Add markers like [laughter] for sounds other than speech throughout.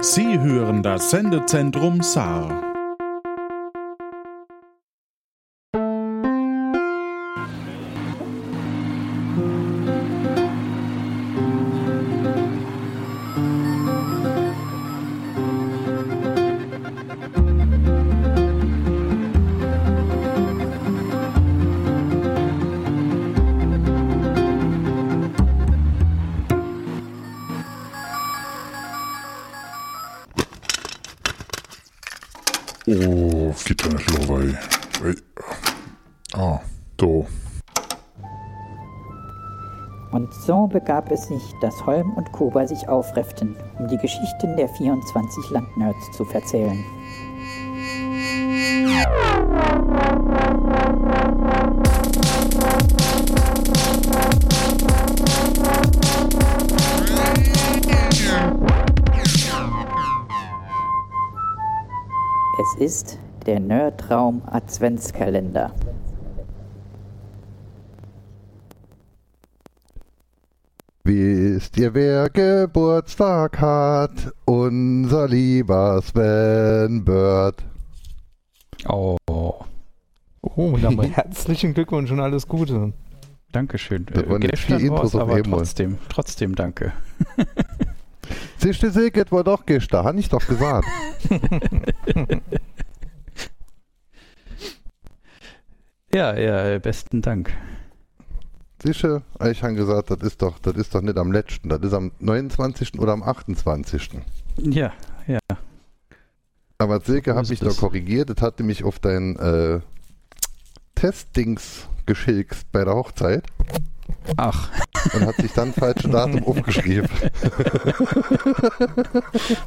Sie hören das Sendezentrum Saar. Es sich, dass Holm und Kober sich aufrefften, um die Geschichten der 24 Landnerds zu verzählen. Es ist der Nerdraum Adventskalender. Ihr, wer Geburtstag hat? Unser lieber Sven Bird. Oh. Oh, mal [laughs] herzlichen Glückwunsch und alles Gute. Dankeschön. Das waren jetzt vier Intros auf aber trotzdem, trotzdem danke. [laughs] Siehst du, Silke, war doch gestern, hab ich doch gesagt. [laughs] Ja, ja, besten Dank. Du, ich habe gesagt, das ist doch, das ist doch nicht am letzten, das ist am 29. oder am 28. Ja, ja. Aber Silke hat mich doch korrigiert, das hatte mich auf dein äh, Testdings geschilkst bei der Hochzeit Ach, [laughs] und hat sich dann falsche Datum aufgeschrieben.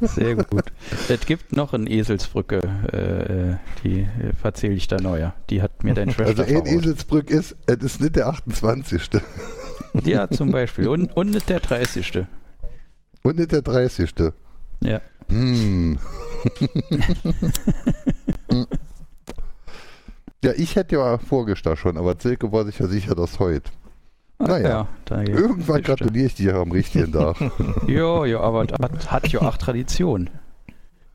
[laughs] sehr gut. es gibt noch eine Eselsbrücke, äh, die äh, erzähle ich da neuer. Die hat mir dein Schwester Also ein. Eselsbrück ist, es ist nicht der 28. Ja, zum Beispiel. Und, und nicht der 30. Und nicht der 30. Ja. Hm. [laughs] ja, ich hätte ja vorgestern schon, aber Silke war sich ja sicher, dass heute. Naja. ja, da, Irgendwann gratuliere ich dir am richtigen Tag. [laughs] Jo, jo, aber [laughs] das hat, hat ja auch Tradition.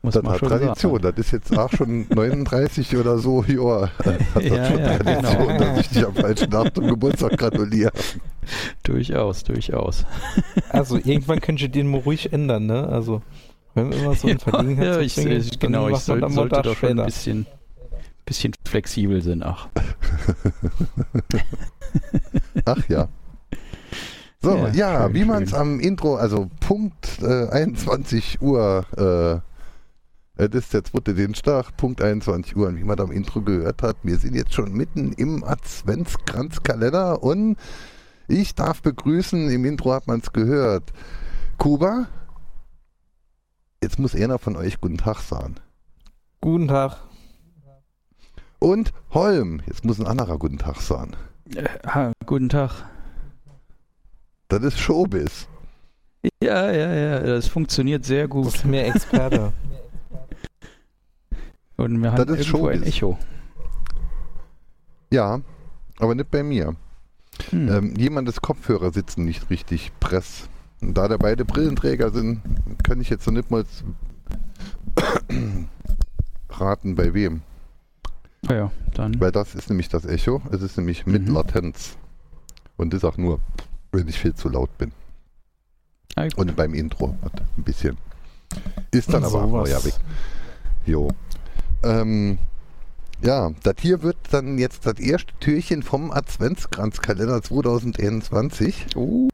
Muss Das man hat schon Tradition. sagen. Das ist jetzt auch schon [laughs] 39 oder so. Hat das Ja, schon ja, Tradition, genau. dass ich dich am falschen Tag zum Geburtstag gratuliere. Durchaus, durchaus. Also irgendwann könnt ihr den mal ruhig ändern, ne? Also wenn wir immer so in Verlegenheit ja, zu ich, ich, dann genau, ich soll, sollte doch schon ein bisschen, bisschen flexibel sein. Ach, [laughs] Ach ja. So, Ja, ja, schön, wie man es am Intro, also Punkt äh, 21 Uhr, äh, das ist der zweite Dienstag, Punkt 21 Uhr, und wie man am Intro gehört hat, wir sind jetzt schon mitten im Adventskranzkalender und ich darf begrüßen, im Intro hat man es gehört, Kuba, jetzt muss einer von euch Guten Tag sagen. Guten Tag. Und Holm, jetzt muss ein anderer Guten Tag sagen. äh, ha, guten Tag. Das ist Showbiz. Ja, ja, ja, das funktioniert sehr Das gut. ist mehr Experte. [laughs] Und wir Das haben ist irgendwo ein Showbiz. Echo. Ja, aber nicht bei mir. Hm. Ähm, jemandes Kopfhörer sitzen nicht richtig press. Und da da beide Brillenträger sind, kann ich jetzt noch nicht mal [coughs] raten, bei wem. Ah ja, dann. Weil das ist nämlich das Echo. Es ist nämlich mit Mhm. Latenz. Und das auch nur, wenn ich viel zu laut bin. Ah. Und beim Intro ein bisschen. Ist dann Und aber auch neuer weg. Jo. Ähm, ja, das hier wird dann jetzt das erste Türchen vom Adventskranzkalender 2021. Uh,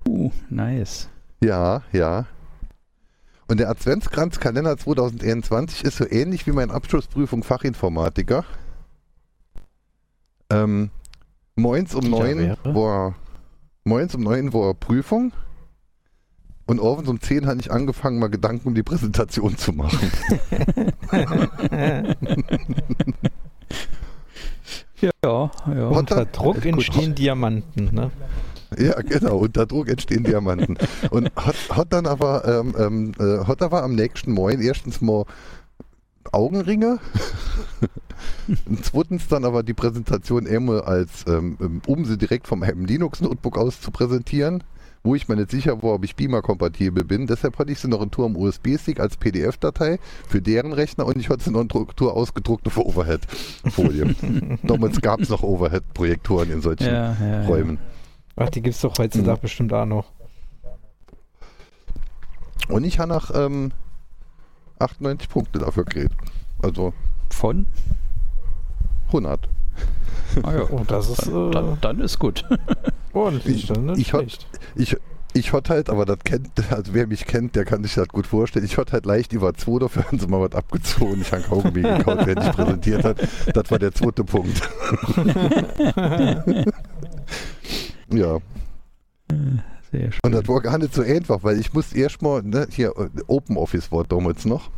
nice. Ja, ja. Und der Adventskranzkalender 2021 ist so ähnlich wie meine Abschlussprüfung Fachinformatiker. Ähm, moins um Die da neun war moins um neun war Prüfung. Und abends um 10 habe ich angefangen, mal Gedanken um die Präsentation zu machen. [laughs] Ja, ja. Unter er- Druck Gut. entstehen Diamanten, ne? Ja, genau, unter Druck entstehen Diamanten. Und hat, hat dann aber, ähm, ähm, äh, hat aber am nächsten Morgen erstens mal Augenringe Und [laughs] zweitens dann aber die Präsentation einmal als, ähm, um sie direkt vom einem Linux-Notebook aus zu präsentieren, wo ich mir nicht sicher war, ob ich Beamer-kompatibel bin. Deshalb hatte ich sie noch in Tour am USB-Stick als PDF-Datei für deren Rechner und ich hatte sie noch in Tour ausgedruckt auf Overhead-Folie. [laughs] Damals gab es noch Overhead-Projektoren in solchen Ja, ja, ja. Räumen. Ach, die gibt's doch heutzutage bestimmt auch noch. Und ich habe nach ähm, 98 Punkte dafür gekriegt. Also Von? 100. Ah, ja. Oh, das ist Dann, äh, dann, dann ist gut. [laughs] ordentlich. Dann nicht ich schlecht. Ich, ich hatte halt, aber das kennt, also wer mich kennt, der kann sich das gut vorstellen. Ich hatte halt leicht über zwei, dafür haben sie mal was abgezogen. Ich habe Kaugummi gekaut, während ich präsentiert hat. Das war der zweite Punkt. [laughs] ja, Sehr schön. und das war gar nicht so einfach, weil ich musste erstmal, ne, hier, äh, Open Office war damals noch.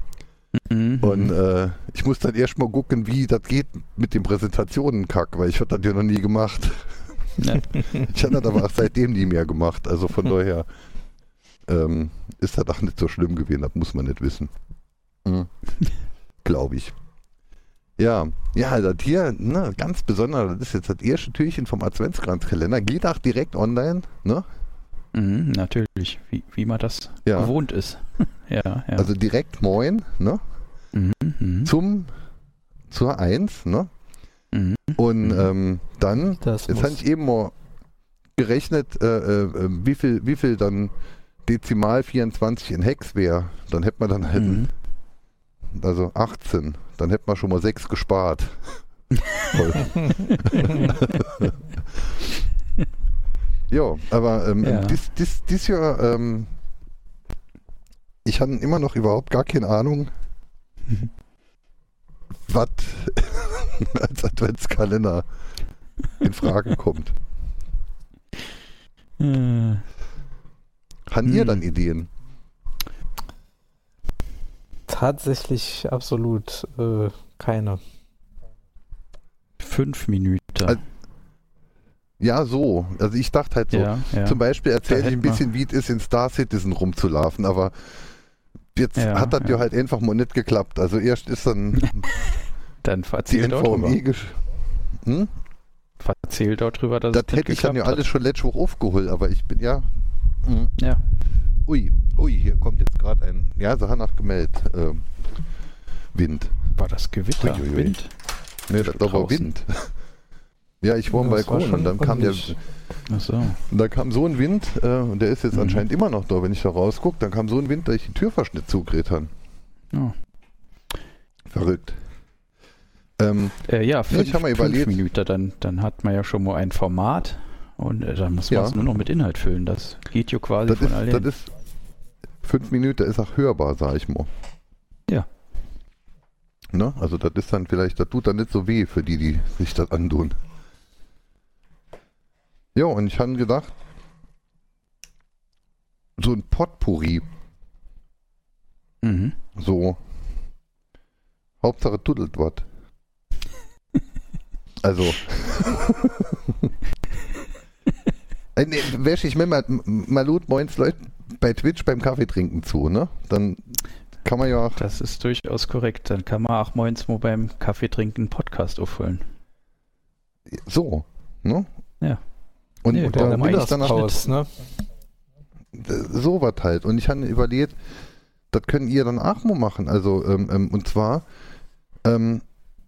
Mhm. Und äh, ich muss dann erstmal gucken, wie das geht mit den Präsentationen kack, weil ich hatte das ja noch nie gemacht. Ja. [laughs] Ich habe das aber auch seitdem nie mehr gemacht. Also von [laughs] daher ähm, ist das auch nicht so schlimm gewesen, das muss man nicht wissen. Mhm. [laughs] Glaube ich. Ja, ja, das hier, ne, ganz besonders, das ist jetzt das erste Türchen vom Adventskranzkalender. Geht auch direkt online, ne? Mhm, natürlich, wie, wie man das Ja. gewohnt ist. [laughs] ja, ja. Also direkt moin, ne? mhm, mhm, Zum, zur 1, ne? mhm. Und Mhm. ähm, dann Das Jetzt habe ich eben mal gerechnet, äh, äh, wie, viel, wie viel dann Dezimal 24 in Hex wäre. Dann hätte man dann halt, Mhm. also 18, dann hätte man schon mal 6 gespart. [laughs] [laughs] Ja, aber ähm, Ja. Dies, dies, dies Jahr, ähm, ich hatte immer noch überhaupt gar keine Ahnung, [laughs] was [laughs] als Adventskalender in Frage kommt. Äh, Haben ihr Hm. dann Ideen? Tatsächlich absolut äh, keine. Fünf Minuten. Also, Ja, so. Also ich dachte halt so. ja, ja. Zum Beispiel erzähle ich ein bisschen, wie es ist, in Star Citizen rumzulaufen, aber jetzt Ja, hat das ja. halt einfach mal nicht geklappt. Also erst ist dann [laughs] Dann die. NVMe gesch hm? Erzähl dort drüber, dass Das es hätte ich dann ja alles schon letzte Woche aufgeholt, aber ich bin ja. Hm. hat. Ja. Ui, ui, hier kommt jetzt gerade ein. Ja, haben nach gemeldet. Ähm, Wind. War das Gewitter? Ui, ui, ui. Wind? Nee, das da war. Wind. Ja, ich war am war Balkon schon und dann kam der. Ach so. Und da kam so ein Wind, äh, und der ist jetzt Mhm. anscheinend immer noch da, wenn ich da rausgucke, dann kam so ein Wind, dass ich den Türverschnitt zugedreht habe. Ja. Verrückt. Ähm, Äh, ja, fünf, ich hab mal fünf überlegt. Minuten, dann, dann hat man ja schon mal ein Format und äh, dann muss man Ja. es nur noch mit Inhalt füllen. Das geht ja quasi das, von ist, allein. das ist fünf Minuten, ist auch hörbar, sag ich mal. Ja. Ne? Also das ist dann vielleicht, das tut dann nicht so weh für die, die sich das antun. Ja, und ich habe gedacht, so ein Potpourri, mhm. so Hauptsache tuddelt was. [laughs] Also. Äh, nee, wäsche ich mir mal, mal Loot moins Leute bei Twitch beim Kaffee trinken zu, ne? Dann kann man ja auch Das ist durchaus korrekt. Dann kann man auch moins mal beim Kaffee trinken Podcast aufholen. so, ne? Ja. Und, Nee, und der da bin ich dann auch Mittagspause, ne? so was halt. Und ich habe überlegt, das könnt ihr dann auch mal machen. Also, ähm, ähm, und zwar, ähm,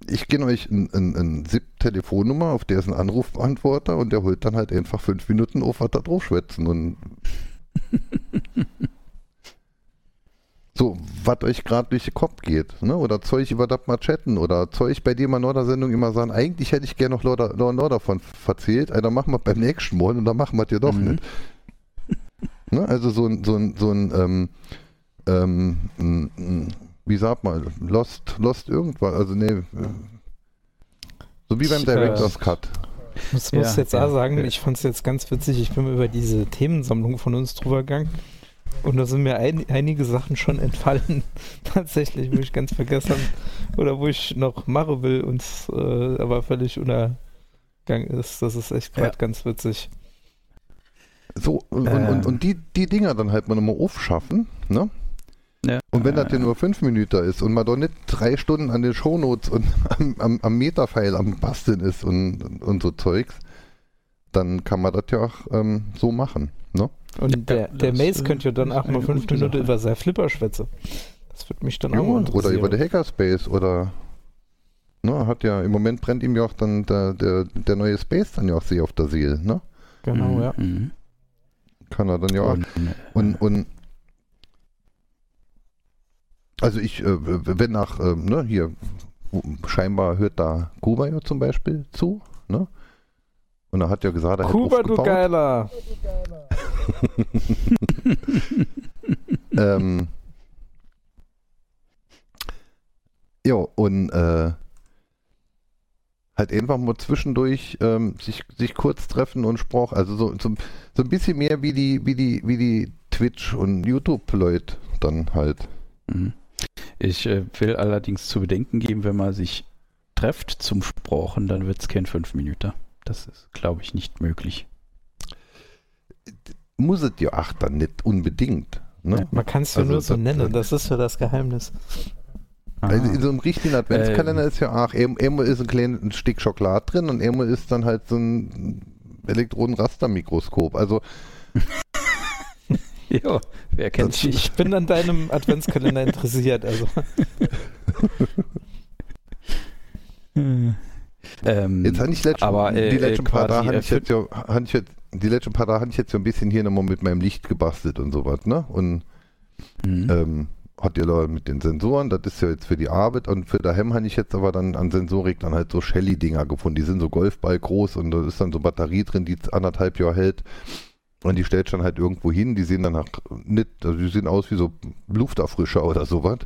ich gebe euch ein, ein, ein SIP-Telefonnummer, auf der ist ein Anrufbeantworter und der holt dann halt einfach fünf Minuten auf, was da drauf schwätzen und [laughs] so, was euch gerade durch den Kopf geht, ne? Oder Zeug über das mal chatten oder Zeug, bei dem man in der Sendung immer sagen, eigentlich hätte ich gerne noch Lord, Lord, Lord davon verzählt, also dann machen wir beim nächsten Mal und dann machen wir es ja doch Mhm. nicht. Ne? Also so ein, so ein, so ein, ähm, ähm, m- m- wie sagt man, Lost, Lost irgendwas, also nee, äh, so wie beim Ich, Director's äh, Cut. Ich muss, Ja, jetzt ja, auch sagen, ja. ich fand es jetzt ganz witzig. Ich bin über diese Themensammlung von uns drüber gegangen. Und da sind mir ein, einige Sachen schon entfallen. [laughs] Tatsächlich, wo ich ganz vergessen habe. Oder wo ich noch machen will und es äh, aber völlig untergegangen ist. Das ist echt gerade Ja. ganz witzig. So, und, und, Ähm. und, und die, die Dinger dann halt mal nochmal aufschaffen, ne? Ja. Und wenn das ja nur fünf Minuten ist und man doch nicht drei Stunden an den Shownotes und [laughs] am, am, am Metafile am Basteln ist und, und so Zeugs, dann kann man das ja auch ähm, so machen. Ne? Und der, der Mace äh, könnte ja dann auch mal fünf Minuten über sein Flipper schwätzen. Das würde mich dann Ja, auch mal oder interessieren. über den Hackerspace oder ne, hat ja im Moment brennt ihm ja auch dann der, der, der neue Space dann ja auch sehr auf der Seele, ne? Genau, ja. Mhm. Kann er dann ja auch. Und, Und, und also ich, äh, wenn nach, äh, ne, hier, scheinbar hört da Kuba ja zum Beispiel zu, ne? Und er hat ja gesagt, er hat Kuba, du aufgebaut. Geiler! [laughs] ähm, ja, und äh, halt einfach mal zwischendurch ähm, sich, sich kurz treffen und Spruch, also so, so, so ein bisschen mehr wie die, wie die, wie die Twitch- und YouTube-Leute dann halt. Mhm. Ich äh, will allerdings zu bedenken geben, wenn man sich trefft zum Sprochen, dann wird es kein fünf Minuten. Das ist, glaube ich, nicht möglich. Muss es ja auch dann nicht unbedingt. Ne? Man kann es ja Also nur so das- nennen, das ist ja das Geheimnis. Also Ah. in so einem richtigen Adventskalender ist ja auch, einmal ist ein kleines Stück Schokolade drin und einmal ist dann halt so ein Elektronenrastermikroskop. Also [laughs] ja, wer kennt Ich, sich? ich bin an deinem Adventskalender interessiert. Also [laughs] [laughs] Ähm, Jetzt hatte ich letzten, aber, äh, die letzten äh, paar hatte äh, ich jetzt ja, hatte ich jetzt, die letzten paar Tage hatte ich jetzt so ein bisschen hier nochmal mit meinem Licht gebastelt und sowas, ne? Und mhm. ähm, hat ja Leute mit den Sensoren, das ist ja jetzt für die Arbeit und für daheim habe ich jetzt aber dann an Sensorik dann halt so Shelly-Dinger gefunden, die sind so Golfball groß und da ist dann so Batterie drin, die anderthalb Jahre hält und die stellt dann halt irgendwo hin, die sehen dann nach, nicht, also die sehen aus wie so Lufterfrischer oder sowas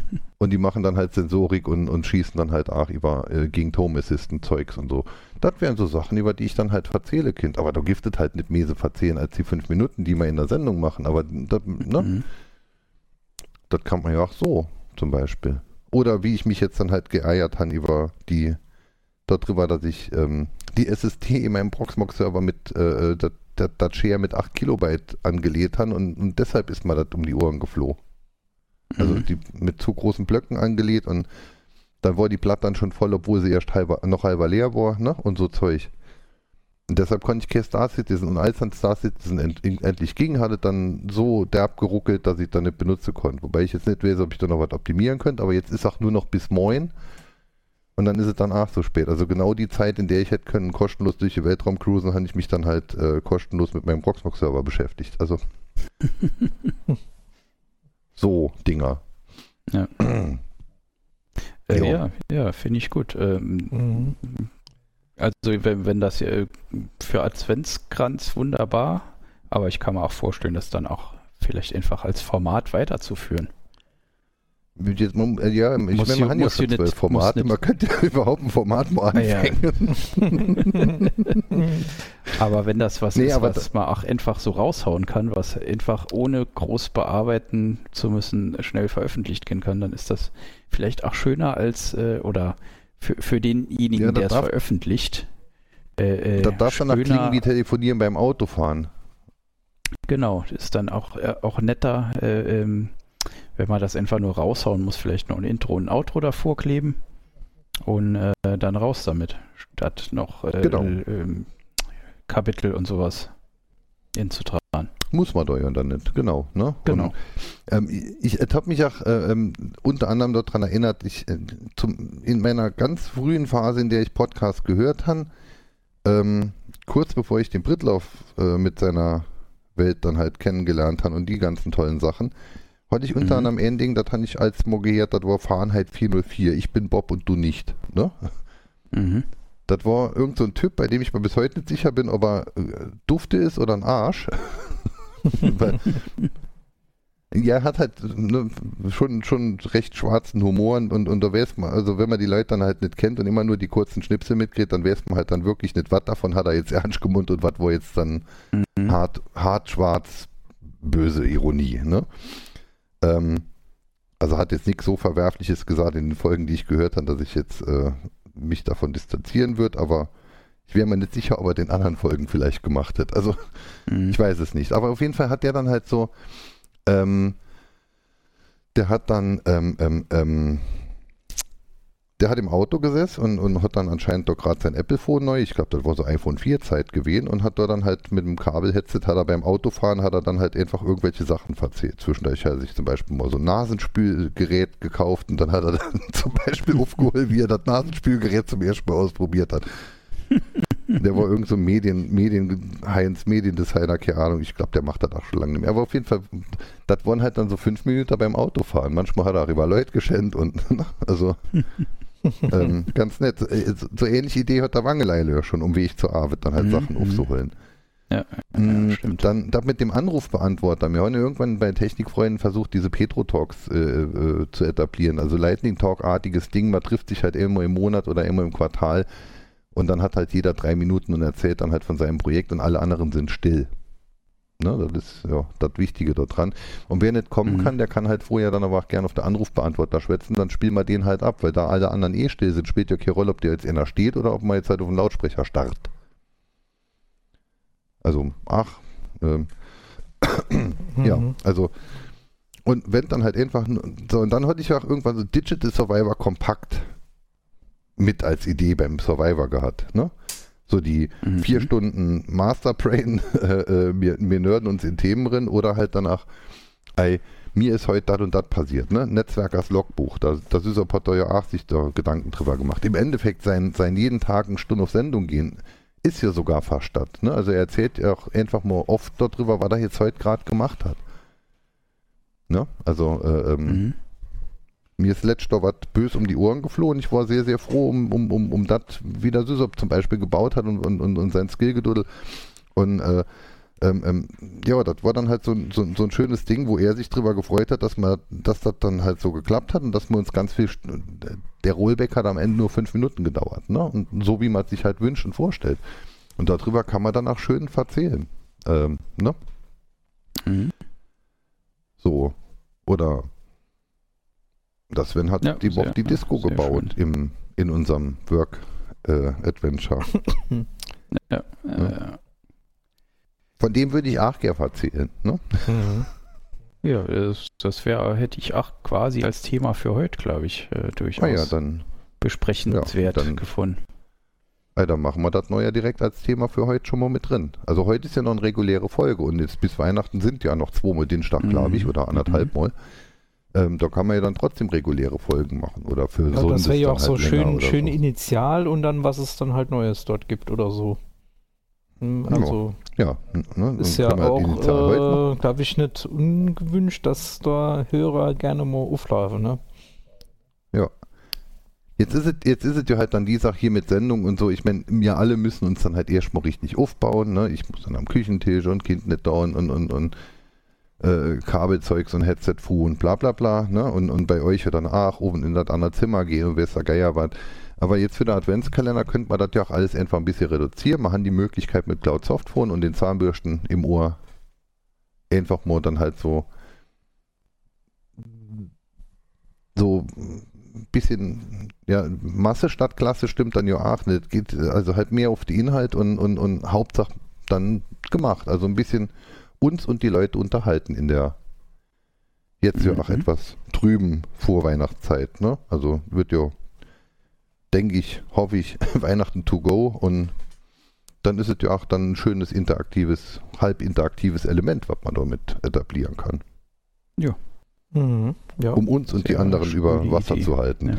[laughs] und die machen dann halt Sensorik und, und schießen dann halt auch über äh, gegen Home Assistant Zeugs und so. Das wären so Sachen, über die ich dann halt verzähle, Kind. Aber da giftet halt nicht mehr so verzählen als die fünf Minuten, die wir in der Sendung machen. Aber das, ne? Mhm. Das kann man ja auch so, zum Beispiel. Oder wie ich mich jetzt dann halt geeiert habe über die, darüber, dass ich ähm, die SST in meinem Proxmox-Server mit, äh, das, das, das Share mit 8 Kilobyte angelegt habe und, und deshalb ist mir das um die Ohren geflogen. Also Mhm. die mit zu großen Blöcken angelegt und dann war die Platte dann schon voll, obwohl sie erst halber, noch halber leer war, ne? Und so Zeug. Und deshalb konnte ich kein Star Citizen und als dann Star Citizen end, endlich ging, hatte dann so derb geruckelt, dass ich dann nicht benutzen konnte. Wobei ich jetzt nicht weiß, ob ich da noch was optimieren könnte, aber jetzt ist auch nur noch bis moin. Und dann ist es dann auch so spät. Also genau die Zeit, in der ich hätte können kostenlos durch den Weltraum cruisen, habe ich mich dann halt äh, kostenlos mit meinem Proxmox-Server beschäftigt. Also [laughs] so Dinger. Ja. [clears throat] Äh, ja, ja finde ich gut. Ähm, mhm. also wenn, wenn das äh, für Adventskranz wunderbar, aber ich kann mir auch vorstellen, das dann auch vielleicht einfach als Format weiterzuführen. Jetzt, äh, ja, ich Muss meine, man hat ja schon zwölf Formate, man könnte ja [laughs] überhaupt ein Format mal Ah, ja. anfangen. [laughs] Aber wenn das was Nee, ist, was man auch einfach so raushauen kann, was einfach ohne groß bearbeiten zu müssen schnell veröffentlicht gehen kann, dann ist das vielleicht auch schöner als äh, oder für, für denjenigen, Ja, das der es veröffentlicht. Äh, äh, Das darf schöner- klingen wie telefonieren beim Autofahren. Genau, ist dann auch, äh, auch netter, äh, ähm, wenn man das einfach nur raushauen muss, vielleicht noch ein Intro und ein Outro davor kleben und äh, dann raus damit, statt noch äh, Genau. ähm, Kapitel und sowas hinzutragen. Muss man doch ja dann nicht, genau. Ne? Genau. Und, ähm, ich ich habe mich auch äh, ähm, unter anderem daran erinnert, ich äh, zum, in meiner ganz frühen Phase, in der ich Podcast gehört habe, ähm, kurz bevor ich den Britlauf äh, mit seiner Welt dann halt kennengelernt habe und die ganzen tollen Sachen, hatte ich unter Mhm. anderem Ending, das habe ich als gehört, das war Fahrenheit 404, ich bin Bob und du nicht. Ne? Mhm. Das war irgend so ein Typ, bei dem ich mir bis heute nicht sicher bin, ob er äh, Dufte ist oder ein Arsch. [laughs] Ja, er hat halt ne, schon, schon recht schwarzen Humor und, und, und da weiß man, also wenn man die Leute dann halt nicht kennt und immer nur die kurzen Schnipsel mitkriegt, dann weiß man halt dann wirklich nicht, was davon hat er jetzt ernst gemeint und was war jetzt dann Mhm. hart, hart, schwarz, böse Ironie. Ne? Ähm, also hat jetzt nichts so Verwerfliches gesagt in den Folgen, die ich gehört habe, dass ich jetzt äh, mich davon distanzieren würde, aber ich wäre mir nicht sicher, ob er den anderen Folgen vielleicht gemacht hat. Also Mhm. ich weiß es nicht. Aber auf jeden Fall hat der dann halt so, ähm, der hat dann, ähm, ähm, ähm, der hat im Auto gesessen und, und hat dann anscheinend doch gerade sein Apple-Phone neu, ich glaube, das war so iPhone 4 Zeit gewesen und hat da dann halt mit dem Kabel-Headset, hat er beim Autofahren, hat er dann halt einfach irgendwelche Sachen verzählt. Zwischendurch hat er sich zum Beispiel mal so ein Nasenspülgerät gekauft und dann hat er dann [laughs] zum Beispiel aufgeholt, wie er das Nasenspülgerät zum ersten Mal ausprobiert hat. [laughs] Der war irgend so Medien, Medien, Heinz, Mediendesigner, keine Ahnung. Ich glaube, der macht das auch schon lange nicht mehr. Aber auf jeden Fall, das waren halt dann so fünf Minuten beim Autofahren. Manchmal hat er auch über Leute geschenkt und [laughs] also [laughs] ähm, ganz nett. Äh, So, ähnliche Idee hat der Wangeleile ja schon, um Weg zur Arbeit dann halt Mhm, Sachen mhm. aufzuholen. Ja, Mm, ja, stimmt. Dann das mit dem Anrufbeantworter. Wir haben ja irgendwann bei Technikfreunden versucht, diese Petro-Talks äh, äh, zu etablieren. Also Lightning Talk-artiges Ding. Man trifft sich halt immer im Monat oder immer im Quartal und dann hat halt jeder drei Minuten und erzählt dann halt von seinem Projekt und alle anderen sind still. Ne, das ist ja das Wichtige dort dran. Und wer nicht kommen Mhm. kann, der kann halt vorher dann aber auch gerne auf der Anrufbeantworter schwätzen, dann spielen wir den halt ab, weil da alle anderen eh still sind, spielt ja keine Rolle, ob der jetzt einer steht oder ob man jetzt halt auf den Lautsprecher starrt. Also, ach, ähm, [coughs] ja, Mhm. also und wenn dann halt einfach so und dann hatte ich auch irgendwann so Digital Survivor kompakt mit als Idee beim Survivor gehabt, ne? So die Mhm. vier Stunden Masterbrain, [laughs] äh, äh, wir, wir nörden uns in Themen drin oder halt danach, ey, mir ist heute das und das passiert, ne? Netzwerkers Logbuch, da, das ist hat da ja auch sich da Gedanken drüber gemacht. Im Endeffekt sein, sein jeden Tag eine Stunde auf Sendung gehen, ist ja sogar fast das, ne? Also er erzählt ja auch einfach mal oft darüber, was er jetzt heute gerade gemacht hat. Ne? Also äh, ähm, Mhm. Mir ist letztes Jahr was bös um die Ohren geflohen. Ich war sehr, sehr froh um, um, um, um das, wie der Sysop zum Beispiel gebaut hat und, und, und, und sein Skillgeduddel. Und äh, ähm, ähm, ja, das war dann halt so, ein- so, so ein schönes Ding, wo er sich drüber gefreut hat, dass man, dass das dann halt so geklappt hat und dass wir uns ganz viel, der Rollback hat am Ende nur fünf Minuten gedauert, ne? Und so wie man es sich halt wünscht und vorstellt. Und darüber kann man dann auch schön verzählen. Ähm, ne? Mhm. So. Oder das Sven hat Ja, die sehr- Bob die Disco gebaut im, in unserem Work äh, Adventure. [laughs] Ja, äh, Von dem würde ich auch gerne erzählen. Ne? Mhm. [laughs] ja das, das wäre, hätte ich auch quasi als Thema für heute, glaube ich, äh, durchaus Ah ja, dann, besprechenswert ja, dann- gefunden. äh, dann machen wir das neue direkt als Thema für heute schon mal mit drin. Also heute ist ja noch eine reguläre Folge und jetzt bis Weihnachten sind ja noch zweimal Dienstag, glaube ich, Mhm. oder anderthalb Mal. Ähm, da kann man ja dann trotzdem reguläre Folgen machen. Oder für Ja, Sondes das wäre ja auch so halt länger schön, schön so. initial und dann, was es dann halt Neues dort gibt oder so. Hm, Ja. Also Ja, ne, dann ist ja machen. auch, äh, glaube ich, nicht ungewünscht, dass da Hörer gerne mal auflaufen. Ne? Jetzt ist es, jetzt ist es ja halt dann die Sache hier mit Sendung und so. Ich meine, wir alle müssen uns dann halt erstmal richtig aufbauen. Ne? Ich muss dann am Küchentisch und Kind nicht da und, und, und, und äh, Kabelzeugs und Headset fu und bla bla bla. Ne? Und, und bei euch ja dann, ach, oben in das andere Zimmer gehen und wer ist der Geier was. Aber jetzt für den Adventskalender könnte man das ja auch alles einfach ein bisschen reduzieren. Man hat die Möglichkeit mit Cloud Softphone und den Zahnbürsten im Ohr einfach mal dann halt so so ein bisschen ja, Masse statt Klasse stimmt dann ja auch nicht. Geht also halt mehr auf die Inhalt und, und, und Hauptsache dann gemacht. Also ein bisschen uns und die Leute unterhalten in der jetzt ja auch Mhm. etwas trüben Vorweihnachtszeit. Ne? Also wird ja, denke ich, hoffe ich, [laughs] Weihnachten to go und dann ist es ja auch dann ein schönes interaktives, halb interaktives Element, was man damit etablieren kann, Mhm. Ja. um uns und die anderen über Wasser Idee. zu halten. Ja.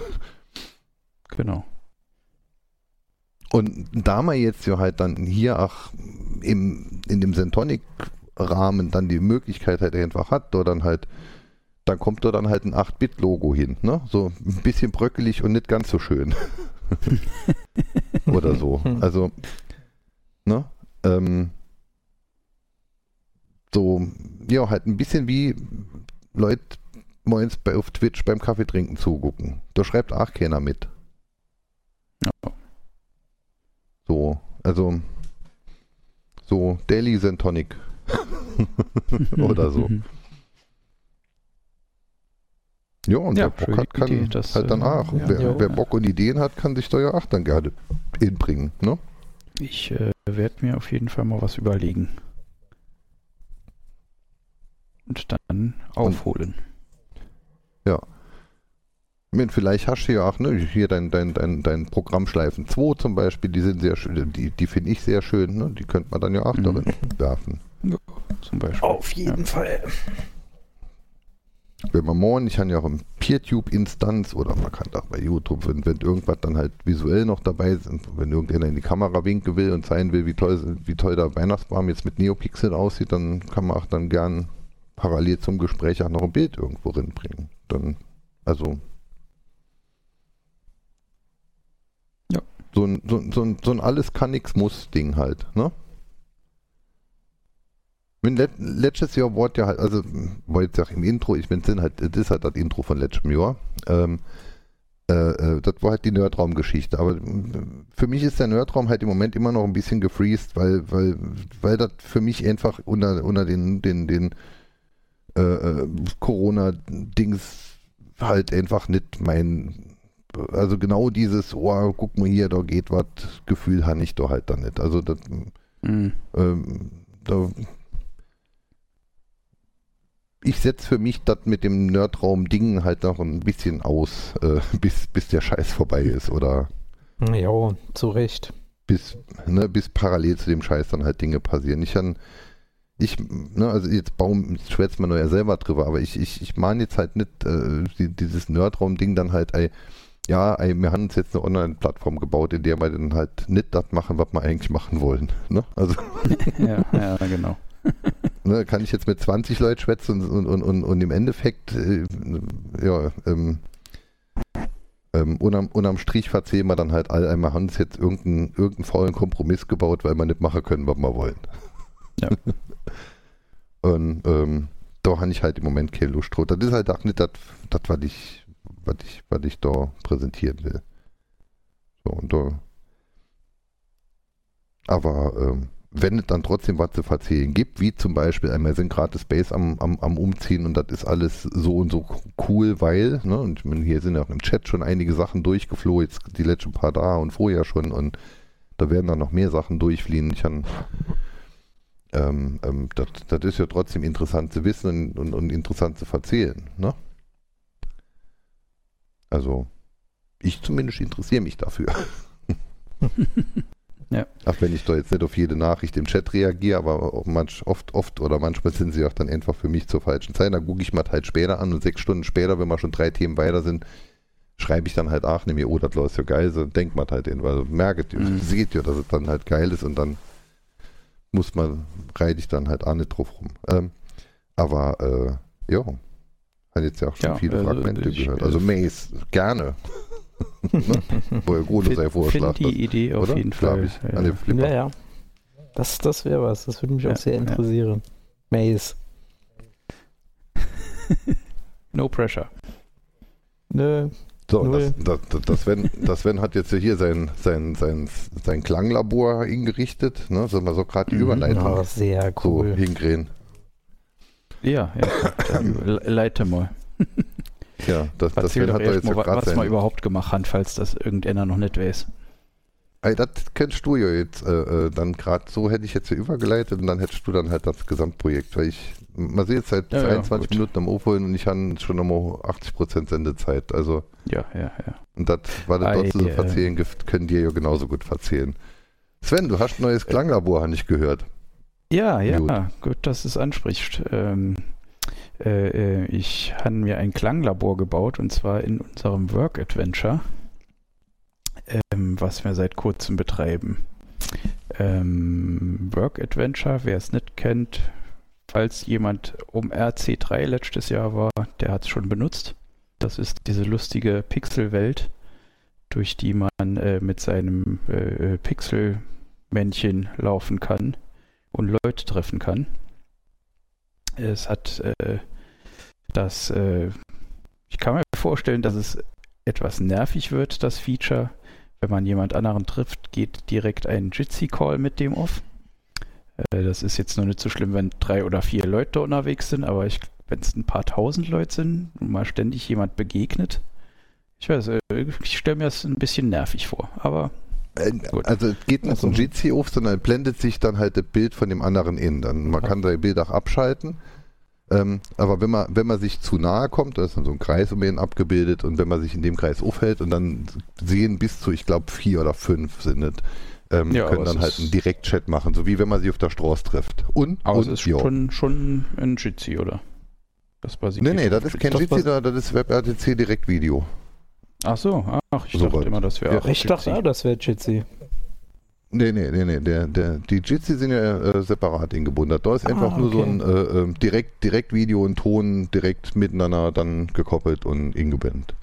Genau. Und da man jetzt ja halt dann hier auch im, in dem Sentonic-Rahmen dann die Möglichkeit halt einfach hat, da dann halt, dann kommt da dann halt ein 8-Bit-Logo hin, ne? So ein bisschen bröckelig und nicht ganz so schön. Oder so. Also, ne? Ähm, so, ja, halt ein bisschen wie Leute morgens bei, auf Twitch beim Kaffee trinken zugucken. Da schreibt auch keiner mit. Ja. So, also so Daily Sentonic [laughs] oder so. Ja, und Ja, wer Bock hat, kann Idee, das, halt dann äh, auch. ja. wer, Ja. wer Bock und Ideen hat, kann sich da ja auch dann gerne hinbringen. Ne? Ich äh, werde mir auf jeden Fall mal was überlegen. Und dann aufholen. Ja. Vielleicht hast du ja auch, ne, hier dein, dein, dein, dein Programmschleifen 2 zum Beispiel, die sind sehr schön, die, die finde ich sehr schön, ne? Die könnte man dann ja auch Mhm. darin werfen. Zum Beispiel. Auf jeden Fall. Wenn man morgen, ich habe ja auch eine PeerTube-Instanz oder man kann auch bei YouTube, wenn, wenn irgendwas dann halt visuell noch dabei ist, wenn irgendeiner in die Kamera winken will und zeigen will, wie toll, wie toll der Weihnachtsbaum jetzt mit Neopixel aussieht, dann kann man auch dann gern parallel zum Gespräch auch noch ein Bild irgendwo bringen. Dann, also. So ein, so, so so ein alles kann nix muss Ding halt, ne? Wenn let, letztes Jahr wurde ja halt, also war jetzt auch im Intro, ich bin sind halt, das ist halt das Intro von letztem Jahr. Ähm, äh, äh, das war halt die Nerdraum-Geschichte. Aber mm, für mich ist der Nerdraum halt im Moment immer noch ein bisschen gefreezed, weil, weil, weil das für mich einfach unter, unter den, den, den äh, äh, Corona-Dings halt einfach nicht mein, also genau dieses, oh, guck mal hier, da geht was, Gefühl habe ich da halt dann nicht. Also das, Mhm. ähm, da, ich setze für mich das mit dem Nerdraum-Ding halt noch ein bisschen aus, [laughs] äh, bis, bis der Scheiß vorbei ist oder Ja, zu Recht. bis, ne, bis parallel zu dem Scheiß dann halt Dinge passieren. Ich kann, ich, ne, also jetzt baum, schwätzt man nur ja selber drüber, aber ich, ich, ich meine jetzt halt nicht äh, die, dieses Nerdraum-Ding dann halt, ey, ja, wir haben uns jetzt eine Online-Plattform gebaut, in der wir dann halt nicht das machen, was wir eigentlich machen wollen. Ne? Also [laughs] Ja, ja, genau. [laughs] Ne, kann ich jetzt mit 20 Leuten schwätzen und, und, und, und im Endeffekt, äh, ja, ähm, ähm, unterm, unterm Strich verzählen wir dann halt all einmal haben uns jetzt irgendeinen irgendeinen faulen Kompromiss gebaut, weil wir nicht machen können, was wir wollen. Ja. [laughs] und ähm, da habe ich halt im Moment keine Lust drauf. Das ist halt auch nicht das was ich, was ich, was ich da präsentieren will. So, und da. Aber ähm, wenn es dann trotzdem was zu erzählen gibt, wie zum Beispiel, einmal sind gerade Space am, am, am Umziehen und das ist alles so und so cool, weil, ne, und hier sind ja auch im Chat schon einige Sachen durchgeflohen, jetzt die letzten paar Tage und vorher schon und da werden dann noch mehr Sachen durchfliehen. Ich kann, ähm, ähm, das, das ist ja trotzdem interessant zu wissen und, und, und interessant zu erzählen, ne? Also, ich zumindest interessiere mich dafür. [laughs] Ja. Auch wenn ich da jetzt nicht auf jede Nachricht im Chat reagiere, aber manch, oft, oft oder manchmal sind sie auch dann einfach für mich zur falschen Zeit. Dann gucke ich mal halt später an und sechs Stunden später, wenn wir schon drei Themen weiter sind, schreibe ich dann halt auch nämlich, oh, das läuft ja geil, so denkt man halt hin, weil merkt ihr, Mhm. seht ihr, dass es dann halt geil ist und dann muss man, reite ich dann halt auch nicht drauf rum. Ähm, aber, äh, ja, hat jetzt ja auch schon Ja, viele also Fragmente ich, gehört. Also Mace, gerne. [laughs] ne? Wo er Gruno sei Find, Vorschlag. find die Idee auf oder? jeden Fall. Ich. Ja. Ne, Flipper. Ja, ja. Das, das wäre was. Das würde mich Ja, auch sehr ja. interessieren. Maze. [laughs] No pressure. Nö. So, Null. das, das, das, das, Sven, das Sven hat jetzt ja hier sein, sein, sein, sein Klanglabor hingerichtet. Ne? Sollen wir so gerade die Mhm. Überleitung Oh, sehr so cool. hinkriegen? Ja, ja. [coughs] Le- leite mal. Ja, das, das doch hat da jetzt erst ja mal, gerade was sein. überhaupt gemacht haben, falls das irgendeiner noch nicht weiß. Ey, das kennst du ja jetzt äh, äh, dann gerade so, hätte ich jetzt hier übergeleitet und dann hättest du dann halt das Gesamtprojekt, weil ich, man sieht jetzt seit Ja, ja, 22 gut. Minuten am Aufholen und ich habe schon nochmal 80% Sendezeit. Also, Ja, ja, ja. und das, was du Ei, dort zu äh. verzählen gibt, können dir ja genauso gut verzählen. Sven, du hast ein neues Klanglabor, habe ich gehört. Ja, ja, Gut. gut, dass es anspricht. Ähm, äh, äh, ich habe mir ein Klanglabor gebaut und zwar in unserem Work Adventure, ähm, was wir seit kurzem betreiben. Ähm, Work Adventure, wer es nicht kennt, falls jemand um RC3 letztes Jahr war, der hat es schon benutzt. Das ist diese lustige Pixelwelt, durch die man äh, mit seinem äh, äh, Pixelmännchen laufen kann und Leute treffen kann. Es hat äh, das, äh, ich kann mir vorstellen, dass es etwas nervig wird, das Feature. Wenn man jemand anderen trifft, geht direkt ein Jitsi-Call mit dem auf. Äh, das ist jetzt noch nicht so schlimm, wenn drei oder vier Leute unterwegs sind, aber wenn es ein paar tausend Leute sind und mal ständig jemand begegnet, ich weiß, äh, ich stelle mir das ein bisschen nervig vor, aber Gut. Also es geht nicht Also- um Jitsi auf, sondern blendet sich dann halt das Bild von dem anderen in. Dann man kann sein Bild auch abschalten. Ähm, aber wenn man, wenn man sich zu nahe kommt, da ist dann so ein Kreis um ihn abgebildet und wenn man sich in dem Kreis aufhält und dann sehen bis zu, ich glaube, vier oder fünf sind es, ähm, Ja, können dann es halt ist- einen Direktchat machen, so wie wenn man sich auf der Straße trifft. Und, Aber es und ist ja. schon, schon ein Jitsi, oder? Das basiert Nee, nee, das ist kein Jitsi. Jitsi, da- das ist WebRTC Direktvideo. Ach so, ach, ich So dachte weit. immer, das wäre Ja. auch Ich dachte Jitsi. auch, das wäre Jitsi. Nee, nee, nee, nee. Der, der, die Jitsi sind ja äh, separat eingebunden. Da ist Ah, einfach nur so okay. ein äh, ähm, direkt, direkt Video und Ton direkt miteinander dann gekoppelt und eingebindet.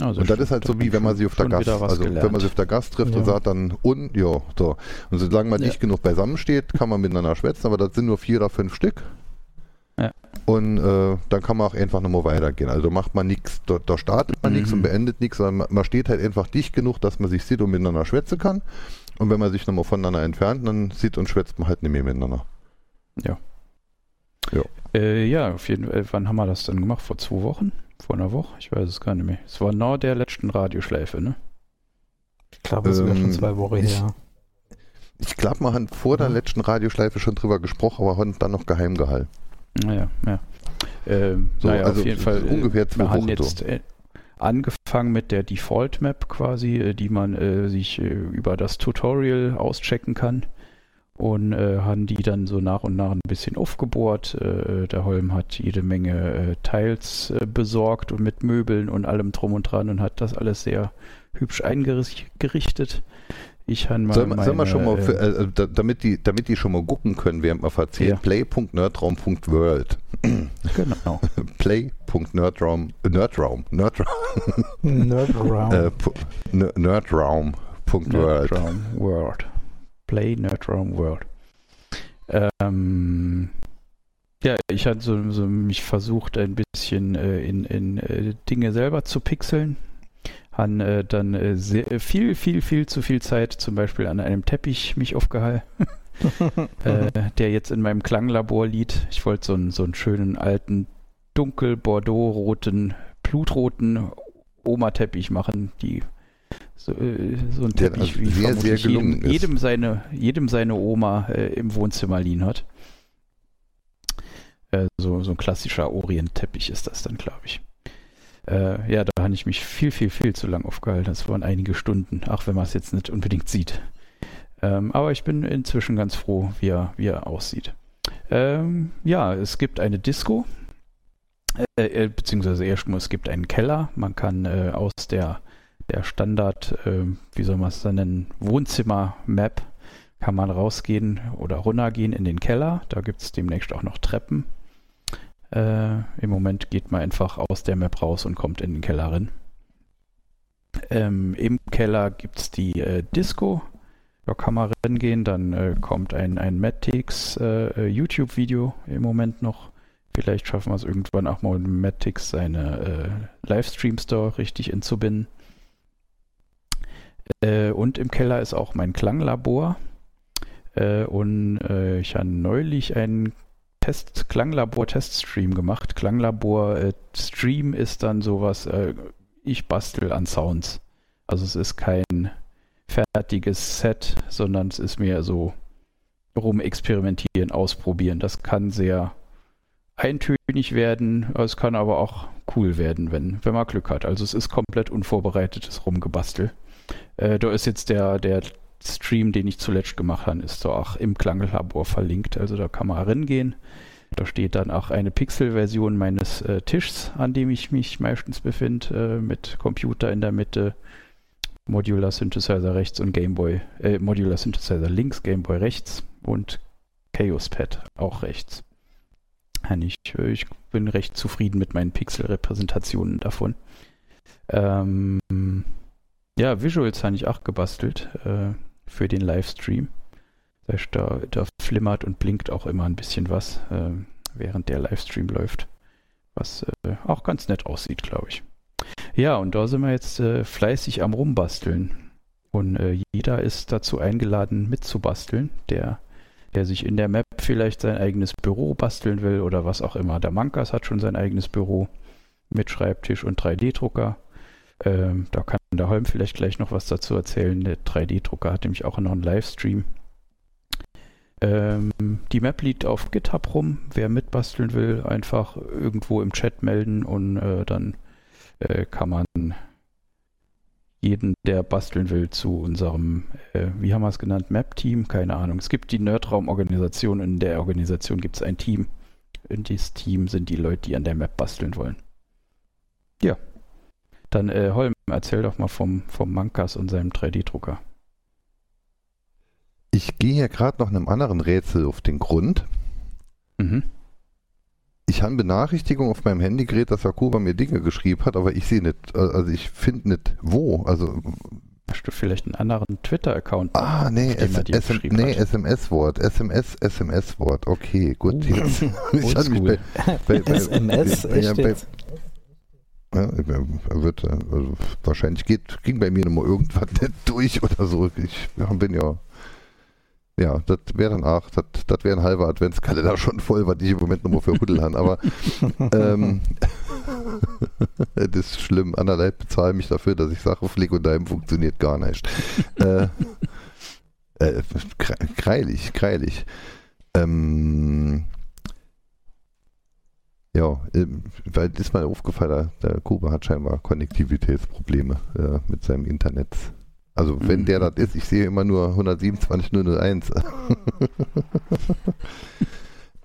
Also und das ist halt so wie wenn man sich auf der Gast, also wenn man gelernt. sich auf der Gast trifft Ja. und sagt dann und ja, so. Und solange man Ja. dicht genug beisammen steht, kann man miteinander schwätzen, aber das sind nur vier oder fünf Stück. Ja. Und äh, dann kann man auch einfach nochmal weitergehen. Also macht man nichts, da, da startet man nichts Mhm. und beendet nichts, sondern man, steht halt einfach dicht genug, dass man sich sieht und miteinander schwätzen kann. Und wenn man sich nochmal voneinander entfernt, dann sieht und schwätzt man halt nicht mehr miteinander. Äh, ja, auf jeden Fall. Wann haben wir das dann gemacht? Vor zwei Wochen? Vor einer Woche? Ich weiß es gar nicht mehr. Es war nach der letzten Radioschleife, ne? Ich glaube, es wäre schon Ähm, zwei Wochen ich- her. Ich glaube, wir haben vor der Ja. letzten Radioschleife schon drüber gesprochen, aber haben dann noch geheim gehalten. Naja, ja. Ähm, So, naja, also auf jeden Fall. äh, ungefähr zwei wir haben Wochen jetzt äh, angefangen mit der Default Map quasi, äh, die man äh, sich äh, über das Tutorial auschecken kann. Und äh, haben die dann so nach und nach ein bisschen aufgebohrt. Der Holm hat jede Menge Teils besorgt und mit Möbeln und allem drum und dran und hat das alles sehr hübsch eingerichtet. Ich habe mal Sollen wir, sollen wir meine, schon mal, äh, für, äh, da, damit, die, damit die schon mal gucken können, während wir erzählen, Ja. play.nerdraum.world. [clears throat] genau. [laughs] play.nerdraum, [laughs] äh, Nerdraum, Nerdraum, Nerdaround. äh, Nerdraum.world. Nerdraum World. Play Nerdraum World. Ähm, ja, ich hatte so, so mich versucht, ein bisschen äh, in, in äh, Dinge selber zu pixeln. Han äh, dann äh, sehr, viel, viel, viel zu viel Zeit zum Beispiel an einem Teppich mich aufgehalten, [laughs] äh, der jetzt in meinem Klanglabor liegt. Ich wollte so einen, so einen schönen alten, dunkel bordeaux-roten, blutroten Oma-Teppich machen, die so, äh, so ein Teppich also wie sehr, sehr gelungen jedem, jedem seine jedem seine Oma äh, im Wohnzimmer liegen hat. Äh, so, so ein klassischer Orient-Teppich ist das dann, glaube ich. Äh, ja, da habe ich mich viel, viel, viel zu lang aufgehalten. Das waren einige Stunden, auch wenn man es jetzt nicht unbedingt sieht. Ähm, aber ich bin inzwischen ganz froh, wie er, wie er aussieht. Ähm, ja, es gibt eine Disco, äh, äh, beziehungsweise erstmal es gibt einen Keller. Man kann äh, aus der, der Standard, äh, wie soll man es nennen, Wohnzimmer-Map, kann man rausgehen oder runtergehen in den Keller. Da gibt es demnächst auch noch Treppen. Äh, Im Moment geht man einfach aus der Map raus und kommt in den Keller rein. Ähm, Im Keller gibt es die äh, Disco. Da kann man reingehen. Dann äh, kommt ein, ein Matix äh, äh, YouTube-Video im Moment noch. Vielleicht schaffen wir es irgendwann auch mal mit Matix seine äh, Livestreams da richtig inzubinden. Und im Keller ist auch mein Klanglabor. Und ich habe neulich einen Test, Klanglabor-Teststream gemacht. Klanglabor-Stream ist dann sowas, äh, ich bastel an Sounds. Also es ist kein fertiges Set, sondern es ist mehr so rumexperimentieren, ausprobieren. Das kann sehr eintönig werden, es kann aber auch cool werden, wenn, wenn man Glück hat. Also es ist komplett unvorbereitetes Rumgebastel. Äh, da ist jetzt der, der Stream, den ich zuletzt gemacht habe, ist da auch im Klanglabor verlinkt. Also da kann man reingehen. Da steht dann auch eine Pixel-Version meines äh, Tischs, an dem ich mich meistens befinde, äh, mit Computer in der Mitte, Modular Synthesizer rechts und Gameboy, äh, Modular Synthesizer links, Gameboy rechts und Chaos Pad auch rechts. Ich, äh, ich bin recht zufrieden mit meinen Pixel-Repräsentationen davon. Ähm, ja, Visuals habe ich auch gebastelt äh, für den Livestream. Da, da flimmert und blinkt auch immer ein bisschen was, äh, während der Livestream läuft. Was äh, auch ganz nett aussieht, glaube ich. Ja, und da sind wir jetzt äh, fleißig am Rumbasteln. Und äh, jeder ist dazu eingeladen, mitzubasteln, der, der sich in der Map vielleicht sein eigenes Büro basteln will oder was auch immer. Der Mankas hat schon sein eigenes Büro mit Schreibtisch und 3D-Drucker. Ähm, da kann der Holm vielleicht gleich noch was dazu erzählen. Der 3D-Drucker hat nämlich auch noch einen Livestream. Ähm, die Map liegt auf GitHub rum. Wer mitbasteln will, einfach irgendwo im Chat melden und äh, dann äh, kann man jeden, der basteln will, zu unserem, äh, wie haben wir es genannt, Map-Team? Keine Ahnung. Es gibt die Nerdraum-Organisation. In der Organisation gibt es ein Team. In dieses Team sind die Leute, die an der Map basteln wollen. Ja. Dann, äh, Holm, erzähl doch mal vom, vom Mankas und seinem 3D-Drucker. Ich gehe hier gerade noch einem anderen Rätsel auf den Grund. Mhm. Ich habe Benachrichtigung auf meinem Handygerät, dass Akuba mir Dinge geschrieben hat, aber ich sehe nicht, also ich finde nicht wo. Also Hast du vielleicht einen anderen Twitter-Account? Ah, nee, er S dir SM, geschrieben nee hat? SMS-Wort. SMS, SMS-Wort. Okay, gut. Jetzt. [laughs] ich hatte mich Oldschool. bei, bei, bei, [laughs] SMS, bei, jetzt? Ja, er wird, äh, also wahrscheinlich geht, ging bei mir nochmal irgendwas [laughs] nicht durch oder so. Ich bin ja, ja, das wäre dann auch, das, wäre ein halber Adventskalender [laughs] schon voll, was ich im Moment nochmal für Huddel habe. Aber [laughs] ähm, das ist schlimm. Anderthalb bezahlen mich dafür, dass ich sage, auf Lego Dime funktioniert gar nicht. äh, äh, kreilig, kreilig. Ähm, ja, ähm, weil ist mal aufgefallen, der, der Kuba hat scheinbar Konnektivitätsprobleme äh, mit seinem Internet. Also wenn Mhm. der das ist, ich sehe immer nur 127.001.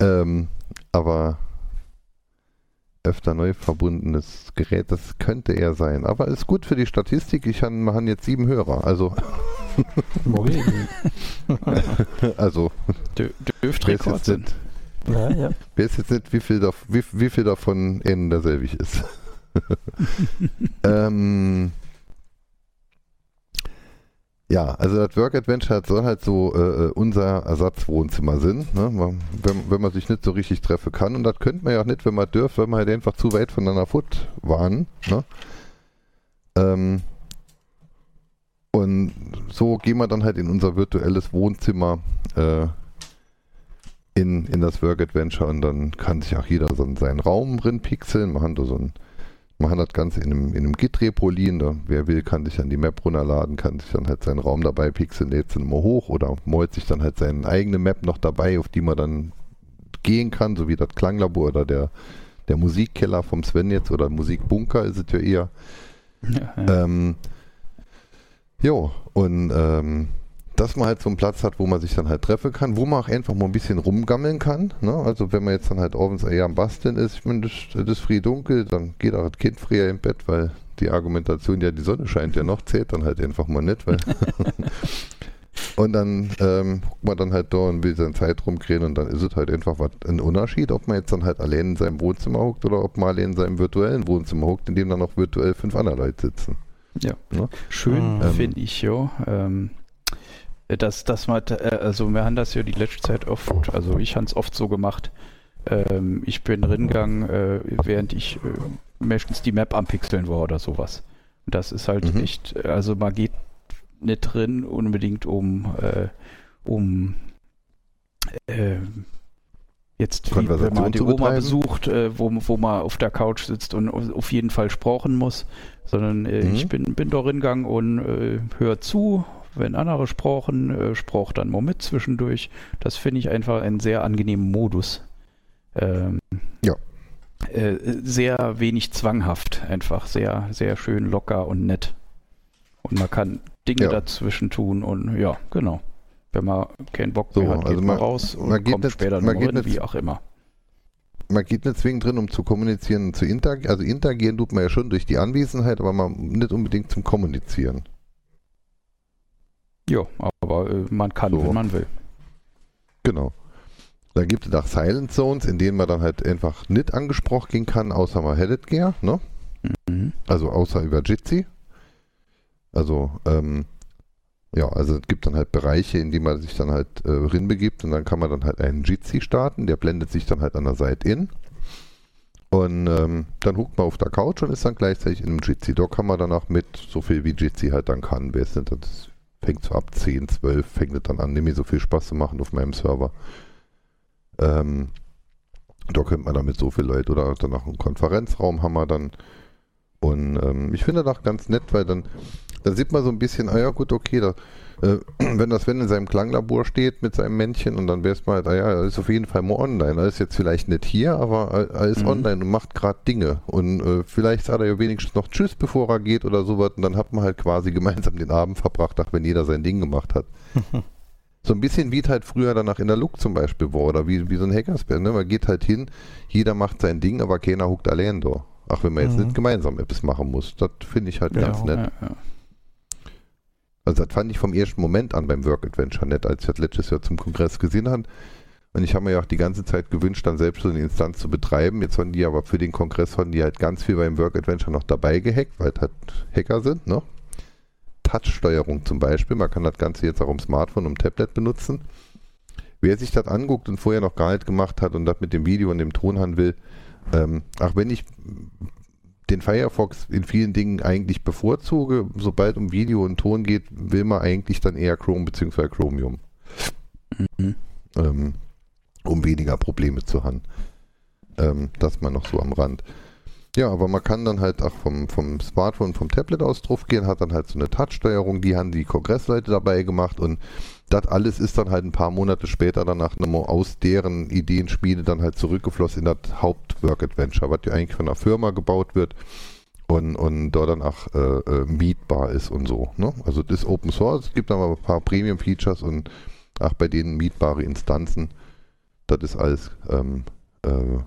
[laughs] ähm, aber öfter neu verbundenes Gerät, das könnte er sein. Aber ist gut für die Statistik. Ich haben jetzt sieben Hörer. Also, [laughs] also Dö ist Rekord jetzt sind. Ja, ja. Wer ist jetzt nicht, wie viel, dav wie, wie viel davon in derselbig ist? [laughs] ähm, ja, also das Work Adventure soll halt so äh, äh, unser Ersatzwohnzimmer sind, ne? Man- wenn, wenn man sich nicht so richtig treffen kann. Und das könnte man ja auch nicht, wenn man dürft, weil man halt einfach zu weit voneinander fort waren. Ne? Ähm, und so gehen wir dann halt in unser virtuelles Wohnzimmer äh, in, in das Work Adventure und dann kann sich auch jeder so in seinen Raum drin pixeln. Haben da so ein, haben das Ganze in einem, in einem Git-Repo liegen. Da, wer will, kann sich dann die Map runterladen, kann sich dann halt seinen Raum dabei pixeln, lädt sie immer hoch oder malt sich dann halt seine eigene Map noch dabei, auf die man dann gehen kann, so wie das Klanglabor oder der, der Musikkeller vom Sven jetzt oder Musikbunker ist es ja eher. Ja, ja. Ähm, jo, und ähm, dass man halt so einen Platz hat, wo man sich dann halt treffen kann, wo man auch einfach mal ein bisschen rumgammeln kann. Ne? Also wenn man jetzt dann halt abends eher am Basteln ist, ich meine, das, das ist früh dunkel, dann geht auch das Kind früher im Bett, weil die Argumentation, ja, die Sonne scheint ja noch, zählt dann halt einfach mal nicht, weil [laughs] Und dann ähm, guckt man dann halt da und will seine Zeit rumkriegen und dann ist es halt einfach was, ein Unterschied, ob man jetzt dann halt allein in seinem Wohnzimmer hockt oder ob man allein in seinem virtuellen Wohnzimmer hockt, in dem dann noch virtuell fünf andere Leute sitzen. Ja. Ne? Schön Ähm. finde ich ja, ähm, dass, dass man, äh, also wir haben das ja die letzte Zeit oft, also ich habe es oft so gemacht, ähm, ich bin reingegangen, äh, während ich äh, meistens die Map am Pixeln war oder sowas. Und das ist halt Mhm. echt, also man geht nicht drin unbedingt um, äh, um äh, jetzt wie, wenn man die Oma besucht, äh, wo, wo man auf der Couch sitzt und auf jeden Fall sprachen muss, sondern äh, Mhm. ich bin, bin da reingegangen und äh, höre zu, wenn andere sprachen, äh, sprach dann mal mit zwischendurch. Das finde ich einfach einen sehr angenehmen Modus. Ähm, Ja. Äh, sehr wenig zwanghaft, einfach sehr, sehr schön locker und nett. Und man kann Dinge Ja. dazwischen tun und ja, genau. Wenn man keinen Bock So, mehr hat, geht also man, man- raus und man geht kommt später man noch geht rein, wie auch immer. Man geht nicht zwingend drin, um zu kommunizieren und zu interagieren. Also interagieren tut man ja schon durch die Anwesenheit, aber man nicht unbedingt zum Kommunizieren. Ja, aber äh, man kann, So. wenn man will. Genau. Da gibt es auch Silent Zones, in denen man dann halt einfach nicht angesprochen gehen kann, außer man hättet gern, ne? Mhm. Also außer über Jitsi. Also, ähm, ja, also es gibt dann halt Bereiche, in die man sich dann halt äh, rinbegibt und dann kann man dann halt einen Jitsi starten, der blendet sich dann halt an der Seite in. Und ähm, dann huckt man auf der Couch und ist dann gleichzeitig in einem Jitsi. Da kann man dann auch mit so viel wie Jitsi halt dann kann. Wer ist nicht, das fängt so ab 10, 12, fängt es dann an, mehr so viel Spaß zu machen auf meinem Server. Ähm, da könnte man dann mit so viel Leute oder dann auch einen Konferenzraum haben wir dann. Und ähm, ich finde das auch ganz nett, weil dann dann sieht man so ein bisschen, ah ja gut, okay, da, äh, [clears throat] wenn das Wenn in seinem Klanglabor steht mit seinem Männchen und dann wär's mal, ah ja, er ist auf jeden Fall mal online. Er ist jetzt vielleicht nicht hier, aber er ist Mhm. online und macht gerade Dinge. Und äh, vielleicht sagt er ja wenigstens noch Tschüss, bevor er geht oder sowas. Und dann hat man halt quasi [laughs] gemeinsam den Abend verbracht, auch wenn jeder sein Ding gemacht hat. [laughs] So ein bisschen wie es halt früher danach in der Look zum Beispiel war oder wie, wie so ein Hackersband. Ne? Man geht halt hin, jeder macht sein Ding, aber keiner huckt allein da. Ach, wenn man jetzt Mhm. nicht gemeinsam etwas machen muss. Das finde ich halt Ja. ganz nett. Ja, ja. Also das fand ich vom ersten Moment an beim Work Adventure nett, als ich das letztes Jahr zum Kongress gesehen habe. Und ich habe mir ja auch die ganze Zeit gewünscht, dann selbst so eine Instanz zu betreiben. Jetzt haben die aber für den Kongress haben die halt ganz viel beim Work Adventure noch dabei gehackt, weil halt Hacker sind, ne? Touch-Steuerung zum Beispiel. Man kann das Ganze jetzt auch am Smartphone und Tablet benutzen. Wer sich das anguckt und vorher noch gar nicht gemacht hat und das mit dem Video und dem Ton haben will, ähm, auch wenn ich den Firefox in vielen Dingen eigentlich bevorzuge, sobald um Video und Ton geht, will man eigentlich dann eher Chrome bzw. Chromium, Mhm. ähm, um weniger Probleme zu haben. Ähm, das mal noch so am Rand. Ja, aber man kann dann halt auch vom, vom Smartphone, vom Tablet aus drauf gehen, hat dann halt so eine Touch-Steuerung, die haben die Kongressleute dabei gemacht und das alles ist dann halt ein paar Monate später danach nochmal aus deren Ideenspiele dann halt zurückgeflossen in das Haupt-Work-Adventure, was ja eigentlich von einer Firma gebaut wird und, und dort dann auch äh, äh, mietbar ist und so. Ne? Also das ist Open Source, es gibt aber ein paar Premium-Features und auch bei denen mietbare Instanzen. Das ist alles ähm, äh,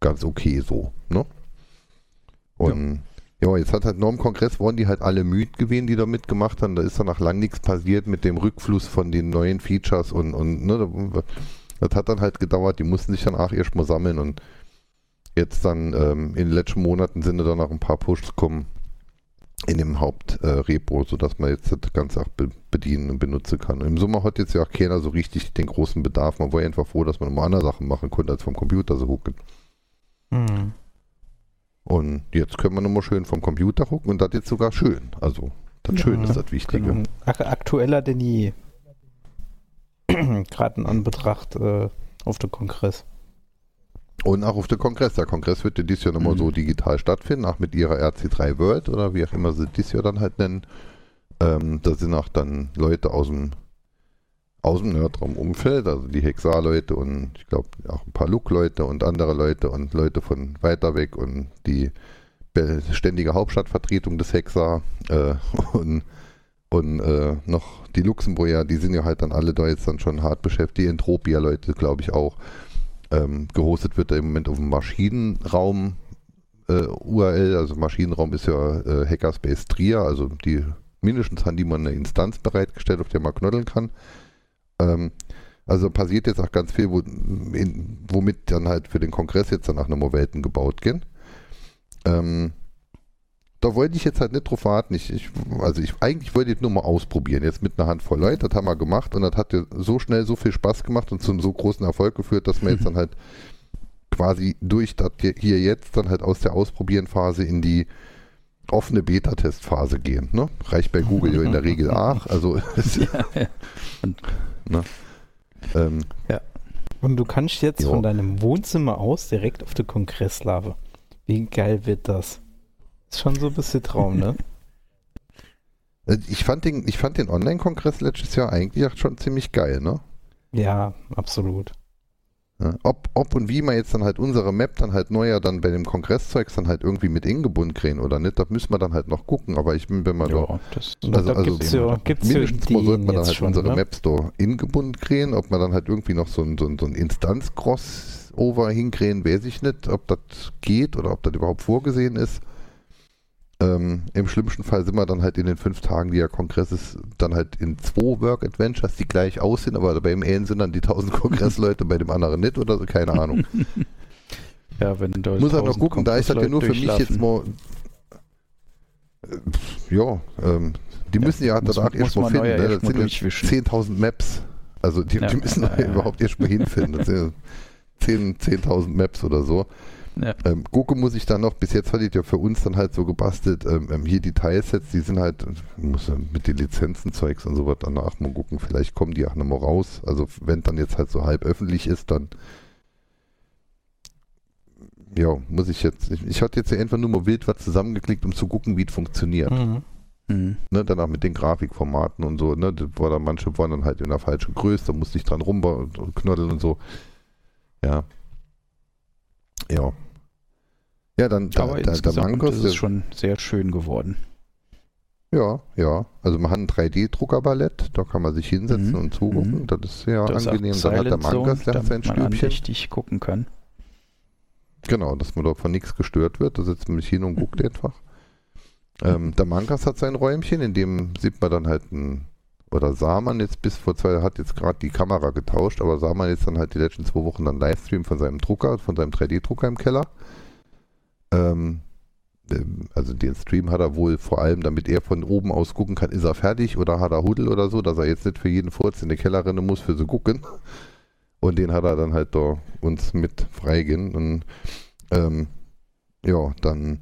ganz okay so. Ne? Und ja. Jetzt hat halt noch im Kongress waren die halt alle müde gewesen, die da mitgemacht haben. Da ist dann nach lang nichts passiert mit dem Rückfluss von den neuen Features und, und ne, da- das hat dann halt gedauert. Die mussten sich dann auch erst mal sammeln und jetzt dann ähm, in den letzten Monaten sind da noch ein paar Pushs gekommen in dem Hauptrepo, äh, sodass man jetzt das Ganze auch be bedienen und benutzen kann. Im Sommer hat jetzt ja auch keiner so richtig den großen Bedarf. Man war einfach froh, dass man mal andere Sachen machen konnte, als vom Computer so gucken. Mhm. Und jetzt können wir nochmal schön vom Computer gucken und das jetzt sogar schön. Also, das Ja, Schön ist das Wichtige. Genau. Ak aktueller denn je. [clears throat] Gerade in Anbetracht äh, auf dem Kongress. Und auch auf der Kongress. Der Kongress wird ja dieses Jahr nochmal Mhm. so digital stattfinden, auch mit ihrer RC3 World oder wie auch immer sie dieses Jahr dann halt nennen. Ähm, da sind auch dann Leute aus dem, aus dem Nerdraum-Umfeld, also die Hexar-Leute und ich glaube auch ein paar Look-Leute und andere Leute und Leute von weiter weg und die ständige Hauptstadtvertretung des Hexar äh, [laughs] und, und äh, noch die Luxemburger, die sind ja halt dann alle da jetzt dann schon hart beschäftigt. Die Entropia-Leute, glaube ich, auch. Ähm, gehostet wird er im Moment auf dem Maschinenraum äh, URL, also Maschinenraum ist ja äh, Hackerspace Trier, also die mindestens haben die mal eine Instanz bereitgestellt, auf der man knödeln kann. Ähm, also passiert jetzt auch ganz viel, wo, in, womit dann halt für den Kongress jetzt dann auch nochmal Welten gebaut gehen. Ähm, da wollte ich jetzt halt nicht drauf warten. Ich, ich, also ich eigentlich wollte ich nur mal ausprobieren. Jetzt mit einer Handvoll Leute, das haben wir gemacht und das hat so schnell so viel Spaß gemacht und zum so großen Erfolg geführt, dass wir jetzt dann [laughs] halt quasi durch das hier- jetzt dann halt aus der Ausprobieren-Phase in die offene Beta-Testphase gehen. Ne? Reicht bei Google ja in der Regel [laughs] auch. Also [laughs] Ja, ja. Ne? ähm, Und du kannst jetzt Jo. von deinem Wohnzimmer aus direkt auf die Kongresslave. Wie geil wird das? Ist schon so ein bisschen Traum, ne? [laughs] Äh, Ich fand den, ich fand den Online-Kongress letztes Jahr eigentlich auch schon ziemlich geil, ne? ja, absolut. Ja, Ob, ob und wie man jetzt dann halt unsere Map dann halt neuer dann bei dem Kongresszeugs dann halt irgendwie mit eingebunden kriegen oder nicht, das müssen wir dann halt noch gucken, aber ich bin, wenn man da ja, das Also- da also gibt's ja, gibt's ja mindestens mal sollte man dann halt schon, unsere ne? Map Store ingebunden kriegen, ob man dann halt irgendwie noch so ein, so ein, so ein Instanz-Crossover hinkriegen, weiß ich nicht, ob das geht oder ob das überhaupt vorgesehen ist. Ähm, Im schlimmsten Fall sind wir dann halt in den fünf Tagen, die ja Kongress ist, dann halt in zwei Work Adventures, die gleich aussehen, aber beim einen sind dann die 1000 [laughs] Kongressleute, bei dem anderen nicht oder so, keine Ahnung. [laughs] Ja, wenn da Muss halt noch 1000 gucken, da ist das ja nur für mich jetzt mal. Äh, Ja, ähm, die Ja, müssen ja danach man- erst muss mal man finden. Ne? erst Das sind ja durchwischen. 10.000 Maps. Also die, Ja, die müssen ja, [laughs] überhaupt erst mal hinfinden. Das sind ja 10 10.000 Maps oder so. Ja. Ähm, Goku muss ich dann noch, bis jetzt hatte ich ja für uns dann halt so gebastelt, ähm, ähm, hier die Teilsets, die sind halt, muss mit den Lizenzenzeugs und sowas danach mal gucken, vielleicht kommen die auch nochmal raus. Also wenn dann jetzt halt so halb öffentlich ist, dann ja, muss ich jetzt, ich, ich hatte jetzt ja einfach nur mal wild was zusammengeklickt, um zu gucken, wie es funktioniert. Mhm. Mhm. Ne, dann auch mit den Grafikformaten und so, ne, das war dann manche waren dann halt in der falschen Größe, da musste ich dran rumknoddeln und so. Ja. Ja. Ja, dann da, Aber da, der insgesamt ist es schon sehr schön geworden. ja, ja. Also man hat ein 3D-Druckerballett, da kann man sich hinsetzen Mhm, und zugucken. mhm. Das ist sehr Das ist angenehm. Dann hat der Mankas, hat sein damit man Stübchen. andächtig gucken kann. Genau, dass man dort von nichts gestört wird. Da sitzt man nicht hin und guckt [laughs] Mhm. einfach. Ähm, der Mankas hat sein Räumchen, in dem sieht man dann halt ein, oder sah man jetzt bis vor zwei, hat jetzt gerade die Kamera getauscht, aber sah man jetzt dann halt die letzten zwei Wochen dann Livestream von seinem Drucker, von seinem 3D-Drucker im Keller. Ähm, ähm, also den Stream hat er wohl vor allem, damit er von oben aus gucken kann, ist er fertig oder hat er Huddel oder so, dass er jetzt nicht für jeden Furz in die Keller rennen muss für so gucken. Und den hat er dann halt da uns mit freigehen. Und ähm, ja, dann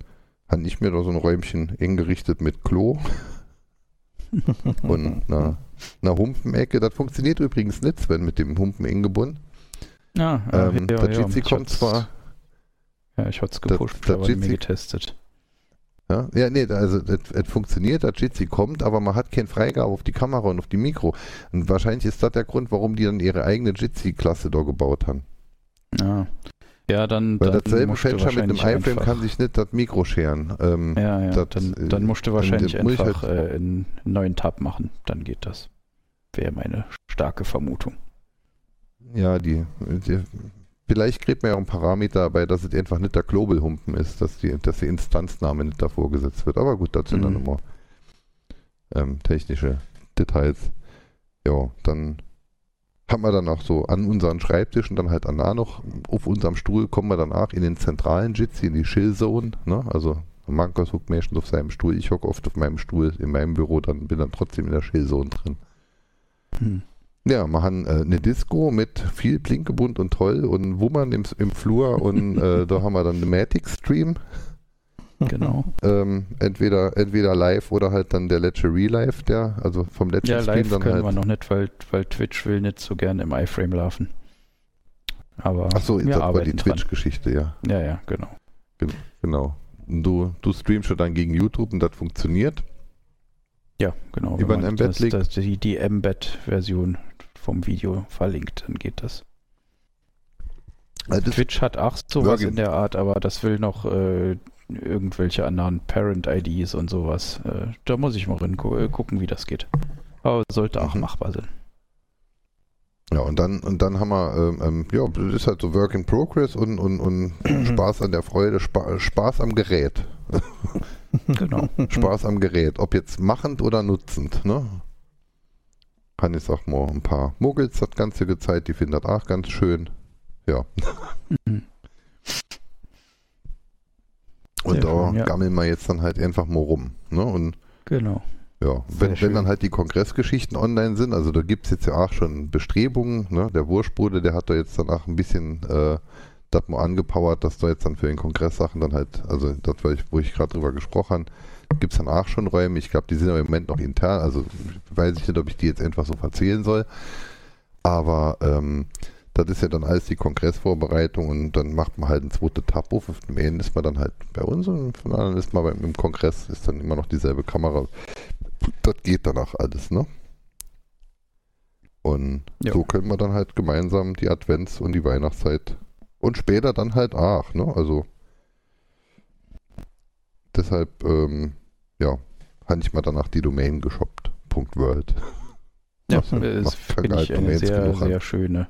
habe ich mir da so ein Räumchen eingerichtet mit Klo und einer, einer Humpenecke. Das funktioniert übrigens nicht, Sven, mit dem Humpen eng gebunden. Ja, Ähm, der Jitsi ich kommt zwar, Ja, ich hatte es gepusht, der aber nie mehr Jitsi- getestet. ja, ja nee, also es funktioniert, der Jitsi kommt, aber man hat keine Freigabe auf die Kamera und auf die Mikro. Und wahrscheinlich ist das der Grund, warum die dann ihre eigene Jitsi-Klasse da gebaut haben. Ja, ja dann, Weil dann dasselbe Fenster mit einem iFrame kann sich nicht das Mikro scheren. Ähm, Ja, ja, das, dann, äh, dann musst du dann wahrscheinlich ich einfach halt- äh, einen neuen Tab machen. Dann geht das. Wäre meine starke Vermutung. Ja, die, die vielleicht kriegt man ja auch einen Parameter dabei, dass es einfach nicht der Global-Humpen ist, dass die, dass die Instanzname nicht davor gesetzt wird. Aber gut, das sind dann Mhm. immer ähm, technische Details. Ja, dann haben wir dann auch so an unseren Schreibtischen dann halt danach noch auf unserem Stuhl kommen wir danach in den zentralen Jitsi, in die Chill-Zone. Ne? Also Markus hockt meistens auf seinem Stuhl, ich hocke oft auf meinem Stuhl in meinem Büro, dann bin dann trotzdem in der Chill-Zone drin. Hm. Ja, machen äh, eine Disco mit viel Blinkebunt und toll und Wummern im, im Flur und äh, [laughs] da haben wir dann einen Matic-Stream. Genau. [laughs] Ähm, entweder, entweder live oder halt dann der letzte Relive, der, also vom letzten Ja, Stream live dann können halt. wir noch nicht, weil, weil Twitch will nicht so gerne im iFrame laufen. Aber Achso, wir das war die. Twitch-Geschichte, ja. Ja, ja, genau. Genau. Und du, du streamst schon dann gegen YouTube und das funktioniert. Ja, genau. Über ein Embed das, das, die, die Embed-Version vom Video verlinkt, dann geht das. Also Twitch hat auch sowas in der Art, aber das will noch äh, irgendwelche anderen Parent-IDs und sowas. Äh, da muss ich mal rein gu äh, gucken, wie das geht. Aber sollte auch Mhm. machbar sein. Ja, und dann, und dann haben wir, ähm, ähm, ja, das ist halt so Work in Progress und, und, und [clears throat] Spaß an der Freude, Spa Spaß am Gerät. [laughs] Genau. Spaß am Gerät, ob jetzt machend oder nutzend, ne? Kann ich sag mal, ein paar Muggels das Ganze gezeigt, die finden das auch ganz schön. Ja. Mhm. Und Sehr da schön, ja. gammeln wir jetzt dann halt einfach mal rum. Ne? Und Genau. ja, wenn, wenn dann halt die Kongressgeschichten online sind, also da gibt es jetzt ja auch schon Bestrebungen, ne? Der Wurschbruder, der hat da jetzt danach ein bisschen äh, das mal angepowert, dass da jetzt dann für den Kongress Sachen dann halt, also das, wo ich, wo ich gerade drüber gesprochen habe, gibt es dann auch schon Räume. Ich glaube, die sind aber im Moment noch intern, also weiß ich nicht, ob ich die jetzt einfach so verzählen soll. Aber ähm, das ist ja dann alles die Kongressvorbereitung und dann macht man halt einen zweiten Tab auf. Auf dem einen ist man dann halt bei uns und von anderen ist man beim, im Kongress, ist dann immer noch dieselbe Kamera. Das geht danach alles, ne? Und Ja. so können wir dann halt gemeinsam die Advents- und die Weihnachtszeit und später dann halt auch, ne? Also deshalb, ähm, ja, habe ich mal danach die Domain geshoppt. .world. Ja, Also, das macht finde halt ich eine Domains sehr, genug an. sehr schöne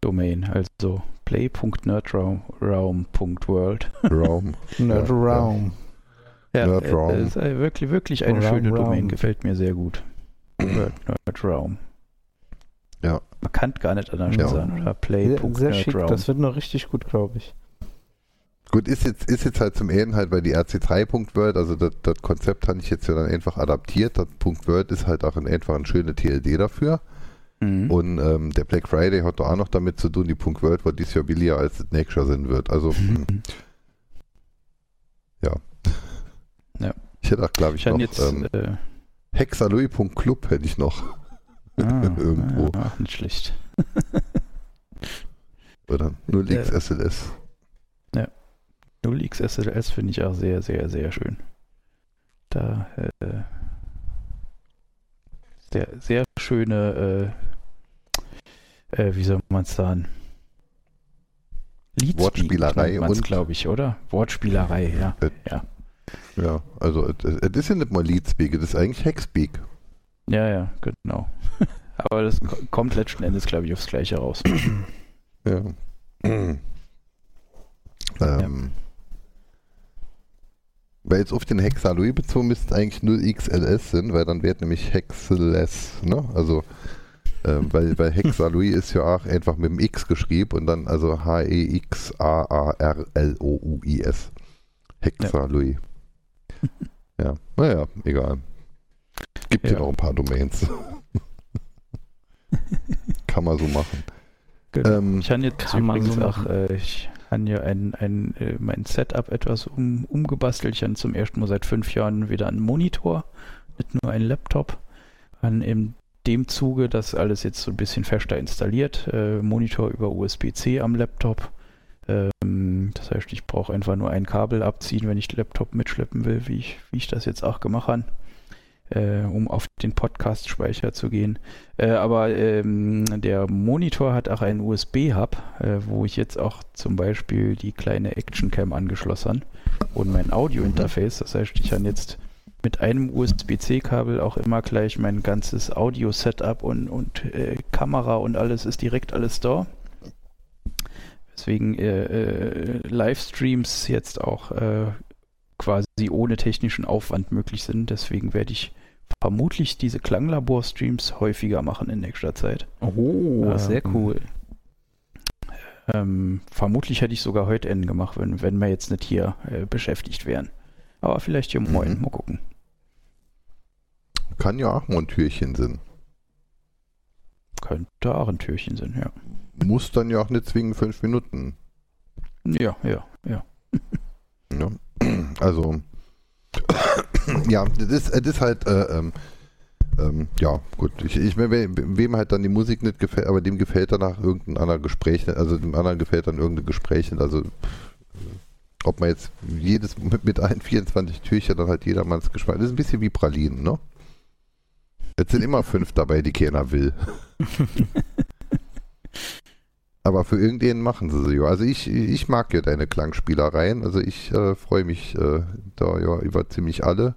Domain. Also play.nerdraum.world. [laughs] Raum. Nerd Ja, ja. Raum. Ja, Nerdraum. äh, ist äh, wirklich, wirklich eine Raum, schöne Domain. Raum. Gefällt mir sehr gut. Nerd, Nerdraum. Ja. Man kann gar nicht anders Ja. sagen. Oder Sehr, sehr schick. play.nerdraum. Das wird noch richtig gut, glaube ich. Gut, ist jetzt, ist jetzt halt zum Ende halt bei die RC3.word, also das, das Konzept habe ich jetzt ja dann einfach adaptiert. Das .word ist halt auch ein, einfach eine schöne TLD dafür. Mhm. Und ähm, der Black Friday hat da auch noch damit zu tun, die Punkt .word war dies Jahr billiger als das nächste Jahr sein wird. Also, mhm. [laughs] ja. ja. Ich hätte auch, glaube ich, ich noch jetzt, ähm, äh, hexalui.club hätte ich noch. Ah, [laughs] Irgendwo. Ja, nicht schlecht. Oder [laughs] äh, 0xSLS. 0xSLS finde ich auch sehr, sehr, sehr schön. Da äh, sehr, sehr schöne, äh, äh, wie soll man es sagen? Leadspeak Wortspielerei und glaube ich, oder? Wortspielerei, ja. It, ja. ja, also äh, äh, es ist ja nicht mal Leadspeak, es ist eigentlich Hackspeak. Ja, ja, genau. [laughs] Aber das kommt letzten Endes, glaube ich, aufs Gleiche raus. ja. [clears throat] ähm. Ja. Weil jetzt auf den Hexaloid bezogen müsste es eigentlich 0xls sind, weil dann wird nämlich Hexless, ne? Also, ähm, weil, weil Hexaloid ist ja auch einfach mit dem X geschrieben und dann also E H-E-X-A-A-R-L-O-U-I-S. Hexaloid. Ja, naja, egal. Gibt ja Ja. noch ein paar Domains. [laughs] Kann man so machen. Genau. Ähm, ich habe jetzt kann man übrigens so auch, äh, ich habe ja ein, ein, äh, mein Setup etwas um, umgebastelt. Ich habe zum ersten Mal seit fünf Jahren wieder einen Monitor, nicht nur einen Laptop. An in dem Zuge das alles jetzt so ein bisschen fester installiert. Äh, Monitor über USB-C am Laptop. Ähm, das heißt, ich brauche einfach nur ein Kabel abziehen, wenn ich den Laptop mitschleppen will, wie ich, wie ich das jetzt auch gemacht habe, äh, um auf den Podcast-Speicher zu gehen. Äh, aber ähm, der Monitor hat auch einen USB-Hub, äh, wo ich jetzt auch zum Beispiel die kleine Action-Cam angeschlossen habe und mein Audio-Interface. Das heißt, ich kann jetzt mit einem USB-C-Kabel auch immer gleich mein ganzes Audio-Setup und, und äh, Kamera und alles ist direkt alles da. Deswegen äh, äh, Livestreams jetzt auch quasi ohne technischen Aufwand möglich sind. Deswegen werde ich vermutlich diese Klanglabor-Streams häufiger machen in nächster Zeit. Oh, sehr Ähm, cool. Ähm, vermutlich hätte ich sogar heute Ende gemacht, wenn, wenn wir jetzt nicht hier äh, beschäftigt wären. Aber vielleicht hier morgen, Mhm. mal gucken. Kann ja auch Montürchen sind. Könnte auch ein Türchen sein, ja. Muss dann ja auch nicht zwingend fünf Minuten. Ja, ja, ja. Ja. Also, ja, das ist, das ist halt, äh, ähm, ähm, ja, gut. Ich, ich, wem wem halt dann die Musik nicht gefällt, aber dem gefällt danach irgendein anderer Gespräch, also dem anderen gefällt dann irgendein Gespräch, also ob man jetzt jedes mit, mit allen 24 Türchen dann halt jedermanns Geschmack. Das ist ein bisschen wie Pralinen, ne? Jetzt sind immer fünf dabei, die keiner will. [laughs] Aber für irgendwen machen sie sie ja. Also ich, ich mag ja deine Klangspielereien. Also ich äh, freue mich äh, da ja über ziemlich alle.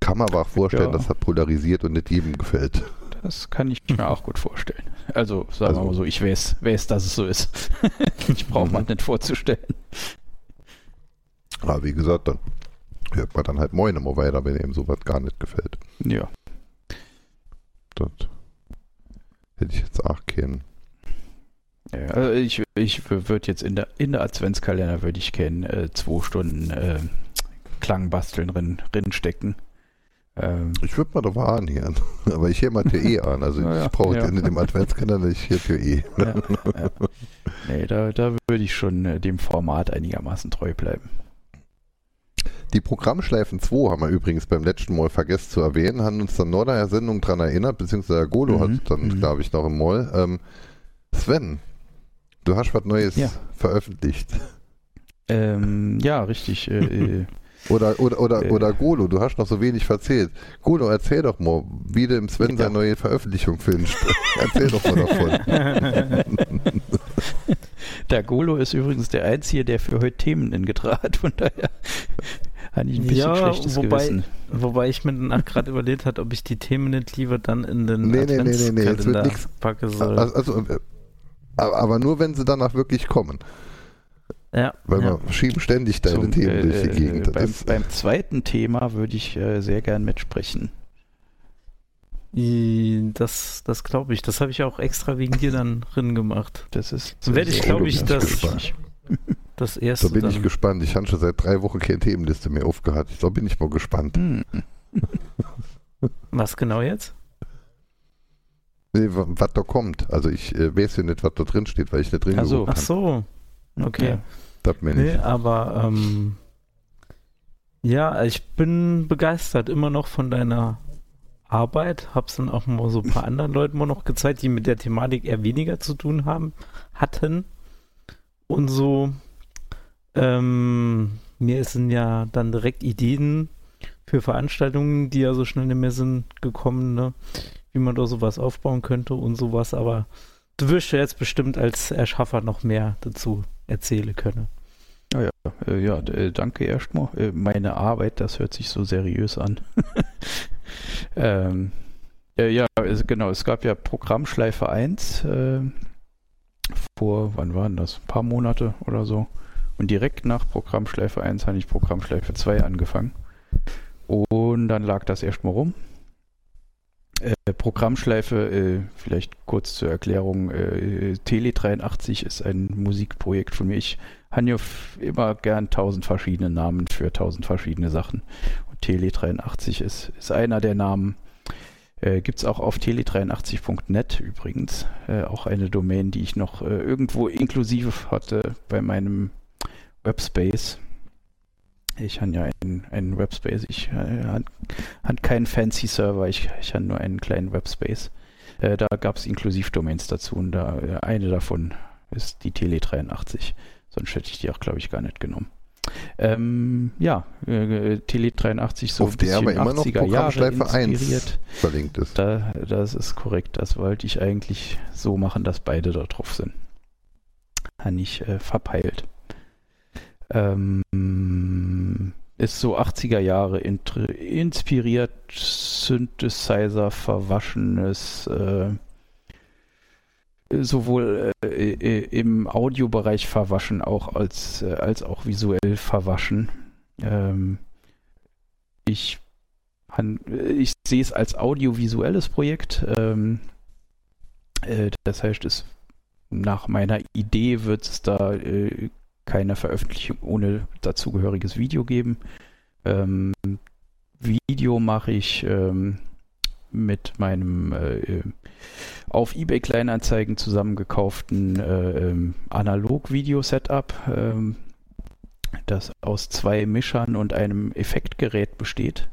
Kann man aber auch vorstellen, Ja. dass das polarisiert und nicht jedem gefällt. Das kann ich mir auch gut vorstellen. Also sagen wir Also- mal so, ich weiß, weiß, dass es so ist. [laughs] ich brauche Mhm. mal nicht vorzustellen. Aber wie gesagt, dann hört man dann halt moin immer weiter, wenn ihm sowas gar nicht gefällt. Ja, Das hätte ich jetzt auch kennen. Ja, also ich, ich würde jetzt in der, in der Adventskalender würde ich kennen, äh, zwei Stunden äh, Klangbasteln drin, drin stecken. Ähm, Ich würde mal da mal anhören. [laughs] Aber ich höre mal TE [laughs] an. Also Ja, ich brauche ja. in dem Adventskalender nicht hier TE. ja, ja. Nee, da, da würde ich schon äh, dem Format einigermaßen treu bleiben. Die Programmschleifen 2 haben wir übrigens beim letzten Mal vergessen zu erwähnen, haben uns dann noch der Sendung daran erinnert, beziehungsweise der Golo Mhm, hat dann, mhm. glaube ich, noch im Mal. Ähm, Sven, du hast was Neues veröffentlicht. Ähm, ja, richtig. Äh, äh, [laughs] Oder, oder, oder, Äh. oder Golo, du hast noch so wenig verzählt. Golo, erzähl doch mal, wie du im Sven Ja. seine neue Veröffentlichung findest. [laughs] erzähl doch mal davon. [laughs] der Golo ist übrigens der Einzige, der für heute Themen in hat. Von daher [laughs] habe ich ein bisschen Ja, schlechtes wobei- Gewissen. Wobei ich mir danach gerade überlegt hat, ob ich die Themen nicht lieber dann in den Nee, nee, nee, nee, nee, jetzt wird nix. packe soll. Also, also, äh, aber nur, wenn sie danach wirklich kommen. Ja, Weil ja. wir schieben ständig deine Zum, Themen äh, durch die äh, Gegend. Das beim, ist- beim zweiten Thema würde ich äh, sehr gern mitsprechen. Das, das glaube ich. Das habe ich auch extra wegen dir dann drin gemacht. Das ist Dann werde ich, glaube ich, das, gespannt. [laughs] das erste Da bin dann. ich gespannt. Ich habe schon seit drei Wochen keine Themenliste mehr aufgehört. Da bin ich mal gespannt. Hm. Was genau jetzt? Nee, wa- was da kommt. Also ich äh, weiß ja nicht, was da drin steht, weil ich nicht drin Ach so. Ach so, okay. Ja. Das mir Nee, nicht. aber ähm, ja, ich bin begeistert immer noch von deiner Arbeit. Hab's dann auch mal so ein paar anderen Leuten mal noch gezeigt, die mit der Thematik eher weniger zu tun haben, hatten. Und so, ähm, mir sind ja dann direkt Ideen für Veranstaltungen, die ja so schnell nicht mehr sind, gekommen, ne? wie man da sowas aufbauen könnte und sowas, aber du wirst ja jetzt bestimmt als Erschaffer noch mehr dazu erzählen können. Ja, ja, äh, ja äh, danke erstmal. Äh, meine Arbeit, das hört sich so seriös an. [laughs] ähm, äh, ja, genau, es gab ja Programmschleife 1 äh, vor, wann waren das? Ein paar Monate oder so. Und direkt nach Programmschleife 1 habe ich Programmschleife 2 angefangen. Und dann lag das erstmal rum. Äh, Programmschleife, äh, vielleicht kurz zur Erklärung, äh, Tele 83 ist ein Musikprojekt von mir. Ich habe immer gern tausend verschiedene Namen für tausend verschiedene Sachen. Und Tele 83 ist, ist einer der Namen. Äh, Gibt es auch auf tele83.net übrigens. Äh, auch eine Domain, die ich noch äh, irgendwo inklusive hatte bei meinem Webspace. Ich habe ja einen, einen Webspace. Ich äh, habe keinen fancy Server. Ich, ich habe nur einen kleinen Webspace. Äh, da gab es Inklusivdomains dazu und da äh, eine davon ist die Tele83. Sonst hätte ich die auch, glaube ich, gar nicht genommen. Ähm, ja, äh, Tele83 so Auf der aber immer noch 80er Jahre Programmschleife 1 inspiriert. verlinkt ist. Da, das ist korrekt. Das wollte ich eigentlich so machen, dass beide da drauf sind. Habe ich äh, verpeilt. Ähm, ist so 80er Jahre inspiriert, Synthesizer verwaschenes, äh, sowohl äh, im Audiobereich verwaschen, auch als, äh, als auch visuell verwaschen. Ähm, ich, ich sehe es als audiovisuelles Projekt. Ähm, äh, das heißt, es, nach meiner Idee wird es da äh, keine Veröffentlichung ohne dazugehöriges Video geben. Ähm, Video mache ich ähm, mit meinem äh, auf eBay Kleinanzeigen zusammengekauften äh, ähm, Analog-Video-Setup, ähm, das aus zwei Mischern und einem Effektgerät besteht.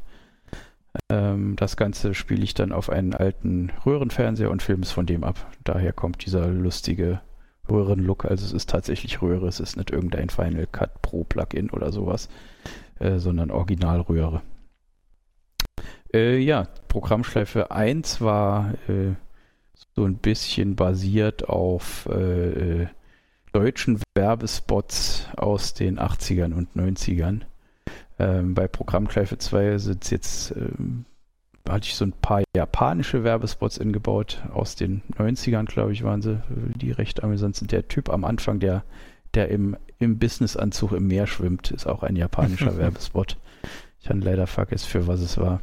Ähm, das Ganze spiele ich dann auf einen alten Röhrenfernseher und filme es von dem ab. Daher kommt dieser lustige Röhrenlook. Also es ist tatsächlich Röhre, es ist nicht irgendein Final Cut Pro Plugin oder sowas, äh, sondern Originalröhre. Äh, ja, Programmschleife 1 war äh, so ein bisschen basiert auf äh, äh, deutschen Werbespots aus den 80ern und 90ern. Ähm, bei Programmschleife 2 sind jetzt, ähm, hatte ich so ein paar japanische Werbespots eingebaut aus den 90ern, glaube ich, waren sie, die recht amüsant sind. Der Typ am Anfang, der, der im, im Businessanzug im Meer schwimmt, ist auch ein japanischer [laughs] Werbespot. Ich habe leider vergessen, für was es war.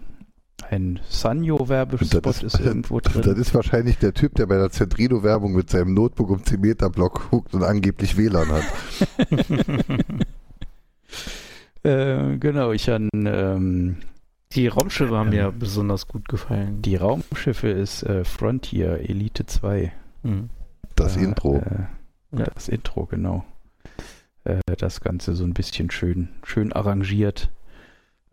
Ein Sanyo-Werbespot Das ist, irgendwo [laughs] drin. Das ist wahrscheinlich der Typ, der bei der Zentrino-Werbung mit seinem Notebook um 10 Meter Block huckt und angeblich WLAN hat. [laughs] Äh, genau, ich habe ähm, Die Raumschiffe haben mir Ähm, besonders gut gefallen. die Raumschiffe ist äh, Frontier Elite 2. Mhm. Das Äh, Intro. Äh, Ja. Das Intro, genau. Äh, das Ganze so ein bisschen schön, schön arrangiert.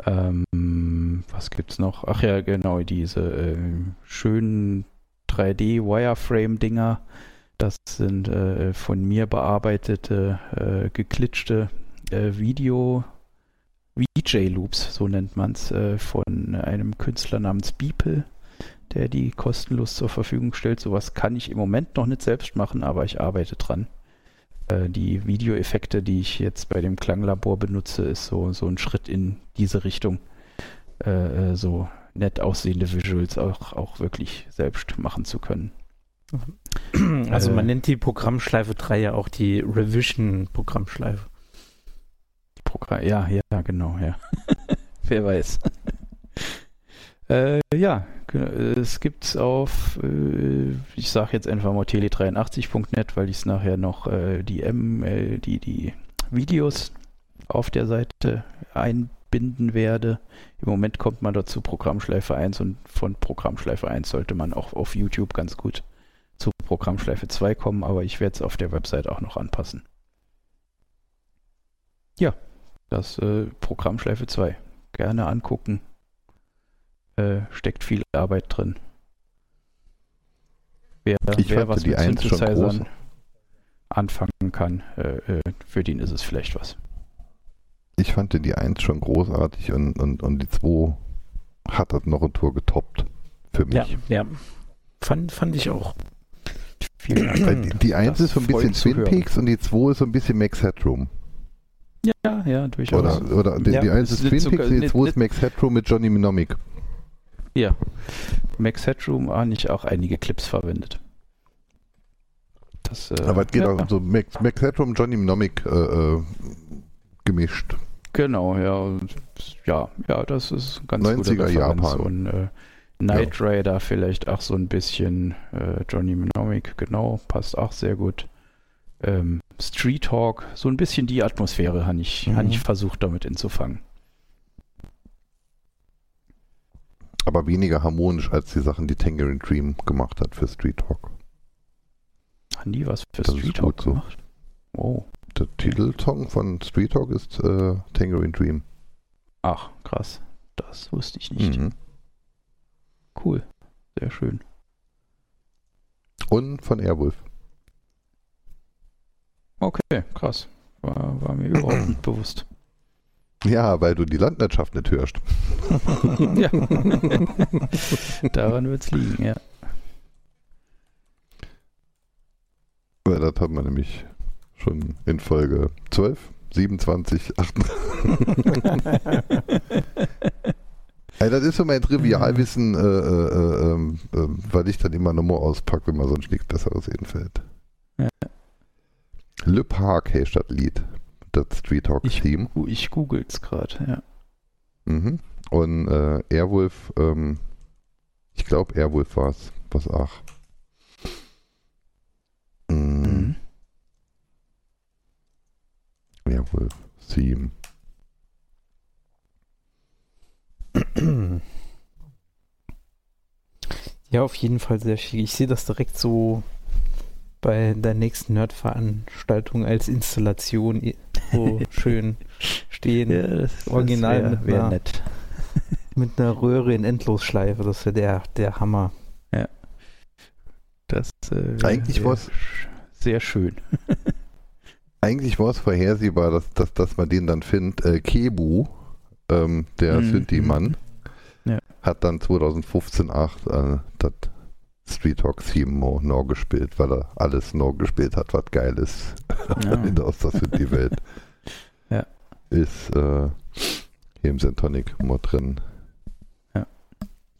Ähm, was gibt's noch? Ach ja, genau, diese ähm, schönen 3D-Wireframe-Dinger. Das sind äh, von mir bearbeitete, äh, geklitschte äh, Video, VJ-Loops, so nennt man's, äh, von einem Künstler namens Beeple, der die kostenlos zur Verfügung stellt. Sowas kann ich im Moment noch nicht selbst machen, aber ich arbeite dran. Äh, die Videoeffekte, die ich jetzt bei dem Klanglabor benutze, ist so, so ein Schritt in diese Richtung. Äh, äh, so nett aussehende Visuals auch, auch wirklich selbst machen zu können. Also man Äh, nennt die Programmschleife 3 ja auch die Revision-Programmschleife. Programm, ja, ja, genau, ja. [laughs] Wer weiß. [laughs] äh, ja, ge- es gibt's auf, äh, ich sage jetzt einfach mal tele83.net, weil ich es nachher noch äh, die M, äh, die, die Videos auf der Seite einbinden werde. Im Moment kommt man dazu Programmschleife 1 und von Programmschleife 1 sollte man auch auf YouTube ganz gut zu Programmschleife 2 kommen, aber ich werde es auf der Website auch noch anpassen. Ja, das äh, Programmschleife 2. Gerne angucken. Äh, steckt viel Arbeit drin. Wer, Ich wer fand was die mit Eins schon Synthesizern groß. anfangen kann, äh, äh, für den ist es vielleicht was. Ich fand die 1 schon großartig und, und, und die 2 hat das noch eine Tour getoppt. Für mich. Ja, ja. Fand, fand ich auch. Die, die 1 Das ist so ein bisschen Twin. Peaks und die 2 ist so ein bisschen Max Headroom. Ja, ja, durchaus. Oder, oder die, Ja, die 1 es ist sind Twin Peaks die nicht- 2 ist Max Headroom mit Johnny Mnemonic. Ja. Max Headroom habe ich auch einige Clips verwendet. Das, äh, Aber es geht ja, auch um so Max, Max Headroom, Johnny Mnemonic äh, äh, gemischt. Genau, ja. Ja, ja, das ist ein ganz 90er gute Referenz. Japan. Und äh, Knight Rider vielleicht auch so ein bisschen. Äh, Johnny Mnemonic, genau, passt auch sehr gut. Ähm, Street Hawk, so ein bisschen die Atmosphäre habe ich, Mhm. hab ich versucht damit einzufangen. Aber weniger harmonisch als die Sachen, die Tangerine Dream gemacht hat für Street Talk. Haben die was für Das Street Hawk so. gemacht? Oh, Der Titelsong von Street Talk ist äh, Tangerine Dream. ach, krass. Das wusste ich nicht. Mhm. Cool. Sehr schön. Und von Airwolf. Okay, krass. War, war mir überhaupt [clears throat] nicht bewusst. Ja, weil du die Landwirtschaft nicht hörst. [laughs] ja. [laughs] Daran wird es liegen, ja. Weil das haben wir nämlich schon in Folge 12, 27, 28. Ey, das ist so mein Trivialwissen, äh, äh, äh, ähm, äh, weil ich dann immer nochmal auspacke, wenn mir sonst nichts Besseres einfällt. Ja. Le Park heißt das Lied. Das Street Talk Ich, Theme. gu- ich googel's gerade, ja. Mhm. Und äh, Airwolf, ähm, ich glaube Airwolf war es, was ach. Mhm. Mhm. Airwolf Theme. [clears throat] Ja, auf jeden Fall sehr schick. Ich sehe das direkt so bei der nächsten Nerd-Veranstaltung als Installation so [laughs] schön stehen das, Original wär, mit wär einer- nett. [laughs] mit einer Röhre in Endlosschleife. Das wäre der, der Hammer. Das äh, Eigentlich wär sch- sehr schön. [laughs] Eigentlich war es vorhersehbar, dass, dass, dass man den dann findet. Äh, Kebu, ähm, der Mhm. Synthi-Mann, Ja. hat dann 2015 8 äh, das Street Talk Theme noch gespielt, weil er alles noch gespielt hat, was geil ist Ja. in der Oster Synthi-Welt. Ja. Ist äh, hier im Syntonic immer drin. Ja.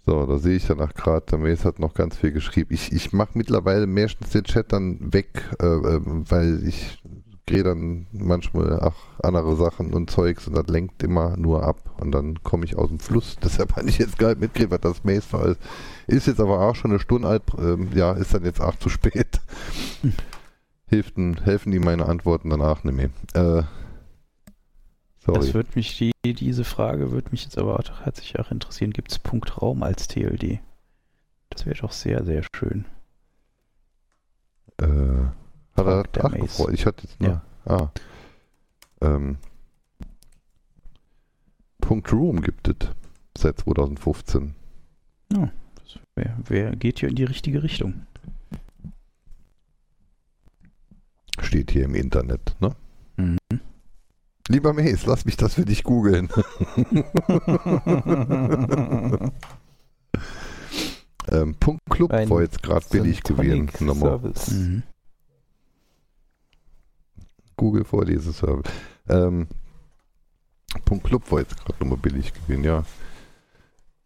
So, da sehe ich danach gerade, der Mace hat noch ganz viel geschrieben. Ich, ich mache mittlerweile meistens den Chat dann weg, äh, äh, weil ich gehe dann manchmal ach, andere Sachen und Zeugs und das lenkt immer nur ab und dann komme ich aus dem Fluss. [laughs] Deshalb habe ich jetzt gar nicht mitgekriegt, was das war. Ist, ist jetzt aber auch schon eine Stunde alt, ähm, ja, ist dann jetzt auch zu spät. [laughs] Hilften, helfen die meine Antworten danach nicht mehr. Äh, sorry. Das wird mich, die, diese Frage würde mich jetzt aber auch tatsächlich auch interessieren. Gibt es Punkt Raum als TLD? Das wäre doch sehr, sehr schön. Äh, hat er ach, Mace. gefreut. Ich hatte jetzt nur. Ah. Ähm, Punkt Room gibt es seit 2015. Das wär, wär, geht hier in die richtige Richtung. Steht hier im Internet, ne? Mhm. Lieber Mace, lass mich das für dich googeln. [laughs] ähm, Punkt Club Ein war jetzt gerade billig gewesen. Mhm. Google Vorleseservice. Ähm, Punkt Club war jetzt gerade nochmal billig gewesen, ja.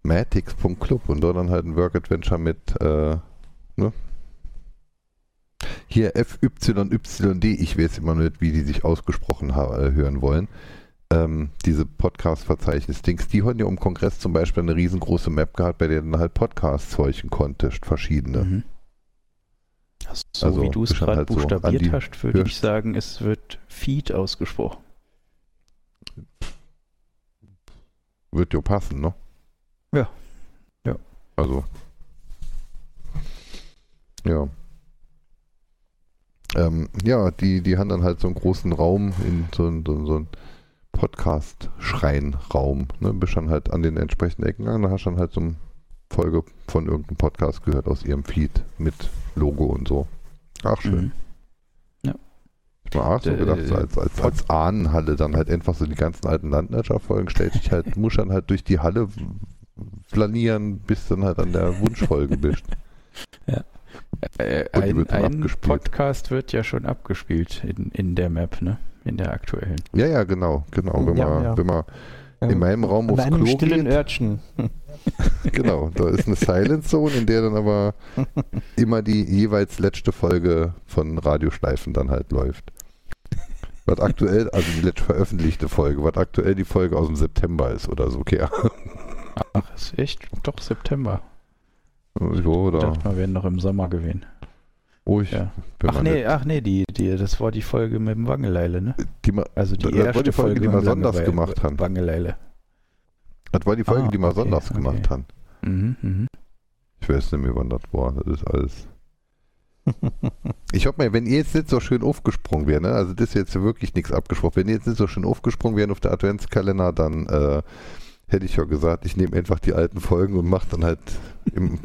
Matix.club und dort dann halt ein Work Adventure mit, äh, ne? Hier FYYD, ich weiß immer nicht, wie die sich ausgesprochen äh, hören wollen. Ähm, diese Podcast-Verzeichnis-Dings, die haben ja um Kongress zum Beispiel eine riesengroße Map gehabt, bei der dann halt Podcasts zeugen konntest, verschiedene. Mhm. So Also, wie du es gerade halt so buchstabiert die hast, würde ich sagen, es wird Feed ausgesprochen. Wird ja passen, ne? Ja. Ja. Also. Ja. Ähm, ja, die, die haben dann halt so einen großen Raum in so, einen- so, so einen Podcast-Schreinraum. Ne? Bist dann halt an den entsprechenden Ecken gegangen, da hast du dann halt so eine Folge von irgendeinem Podcast gehört aus ihrem Feed mit Logo und so. Ach, schön. Mhm. Ja. Ich habe auch so Äh, gedacht, so als, als, als Ahnenhalle dann halt einfach so die ganzen alten Landwirtschaftsfolgen stellt dich halt, musst dann halt durch die Halle flanieren, bis dann halt an der Wunschfolge bist. Äh, Und die ein ein. Podcast wird ja schon abgespielt in, in der Map, ne? In der aktuellen. Ja, ja, genau, genau. Wenn Ja, man, ja. wenn man Ähm, in meinem Raum aufs Klo stillen geht, Örtchen. [laughs] genau, da ist eine Silent Zone, in der dann aber immer die jeweils letzte Folge von Radioschleifen dann halt läuft. Was aktuell, also die letzte veröffentlichte Folge, was aktuell die Folge aus dem September ist oder so, okay. Ach, ist echt doch September. Ich oder dachte, wir werden noch im Sommer gewinnen. ruhig. Ja. wenn Ach nee, ach nee, die, die, das war die Folge mit dem Wangeleile, ne? die, Also die erste die Folge, die mit wir dem sonntags gemacht haben. Wangeleile. Das war die Folge, Ah, die wir okay, sonntags okay. gemacht haben. Mhm, mhm. Ich weiß nicht mehr, wann das war. Das ist alles. Ich hoffe mal, wenn ihr jetzt nicht so schön aufgesprungen wäre, ne? also das ist jetzt wirklich nichts abgesprochen, wenn ihr jetzt nicht so schön aufgesprungen wären auf der Adventskalender, dann äh, hätte ich ja gesagt, ich nehme einfach die alten Folgen und mache dann halt im,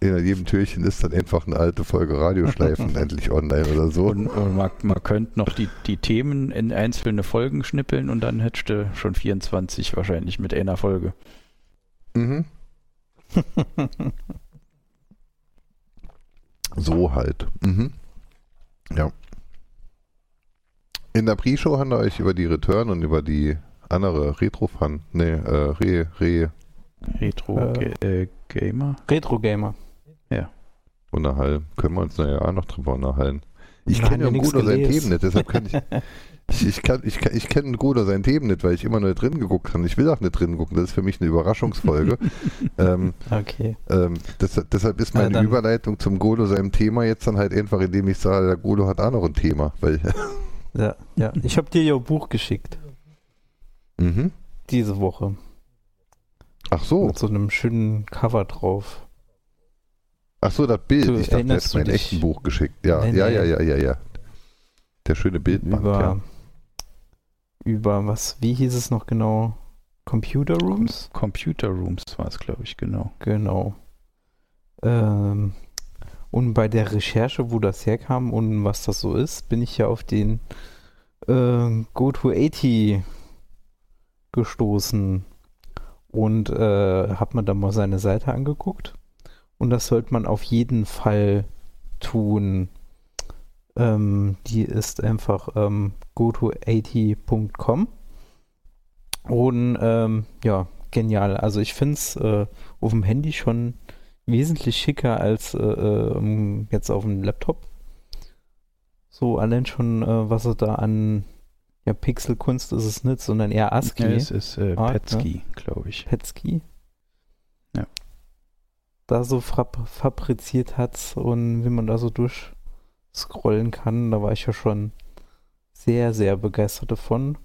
in jedem Türchen ist dann einfach eine alte Folge Radioschleifen [laughs] endlich online oder so. Und, und man, man könnte noch die, die Themen in einzelne Folgen schnippeln und dann hättest du schon 24 wahrscheinlich mit einer Folge. Mhm. [laughs] So halt. Mhm. Ja. In der Pre-Show haben wir euch über die Return und über die andere Retro-Fun, nee, äh, Re, Re Retro Äh. Ga- äh, Gamer. Retro-Gamer. unterhalten. Können wir uns naja auch noch drüber unterhalten. Ich kenne ja Gudo sein. Themen nicht, deshalb kann ich, [laughs] ich, ich, kann, ich, kann, ich kenne Gudo sein Themen nicht, weil ich immer nur drin geguckt habe. Ich will auch nicht drin gucken, das ist für mich eine Überraschungsfolge. [laughs] ähm, Okay. Ähm, deshalb, deshalb ist meine Ja, Überleitung zum Golo seinem Thema jetzt dann halt einfach, indem ich sage, der Golo hat auch noch ein Thema. Weil, Ja, ja. Ich habe dir ja ein Buch geschickt. Mhm. Diese Woche. Ach so, Mit so einem schönen Cover drauf. ach so, das Bild. Du, ich dachte, er erinnerst hat mir ein dich? echten Buch geschickt. Ja, ja, ja, ja, ja, ja. Der schöne Bildband, über, ja. über was, wie hieß es noch genau? Computer Rooms? Computer Rooms war es, glaube ich, genau. Genau. Ähm, und bei der Recherche, wo das herkam und was das so ist, bin ich ja auf den äh, Go-to-80 gestoßen und äh, habe mir dann mal seine Seite angeguckt. Und das sollte man auf jeden Fall tun. Ähm, die ist einfach ähm, go-to80.com. Und ähm, ja, genial. Also ich finde es äh, auf dem Handy schon wesentlich schicker als äh, ähm, jetzt auf dem Laptop. So allein schon, äh, was er da an ja, Pixelkunst ist es nicht, sondern eher ASCII. Ja, es ist äh, Art, Petsky, glaube ich. Petsky. Ja. Da so fab fabriziert hat und wie man da so durchscrollen kann, da war ich ja schon sehr, sehr begeistert davon.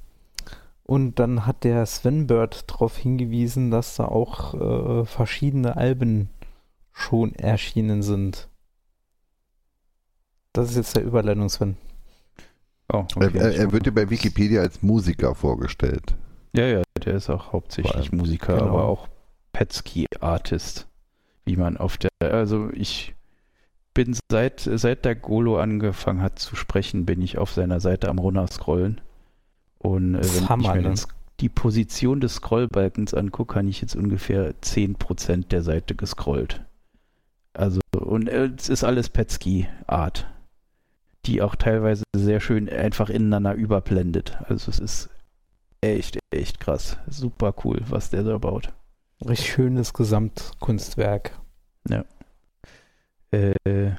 Und dann hat der Sven Bird darauf hingewiesen, dass da auch äh, verschiedene Alben schon erschienen sind. Das ist jetzt der Überleitung, Sven. Oh, Er, okay. er, er wird dir bei Wikipedia als Musiker vorgestellt. ja, ja, der ist auch hauptsächlich Musiker, Genau. aber auch Petsky-Artist. Wie man auf der, also ich bin seit, seit der Golo angefangen hat zu sprechen, bin ich auf seiner Seite am runterscrollen. Und äh, wenn Hammer, ich mir ne? das, die Position des Scrollbalkens angucke, kann ich jetzt ungefähr 10% der Seite gescrollt. Also, und äh, es ist alles Petsky-Art, die auch teilweise sehr schön einfach ineinander überblendet. Also es ist echt, echt krass. Super cool, was der da baut. Richtig schönes Gesamtkunstwerk. Äh,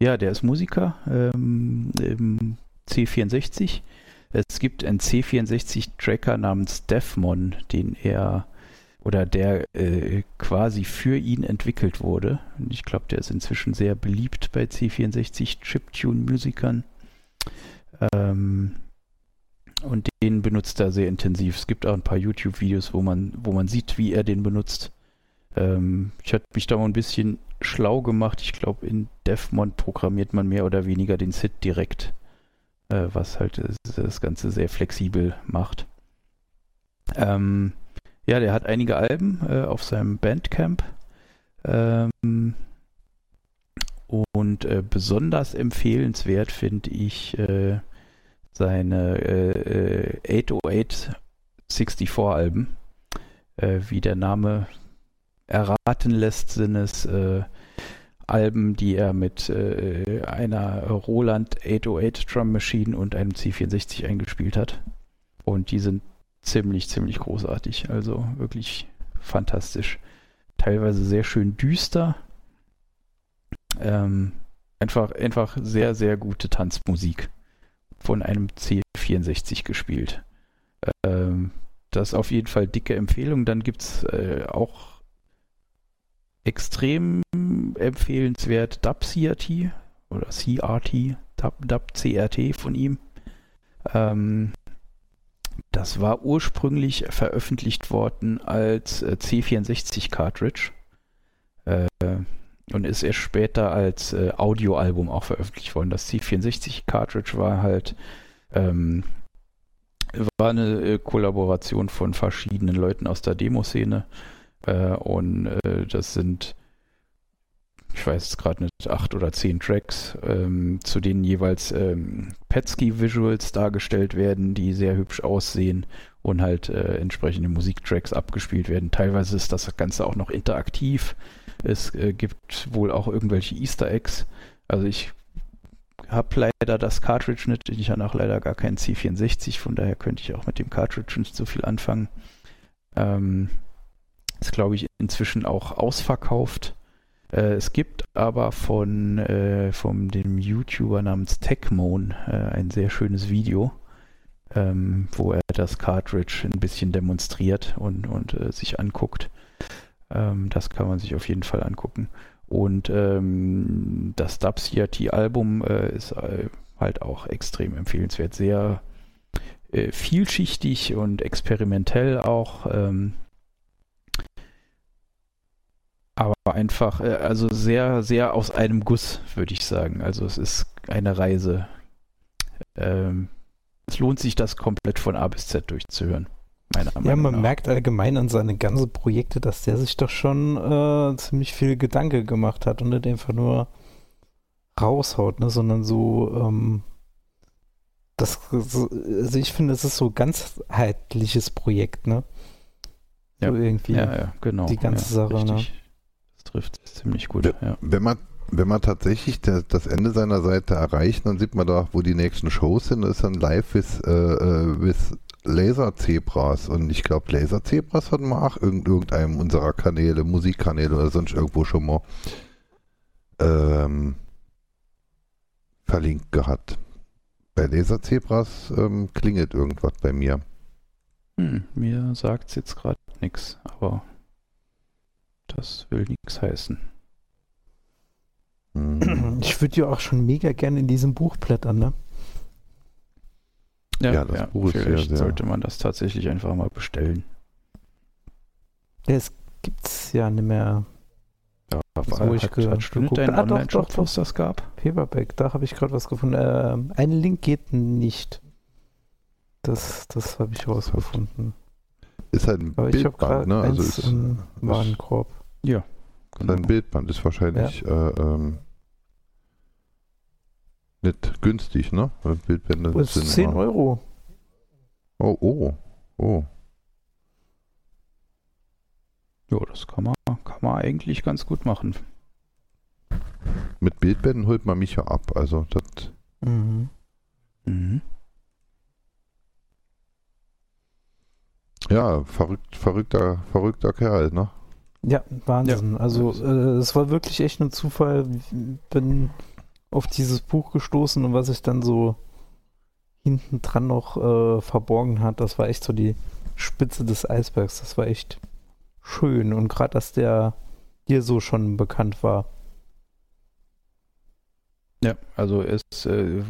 ja, der ist Musiker ähm, im C64. Es gibt einen C64-Tracker namens Defmon, den er oder der äh, quasi für ihn entwickelt wurde. Und ich glaube, der ist inzwischen sehr beliebt bei C64 Chiptune-Musikern. Ähm, und den benutzt er sehr intensiv. Es gibt auch ein paar YouTube-Videos, wo man, wo man sieht, wie er den benutzt. Ähm, ich hatte mich da mal ein bisschen schlau gemacht. Ich glaube, in Defmon programmiert man mehr oder weniger den SID direkt, äh, was halt das, das Ganze sehr flexibel macht. Ähm, ja, der hat einige Alben äh, auf seinem Bandcamp. Ähm, und äh, besonders empfehlenswert finde ich äh, seine äh, äh, 808 64 Alben. Äh, wie der Name erraten lässt, sind es äh, Alben, die er mit äh, einer Roland 808 Drum Machine und einem C64 eingespielt hat. Und die sind ziemlich, ziemlich großartig. Also wirklich fantastisch. Teilweise sehr schön düster. Ähm, einfach, einfach sehr, sehr gute Tanzmusik von einem C64 gespielt. Ähm, das ist auf jeden Fall dicke Empfehlung. Dann gibt es äh, auch extrem empfehlenswert Dub CRT oder CRT, Dub, Dub CRT von ihm. Ähm, das war ursprünglich veröffentlicht worden als äh, C64 Cartridge äh, und ist erst später als äh, Audioalbum auch veröffentlicht worden. Das C64 Cartridge war halt ähm, war eine äh, Kollaboration von verschiedenen Leuten aus der Demoszene äh, und äh, das sind ich weiß es gerade nicht, acht oder zehn Tracks, ähm, zu denen jeweils ähm, Petsky-Visuals dargestellt werden, die sehr hübsch aussehen und halt äh, entsprechende Musiktracks abgespielt werden. Teilweise ist das Ganze auch noch interaktiv. Es äh, gibt wohl auch irgendwelche Easter Eggs. Also ich habe leider das Cartridge nicht, ich habe auch leider gar keinen C64, von daher könnte ich auch mit dem Cartridge nicht so viel anfangen. Ähm, ist, glaube ich, inzwischen auch ausverkauft. Äh, es gibt aber von, äh, von dem YouTuber namens Techmoan äh, ein sehr schönes Video, ähm, wo er das Cartridge ein bisschen demonstriert und, und äh, sich anguckt. Ähm, das kann man sich auf jeden Fall angucken. Und ähm, das Dub CRT-Album äh, ist äh, halt auch extrem empfehlenswert. Sehr vielschichtig und experimentell auch. Aber einfach, äh, also sehr, sehr aus einem Guss, würde ich sagen. Also es ist eine Reise. Ähm, es lohnt sich, das komplett von A bis Z durchzuhören. Meiner ja, man nach. merkt allgemein an seine ganzen Projekte, dass der sich doch schon äh, ziemlich viel Gedanke gemacht hat und nicht einfach nur raushaut, ne, sondern so, ähm, das, also ich finde, es ist so ein ganzheitliches Projekt, ne? Ja, so irgendwie ja, ja, genau. Die ganze ja, Sache, ne? Trifft es ziemlich gut. Wenn, ja. wenn, man, wenn man tatsächlich das Ende seiner Seite erreicht, dann sieht man da, wo die nächsten Shows sind. Das ist dann live with, äh, äh with Laserzebras. Und ich glaube, Laserzebras hatten wir auch in irgendeinem unserer Kanäle, Musikkanäle oder sonst irgendwo schon mal ähm, verlinkt gehabt. Bei Laserzebras ähm, klingelt irgendwas bei mir. Hm, mir sagt es jetzt gerade nichts, aber das will nichts heißen. Mhm. Ich würde ja auch schon mega gerne in diesem Buch blättern, ne? Ja, ja das ja, Buch ist vielleicht sehr, sollte man das tatsächlich einfach mal bestellen. Ja, es gibt's ja nicht mehr. Ja, das, wo ich hat, hat Stunde einen ah, Online-Shop, was das gab? Paperback, da habe ich gerade was gefunden. Äh, ein Link geht nicht. Das, das habe ich rausgefunden. Ist halt ein Aber Bildband, ne? Also ist, im Warenkorb. Ja. Genau. Sein Bildband ist wahrscheinlich ja. äh, ähm, nicht günstig, ne? Weil Bildbände das sind 10 immer... Euro. Oh, oh, oh. Ja, das kann man, kann man eigentlich ganz gut machen. Mit Bildbänden holt man mich ja ab, also das. Mhm. Mhm. Ja, verrückt, verrückter, verrückter Kerl, ne? Ja, Wahnsinn. Ja. Also äh, es war wirklich echt ein Zufall. Bin auf dieses Buch gestoßen und was sich dann so hinten dran noch äh, verborgen hat, das war echt so die Spitze des Eisbergs. Das war echt schön und gerade, dass der hier so schon bekannt war. Ja, also es äh,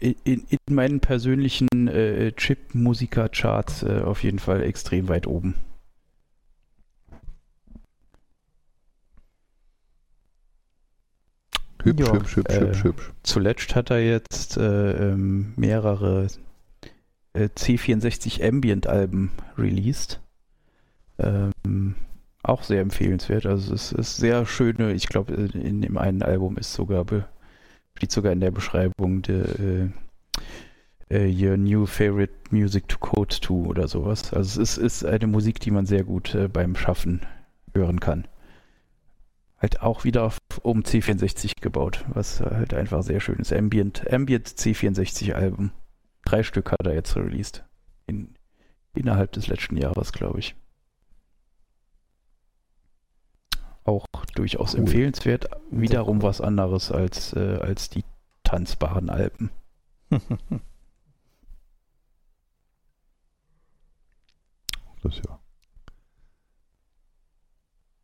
in, in, meinen persönlichen äh, Chip-Musiker-Charts äh, auf jeden Fall extrem weit oben. Hübsch, ja, hübsch, hübsch, äh, hübsch, hübsch. Zuletzt hat er jetzt äh, ähm, mehrere äh, C64 Ambient-Alben released. Ähm, auch sehr empfehlenswert. Also es ist sehr schöne, ich glaube, in dem einen Album ist sogar Steht sogar in der Beschreibung, de, äh, äh, Your New Favorite Music to Code to oder sowas. Also es ist, ist eine Musik, die man sehr gut äh, beim Schaffen hören kann. Halt auch wieder auf um C64 gebaut, was halt einfach sehr schön ist. Ambient, Ambient C64 Album. Drei Stück hat er jetzt released. In, innerhalb des letzten Jahres, glaube ich. Auch durchaus Cool. empfehlenswert. Wiederum was anderes als, äh, als die tanzbaren Alpen. [laughs] Das ist ja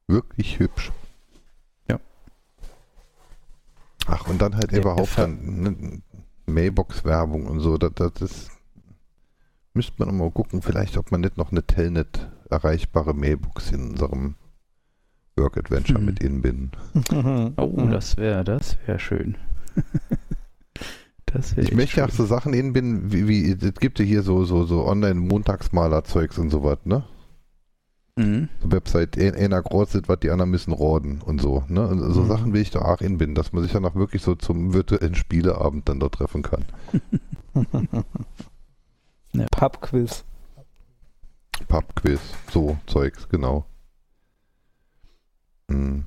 wirklich hübsch. Ja. Ach, und dann halt Der überhaupt dann ne, Mailbox-Werbung und so. Das, das ist, müsste man mal gucken, vielleicht, ob man nicht noch eine Telnet erreichbare Mailbox in unserem Work Adventure Hm. mit inbinden. [laughs] Oh, Mhm. das wäre das wär schön. [laughs] das wär Ich möchte ja auch schön. so Sachen inbinden, wie, wie es gibt ja hier so, so, so Online-Montagsmaler-Zeugs und sowas, ne? Mhm. So Website, ein- einer großet, was die anderen müssen roden und so, ne? Und so Mhm. Sachen will ich da auch inbinden, dass man sich dann auch wirklich so zum virtuellen Spieleabend dann dort treffen kann. [laughs] Pubquiz. Pubquiz, so Zeugs, genau. Mhm.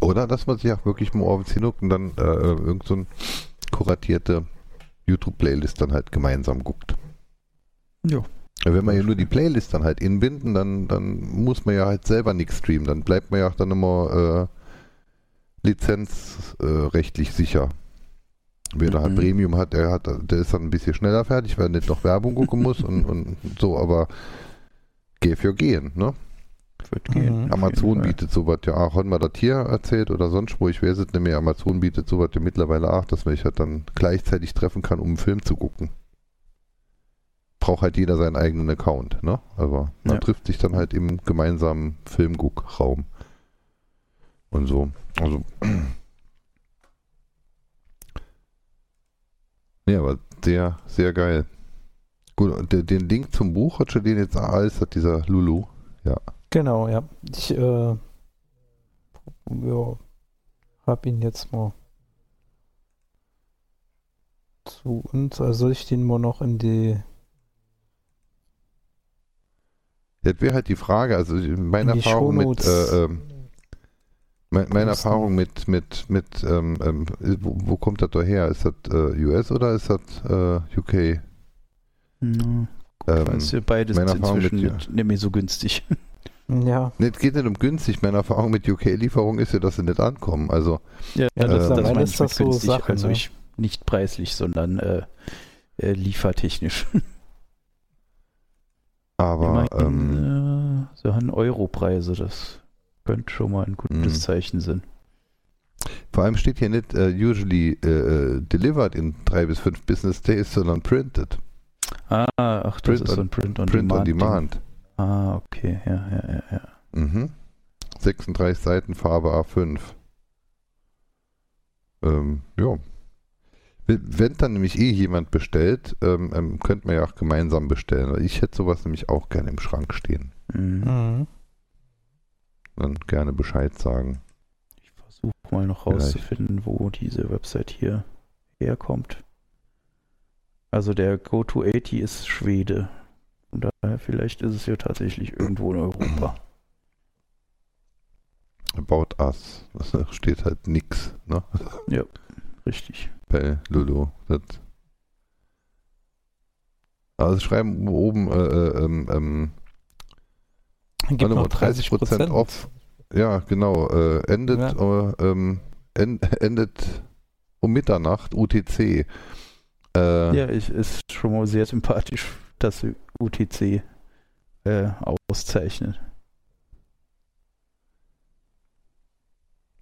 Oder dass man sich auch wirklich mal auf hinguckt und dann äh, irgend so ein kuratierte YouTube-Playlist dann halt gemeinsam guckt. Ja. Wenn wir ja nur die Playlist dann halt inbinden, dann, dann muss man ja halt selber nichts streamen. Dann bleibt man ja auch dann immer äh, lizenzrechtlich sicher. Wer da halt Mhm. Premium hat, der hat, der ist dann ein bisschen schneller fertig, weil er nicht noch Werbung gucken muss und, und so, aber geh für gehen, ne? Wird gehen. Mhm. Amazon bietet sowas ja auch, haben wir das hier erzählt oder sonst wo, ich weiß es nicht mehr, Amazon bietet sowas ja mittlerweile auch, dass man sich halt dann gleichzeitig treffen kann, um einen Film zu gucken. Braucht halt jeder seinen eigenen Account, ne? Aber man Ja. trifft sich dann halt im gemeinsamen Filmguckraum. Und so. Also. [clears throat] Ja, aber sehr, sehr geil. Gut, und den, Link zum Buch hat schon den jetzt alles, hat dieser Lulu. Genau, ja. Ich äh, ja, hab ihn jetzt mal zu uns. Also soll ich den mal noch in die. Jetzt wäre halt die Frage, also meine die Erfahrung mit, äh, ähm, mein, meine posten. Erfahrung mit, mit, mit, ähm, ähm, wo, wo kommt das da her? Ist das äh, US oder ist das äh, UK? Ja. Ähm, Weißt du, beides meine Erfahrung inzwischen mit- nicht, nicht mehr so günstig. [laughs] Ja, nee, es geht nicht um günstig. Meine Erfahrung mit UK-Lieferung ist ja, dass sie nicht ankommen. Also, Ja, Ja, das, das mittlerweile meine ist ich das mit so günstig. Sache, also ne? ich, nicht preislich, sondern äh, äh, liefertechnisch. [laughs] aber ähm, äh, so haben Europreise, das könnte schon mal ein gutes Mhm. Zeichen sein. vor allem steht hier nicht äh, usually äh, delivered in drei bis fünf Business Days, sondern printed. Ah, ach, das Print ist so ein Print on Print on Demand. Ding. Demand. Ah, okay, ja, ja, ja, ja. Mhm. 36 Seiten, Farbe A5. Ähm, ja. Wenn- dann nämlich eh jemand bestellt, ähm, ähm, könnte man ja auch gemeinsam bestellen. Ich hätte sowas nämlich auch gerne im Schrank stehen. Mhm. mhm. Dann gerne Bescheid sagen. Ich versuche mal noch Vielleicht. rauszufinden, wo diese Website hier herkommt. Also der Go280 ist Schwede. Von daher vielleicht ist es ja tatsächlich irgendwo in Europa. About Us. [laughs] Da steht halt nix, ne? Richtig. Bei Lulu. Das also schreiben oben äh, äh, ähm, ähm, Gibt noch 30 Prozent off. Ja, genau. Äh, endet, äh, ähm, en, [laughs] endet um Mitternacht UTC. Äh, Ja, ich, ist schon mal sehr sympathisch, dass sie UTC äh, auszeichnet.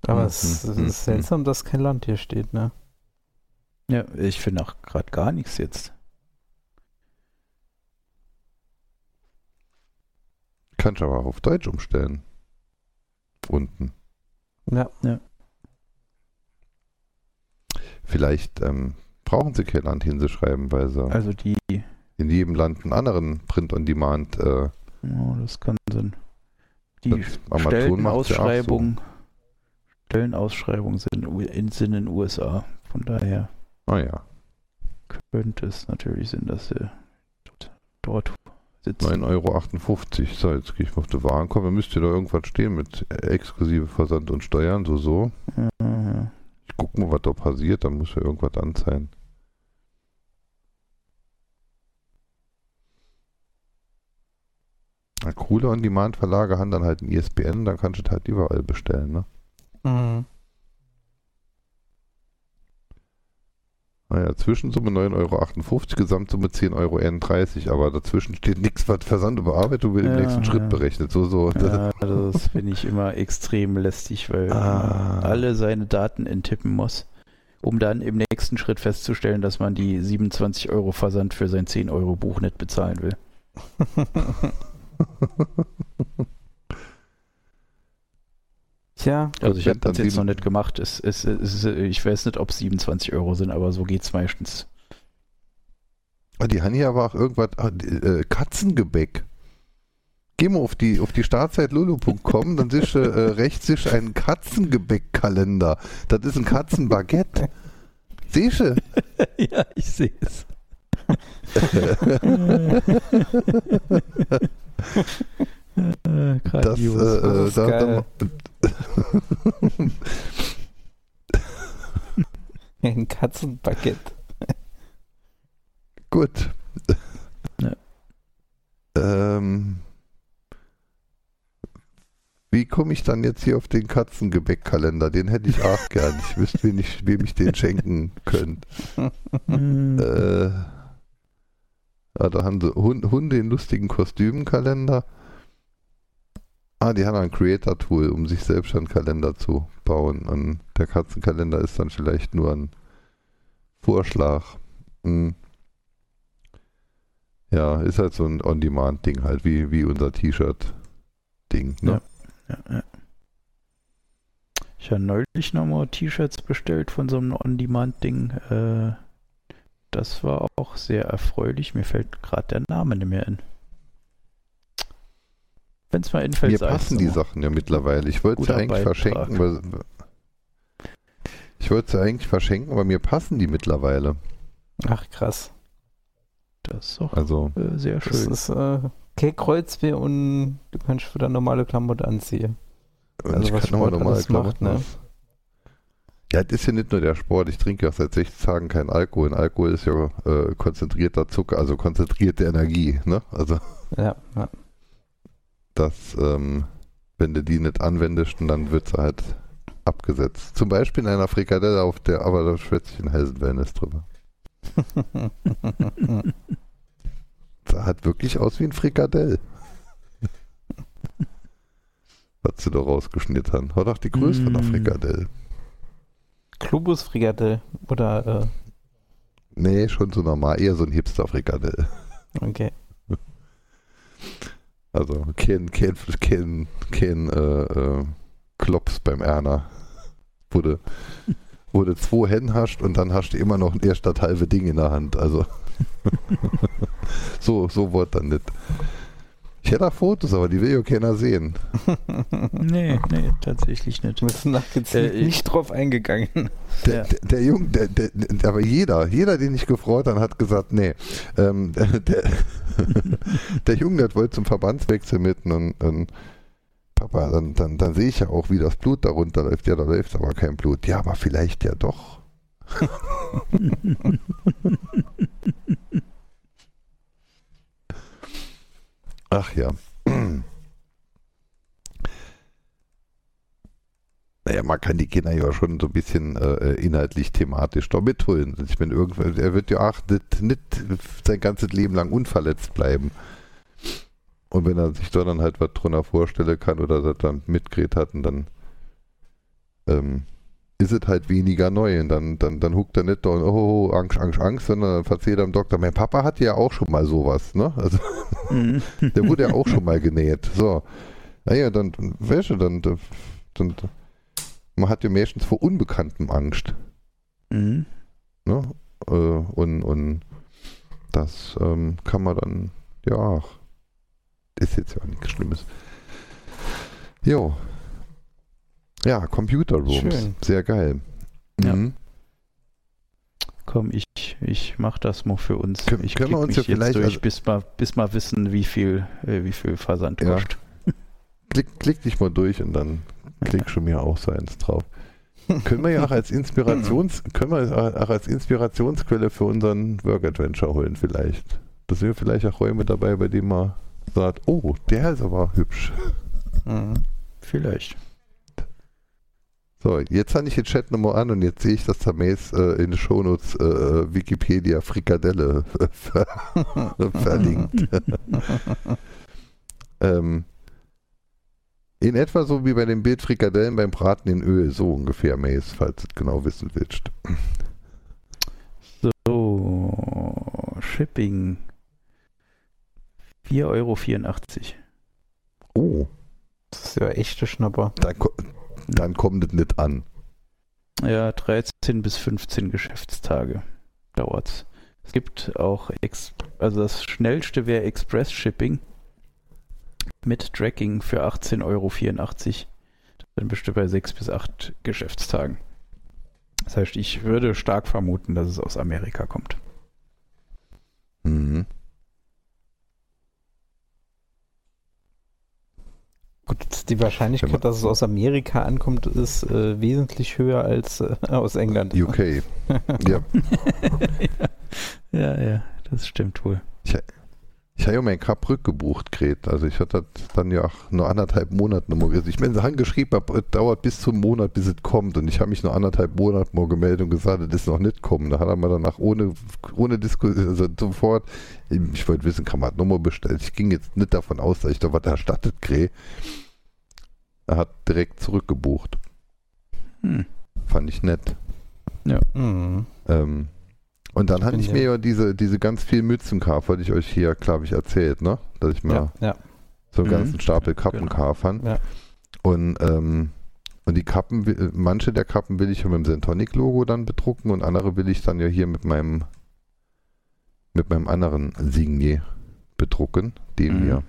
Aber Mhm, es mhm, ist seltsam, dass kein Land hier steht, ne? Ja, ich finde auch gerade gar nichts jetzt. Kannst du aber auch auf Deutsch umstellen. Unten. Ja. Vielleicht ähm, brauchen sie kein Land hinzuschreiben, weil sie Also die, in jedem Land einen anderen Print-on-Demand äh, oh, das kann sein. Die ja auch so. Stellenausschreibungen Stellenausschreibungen sind in, sind in den USA. Von daher Ah ja. könnte es natürlich sein, dass sie dort, dort sitzen. 9,58 Euro. So, jetzt gehe ich mal auf die Warenkorb. Da müsste da irgendwas stehen mit exklusive Versand und Steuern, so so. Ja, ja. Ich guck mal, was da passiert, dann muss ja irgendwas anzeigen. Na, coole On-Demand-Verlage haben dann halt ein ISBN, dann kannst du es halt überall bestellen, ne? Mhm. Naja, Zwischensumme 9,58 Euro, Gesamtsumme 10,31 Euro, aber dazwischen steht nichts, was Versand und Bearbeitung wird im Ja, nächsten Schritt ja. berechnet. So, so. Ja, das finde ich immer extrem lästig, weil Ah. man alle seine Daten intippen muss, um dann im nächsten Schritt festzustellen, dass man die 27 Euro Versand für sein 10 Euro Buch nicht bezahlen will. [laughs] Tja, Also ich habe das jetzt noch nicht gemacht. Es, es, es, ich weiß nicht, ob es 27 Euro sind, aber so geht es meistens. Ah, die haben hier aber auch irgendwas, ah, die, äh, Katzengebäck. Geh mal auf die, auf die Startzeit lulu.com, dann siehst du äh, [laughs] rechts ist ein Katzengebäckkalender. Das ist ein Katzenbaguette. Siehst du? [laughs] ja, ich sehe es. [laughs] äh, Das, äh, das äh, ist da, geil. da, [laughs] ein Katzenbaguette. [laughs] gut. Ja. Ähm, wie komme ich dann jetzt hier auf den Katzengebäckkalender? Den hätte ich auch gern. Ich wüsste, wen ich, wem ich den schenken könnte. Hm, Äh, ja, da haben sie Hund, Hunde in lustigen Kostümenkalender. Ah, die haben ein Creator-Tool, um sich selbst einen Kalender zu bauen. Und der Katzenkalender ist dann vielleicht nur ein Vorschlag. Hm. Ja, ist halt so ein On-Demand-Ding halt, wie, wie unser T-Shirt-Ding. Ne? Ja, ja. Ich habe neulich nochmal T-Shirts bestellt von so einem On-Demand-Ding. Äh, das war auch sehr erfreulich. Mir fällt gerade der Name nicht mehr in. Wenn es mal einfällt, Mir passen die. Sachen ja mittlerweile. Ich wollte sie eigentlich verschenken, weil ich wollte sie eigentlich verschenken, aber mir passen die mittlerweile. Ach krass. Das ist doch Also äh, sehr Das schön. ist äh, kein Kreuzweh und du kannst wieder normale Klamotten anziehen. Und Also ich was kann nochmal Sport normale macht, Klamotten ne? Ja, das ist ja nicht nur der Sport. Ich trinke ja auch seit 60 Tagen keinen Alkohol. Und Alkohol ist ja äh, konzentrierter Zucker, also konzentrierte Energie. Ne? Also Ja, ja. Das, ähm, wenn du die nicht anwendest, dann wird sie halt abgesetzt. Zum Beispiel in einer Frikadelle, auf der, aber da schwätze ich in Heisen Wellness drüber. [laughs] Sah halt wirklich aus wie ein Frikadell. Was sie da rausgeschnitten haben. Hat auch die Größe von einer Mm. Frikadelle. Globus Frikadelle oder äh, Nee, schon so normal, eher so ein Hipster-Frikadell. okay. Also kein, kein, kein, kein äh, äh, Klops beim Erna. Wo du zwei Hände hast und dann hast du immer noch erst das halbe Ding in der Hand. Also [laughs] so, so wird dann nicht. Ich hätte auch Fotos, aber die will ja keiner sehen. [laughs] nee, nee, tatsächlich nicht. Du bist nachgezielt Äh, ich- nicht drauf eingegangen. Der, Ja. der, der Junge, der, der, der, aber jeder, jeder, den ich gefreut habe, hat gesagt, nee. Ähm, [laughs] der, der, der Junge, der wollte zum Verbandswechsel mit und, und Papa, dann, dann, dann sehe ich ja auch, wie das Blut darunter läuft. Ja, da läuft aber kein Blut. Ja, aber vielleicht ja doch. [laughs] Ach ja. Naja, man kann die Kinder ja schon so ein bisschen äh, inhaltlich, thematisch da mitholen. Ich meine, irgendwann, er wird ja auch nicht, nicht sein ganzes Leben lang unverletzt bleiben. Und wenn er sich da dann halt was drunter vorstellen kann oder das dann mitgeredet hat, dann ähm, ist es halt weniger neu. Und dann, dann, dann huckt er nicht da und, oh, Angst, Angst, Angst, sondern dann erzählt er dem Doktor, mein Papa hatte ja auch schon mal sowas, ne? Also Mhm. [laughs] der wurde ja auch schon mal genäht. So. Naja, dann, weißt du, dann, dann, dann, man hat ja meistens vor Unbekanntem Angst. Mhm. Ne? Äh, und, und das ähm, kann man dann, ja, ist jetzt ja nichts Schlimmes. Jo. Ja, Computer Rooms. Schön. Sehr geil. Ja. Mhm. Komm, ich, ich mach das mal für uns. Können- ich können wir uns ja vielleicht- durch, also- bis wir bis wir wissen, wie viel, äh, wie viel Versand Ja. kostet. Klick, klick dich mal durch und dann klick schon mir auch so eins drauf. können wir ja auch als Inspirations, [laughs] können wir auch als Inspirationsquelle für unseren Work Adventure holen vielleicht. Das sind vielleicht auch Räume dabei, bei denen man sagt, oh, der ist aber hübsch. Mhm. Vielleicht. So, jetzt habe ich den Chat nochmal an und jetzt sehe ich, dass der Mace äh, in den Shownotes äh, Wikipedia Frikadelle äh, ver [laughs] verlinkt. [laughs] ähm, in etwa so wie bei dem Bild Frikadellen beim Braten in Öl, so ungefähr, Mace, falls du es genau wissen willst. So, Shipping. 4,84 Euro. Oh, Das ist ja echte Schnapper. ko dann kommt es nicht an. Ja, 13 bis 15 Geschäftstage dauert's. Es gibt auch, Ex also das schnellste wäre Express Shipping mit Tracking für 18,84 Euro. Dann bist du bei 6 bis 8 Geschäftstagen. Das heißt, ich würde stark vermuten, dass es aus Amerika kommt. Mhm. Gut, die Wahrscheinlichkeit, man- dass es aus Amerika ankommt, ist äh, wesentlich höher als äh, aus England. UK. [laughs] ja. [laughs] ja, ja, das stimmt wohl. Ich habe ja mein Cup rückgebucht, Gret. Also ich hatte das dann ja auch nur anderthalb Monate noch mal gesagt. Ich meine, angeschrieben habe, es dauert bis zum Monat, bis es kommt. Und ich habe mich nur anderthalb Monate mal gemeldet und gesagt, das ist noch nicht kommen. Da hat er mir danach ohne, ohne Diskussion, also sofort, ich wollte wissen, kann man das nochmal bestellen. Ich ging jetzt nicht davon aus, dass ich da was erstattet kriege. Er hat direkt zurückgebucht. Hm. Fand ich nett. Mhm. Ähm, und dann hatte ich ja- mir ja diese, diese ganz vielen Mützen gekauft, hatte ich euch hier, glaube ich, erzählt, ne? Dass ich mir Ja, ja. so einen Mhm. ganzen Stapel Kappen Genau. kaufen. Ja. Und, ähm, und die Kappen, manche der Kappen will ich ja mit dem Sentonic-Logo dann bedrucken und andere will ich dann ja hier mit meinem mit meinem anderen Signier bedrucken, dem Mhm. hier.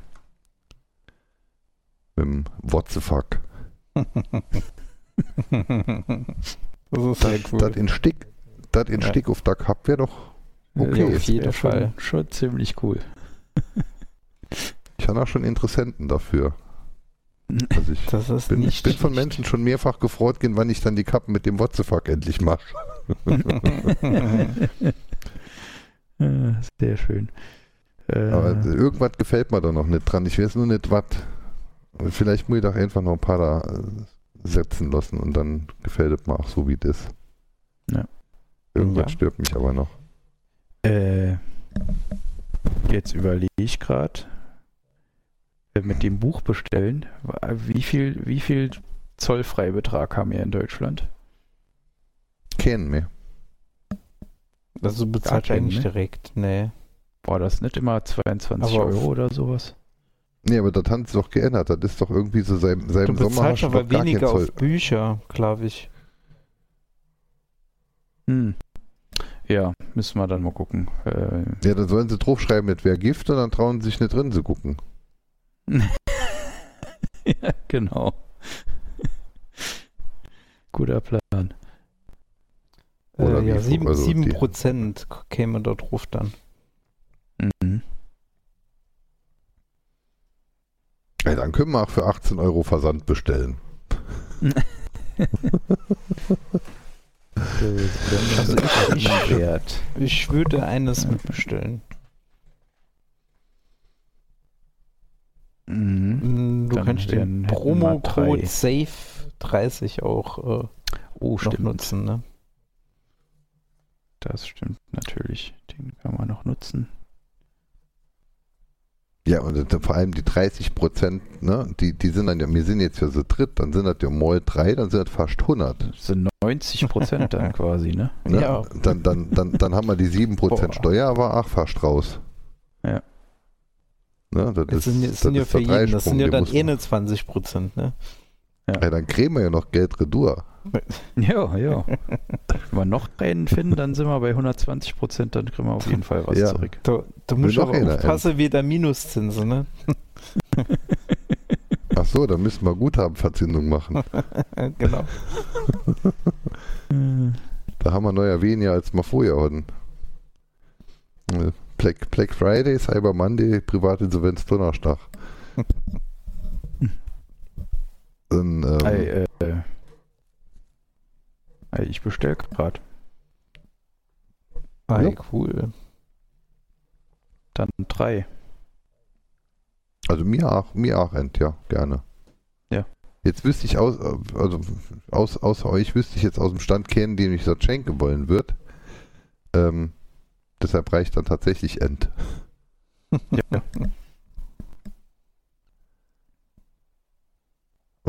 Mit dem What the fuck. [laughs] Das ist sehr cool. Das in Stick, das in Ja. Stick auf der Cup wäre doch Okay. Ja, auf jeden wär schon, Fall. schon ziemlich cool. Ich habe auch schon Interessenten dafür. [laughs] Also ich Das ist bin, nicht bin von. Menschen schon mehrfach gefreut, gehen, wann ich dann die Kappen mit dem What the fuck endlich mache. [laughs] Äh, Sehr schön. Äh, Aber irgendwas gefällt mir da noch nicht dran. Ich weiß nur nicht, was. Vielleicht muss ich doch einfach noch ein paar da äh, setzen lassen und dann gefällt es mir auch so, wie das. Ja. Irgendwas Ja. stört mich aber noch. Äh, jetzt überlege ich gerade, mit dem Buch bestellen, wie viel, wie viel Zollfreibetrag haben wir in Deutschland? Kennen wir. Also bezahlst Gar keinen, eigentlich ne? direkt. Nee. War das nicht immer 22 Aber Euro oder sowas? Nee, aber das haben sie doch geändert. Das ist doch irgendwie so seit, seit Du dem Sommer bezahlst du aber gar keinen weniger auf Bücher, glaube ich. Hm. Ja, müssen wir dann mal gucken. Äh, Ja, dann sollen sie draufschreiben, mit wer Gift und dann trauen sie sich nicht drin zu gucken. [laughs] ja, genau. [laughs] Guter Plan. Oder äh, ja, wie, 7, also die- 7% käme da drauf dann. Mhm. Ja, dann können wir auch für 18 Euro Versand bestellen. [laughs] Also ich, ich. Ich würde eines mitbestellen. Mhm. Mm, Du Dann kannst den Promocode drei. SAFE30 auch äh, Oh, noch nutzen. Ne? Das stimmt natürlich. Den kann man noch nutzen. Ja, und dann vor allem die 30 Prozent, ne, die, die sind dann ja, wir sind jetzt ja so dritt, dann sind das ja mal drei, dann sind das fast 100. Das sind 90 Prozent dann [laughs] quasi, ne? Ne? Ja. Dann, dann, dann, dann haben wir die 7 Prozent. Steuer, aber auch fast raus. Ja. Ne, das Das ist, sind, das das sind ja ist für der jeden, das sind ja dann eh eine 20 Prozent, ne? Ja, dann kriegen wir ja noch Geld retour. [laughs] Ja, ja. Wenn wir noch einen finden, dann sind wir bei 120 Prozent, dann kriegen wir auf jeden Fall was Ja. zurück. Du, du musst einer, aufpassen, wie der Minuszinsen, ne? [laughs] Ach so, dann müssen wir Guthabenverzinsung machen. [laughs] genau. Da haben wir neuer weniger als mal vorher hatten. Äh, Black, Black Friday, Cyber Monday, Privatinsolvenz Donnerstag. Dann, ähm, Ei, äh, ei, ich bestell grad. Ah, Ja. cool. Dann drei. Also mir auch, mir auch end, ja, gerne. Ja. Jetzt wüsste ich aus, also aus, außer euch wüsste ich jetzt aus dem Stand kennen, den ich das schenken wollen wird. Ähm, deshalb reicht dann tatsächlich end. [laughs] Ja.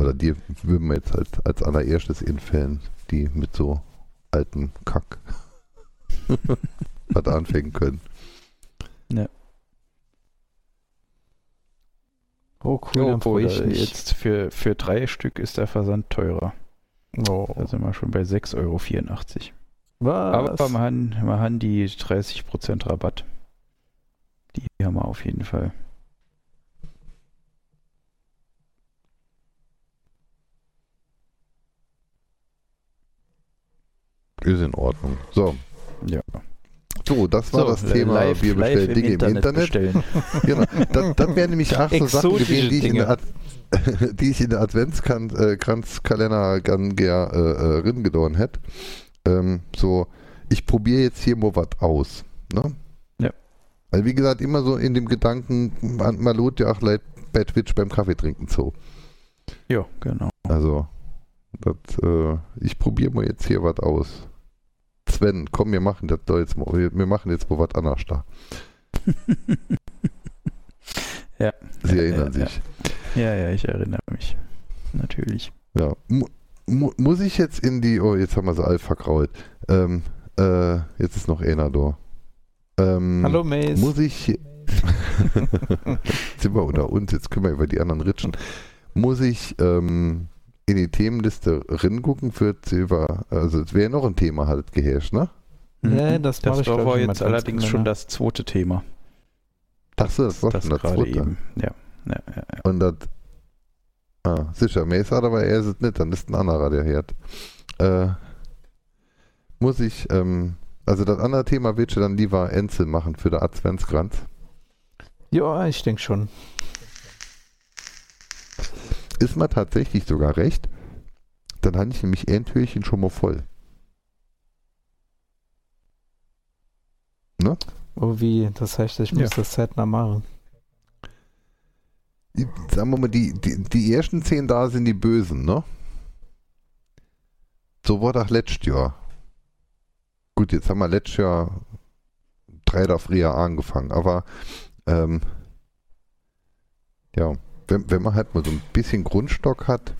Oder die würden wir jetzt als, als allererstes infällen, die mit so alten Kack [laughs] was anfangen können. Oh, cool, dann Oh, freue ich jetzt für, für drei Stück ist der Versand teurer. Oh. Da sind wir schon bei 6,84 Euro. Was? Aber wir haben, wir haben die 30% Rabatt. Die haben wir auf jeden Fall. Ist in Ordnung. So. Ja. So, das war das äh, Thema, live- wir bestellen live Dinge im Internet. bestellen. [laughs] Genau. Das, das wären nämlich acht so Sachen gewesen, die ich, in der Ad [laughs] die ich in der Adventskranzkalender ganz gern äh, äh, ringedorn hätte. Ähm, so, ich probiere jetzt hier mal was aus. Ne? Ja. Also wie gesagt, immer so in dem Gedanken, man, man lohnt ja auch leid bei Twitch beim Kaffee trinken so. Ja, genau. Also, das, äh, ich probiere mal jetzt hier was aus. Sven, komm, wir machen das doch jetzt mal, wir machen jetzt mal was anderes da. [laughs] Ja. Sie Ja, erinnern ja, sich. Ja, ja, ich erinnere mich. Natürlich. Ja. Mu mu muss ich jetzt in die, oh, jetzt haben wir sie all verkrault. Ähm, äh, jetzt ist noch einer da. Ähm, Hallo Mace. Muss ich, [laughs] jetzt sind wir unter uns, jetzt können wir über die anderen ritschen. Muss ich ähm, in die Themenliste ringucken für über, also es wäre noch ein Thema halt geherrscht, ne? Ja, Mhm. das mache ich, war glaub jetzt allerdings schon das zweite Thema. Achso, das war das schon das gerade zweite. eben. Ja, ja, ja, ja. Und das, ah, sicher, Mace hat, aber er ist es nicht, dann ist ein anderer der Herd. Äh, muss ich, ähm, also das andere Thema willst du dann lieber Enzel machen für den Adventskranz? Ja, ich denke schon. Ist mir tatsächlich sogar recht. Dann habe ich nämlich ein Türchen schon mal voll. Oh wie, das heißt, ich Ja. muss das zeitnah machen. Die- Sagen wir mal, die, die, die ersten zehn da sind die Bösen, ne? So war das letztes Jahr. Gut, jetzt haben wir letztes Jahr drei da früher angefangen, aber ähm, ja, wenn, wenn man halt mal so ein bisschen Grundstock hat,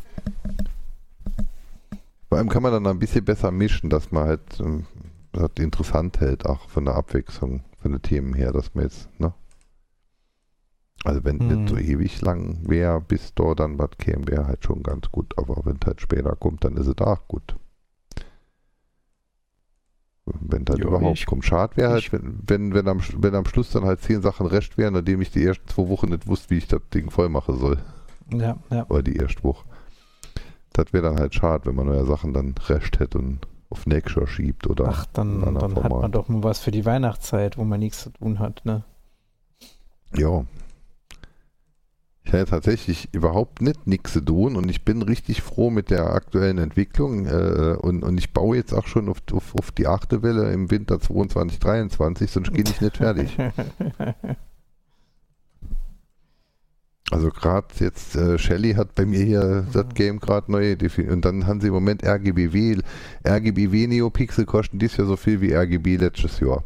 vor allem kann man dann ein bisschen besser mischen, dass man halt ähm, das interessant hält, auch von der Abwechslung, von den Themen her, dass man jetzt, ne? Also wenn Hm. nicht so ewig lang wäre, bis da dann was käme, wäre halt schon ganz gut. Aber wenn es halt später kommt, dann ist es auch gut. Wenn das Ja, überhaupt ich- kommt. Schade wäre halt, wenn, wenn, wenn, am, wenn am Schluss dann halt zehn Sachen recht wären, nachdem ich die ersten zwei Wochen nicht wusste, wie ich das Ding voll machen soll. Ja, ja. Oder die erste Woche. Das wäre dann halt schade, wenn man neue Sachen dann recht hätte und auf Jahr schiebt oder Ach, dann, dann hat man doch mal was für die Weihnachtszeit, wo man nichts zu tun hat, ne? Ja. Ich hatte tatsächlich überhaupt nicht nichts zu tun und ich bin richtig froh mit der aktuellen Entwicklung äh, und, und ich baue jetzt auch schon auf, auf, auf die achte Welle im Winter 22, 23, sonst gehe ich nicht fertig. [laughs] Also gerade jetzt, äh, Shelly hat bei mir hier das Game gerade neu definiert und dann haben sie im Moment RGBW, RGBW Neopixel kosten dies Jahr so viel wie RGB letztes Jahr.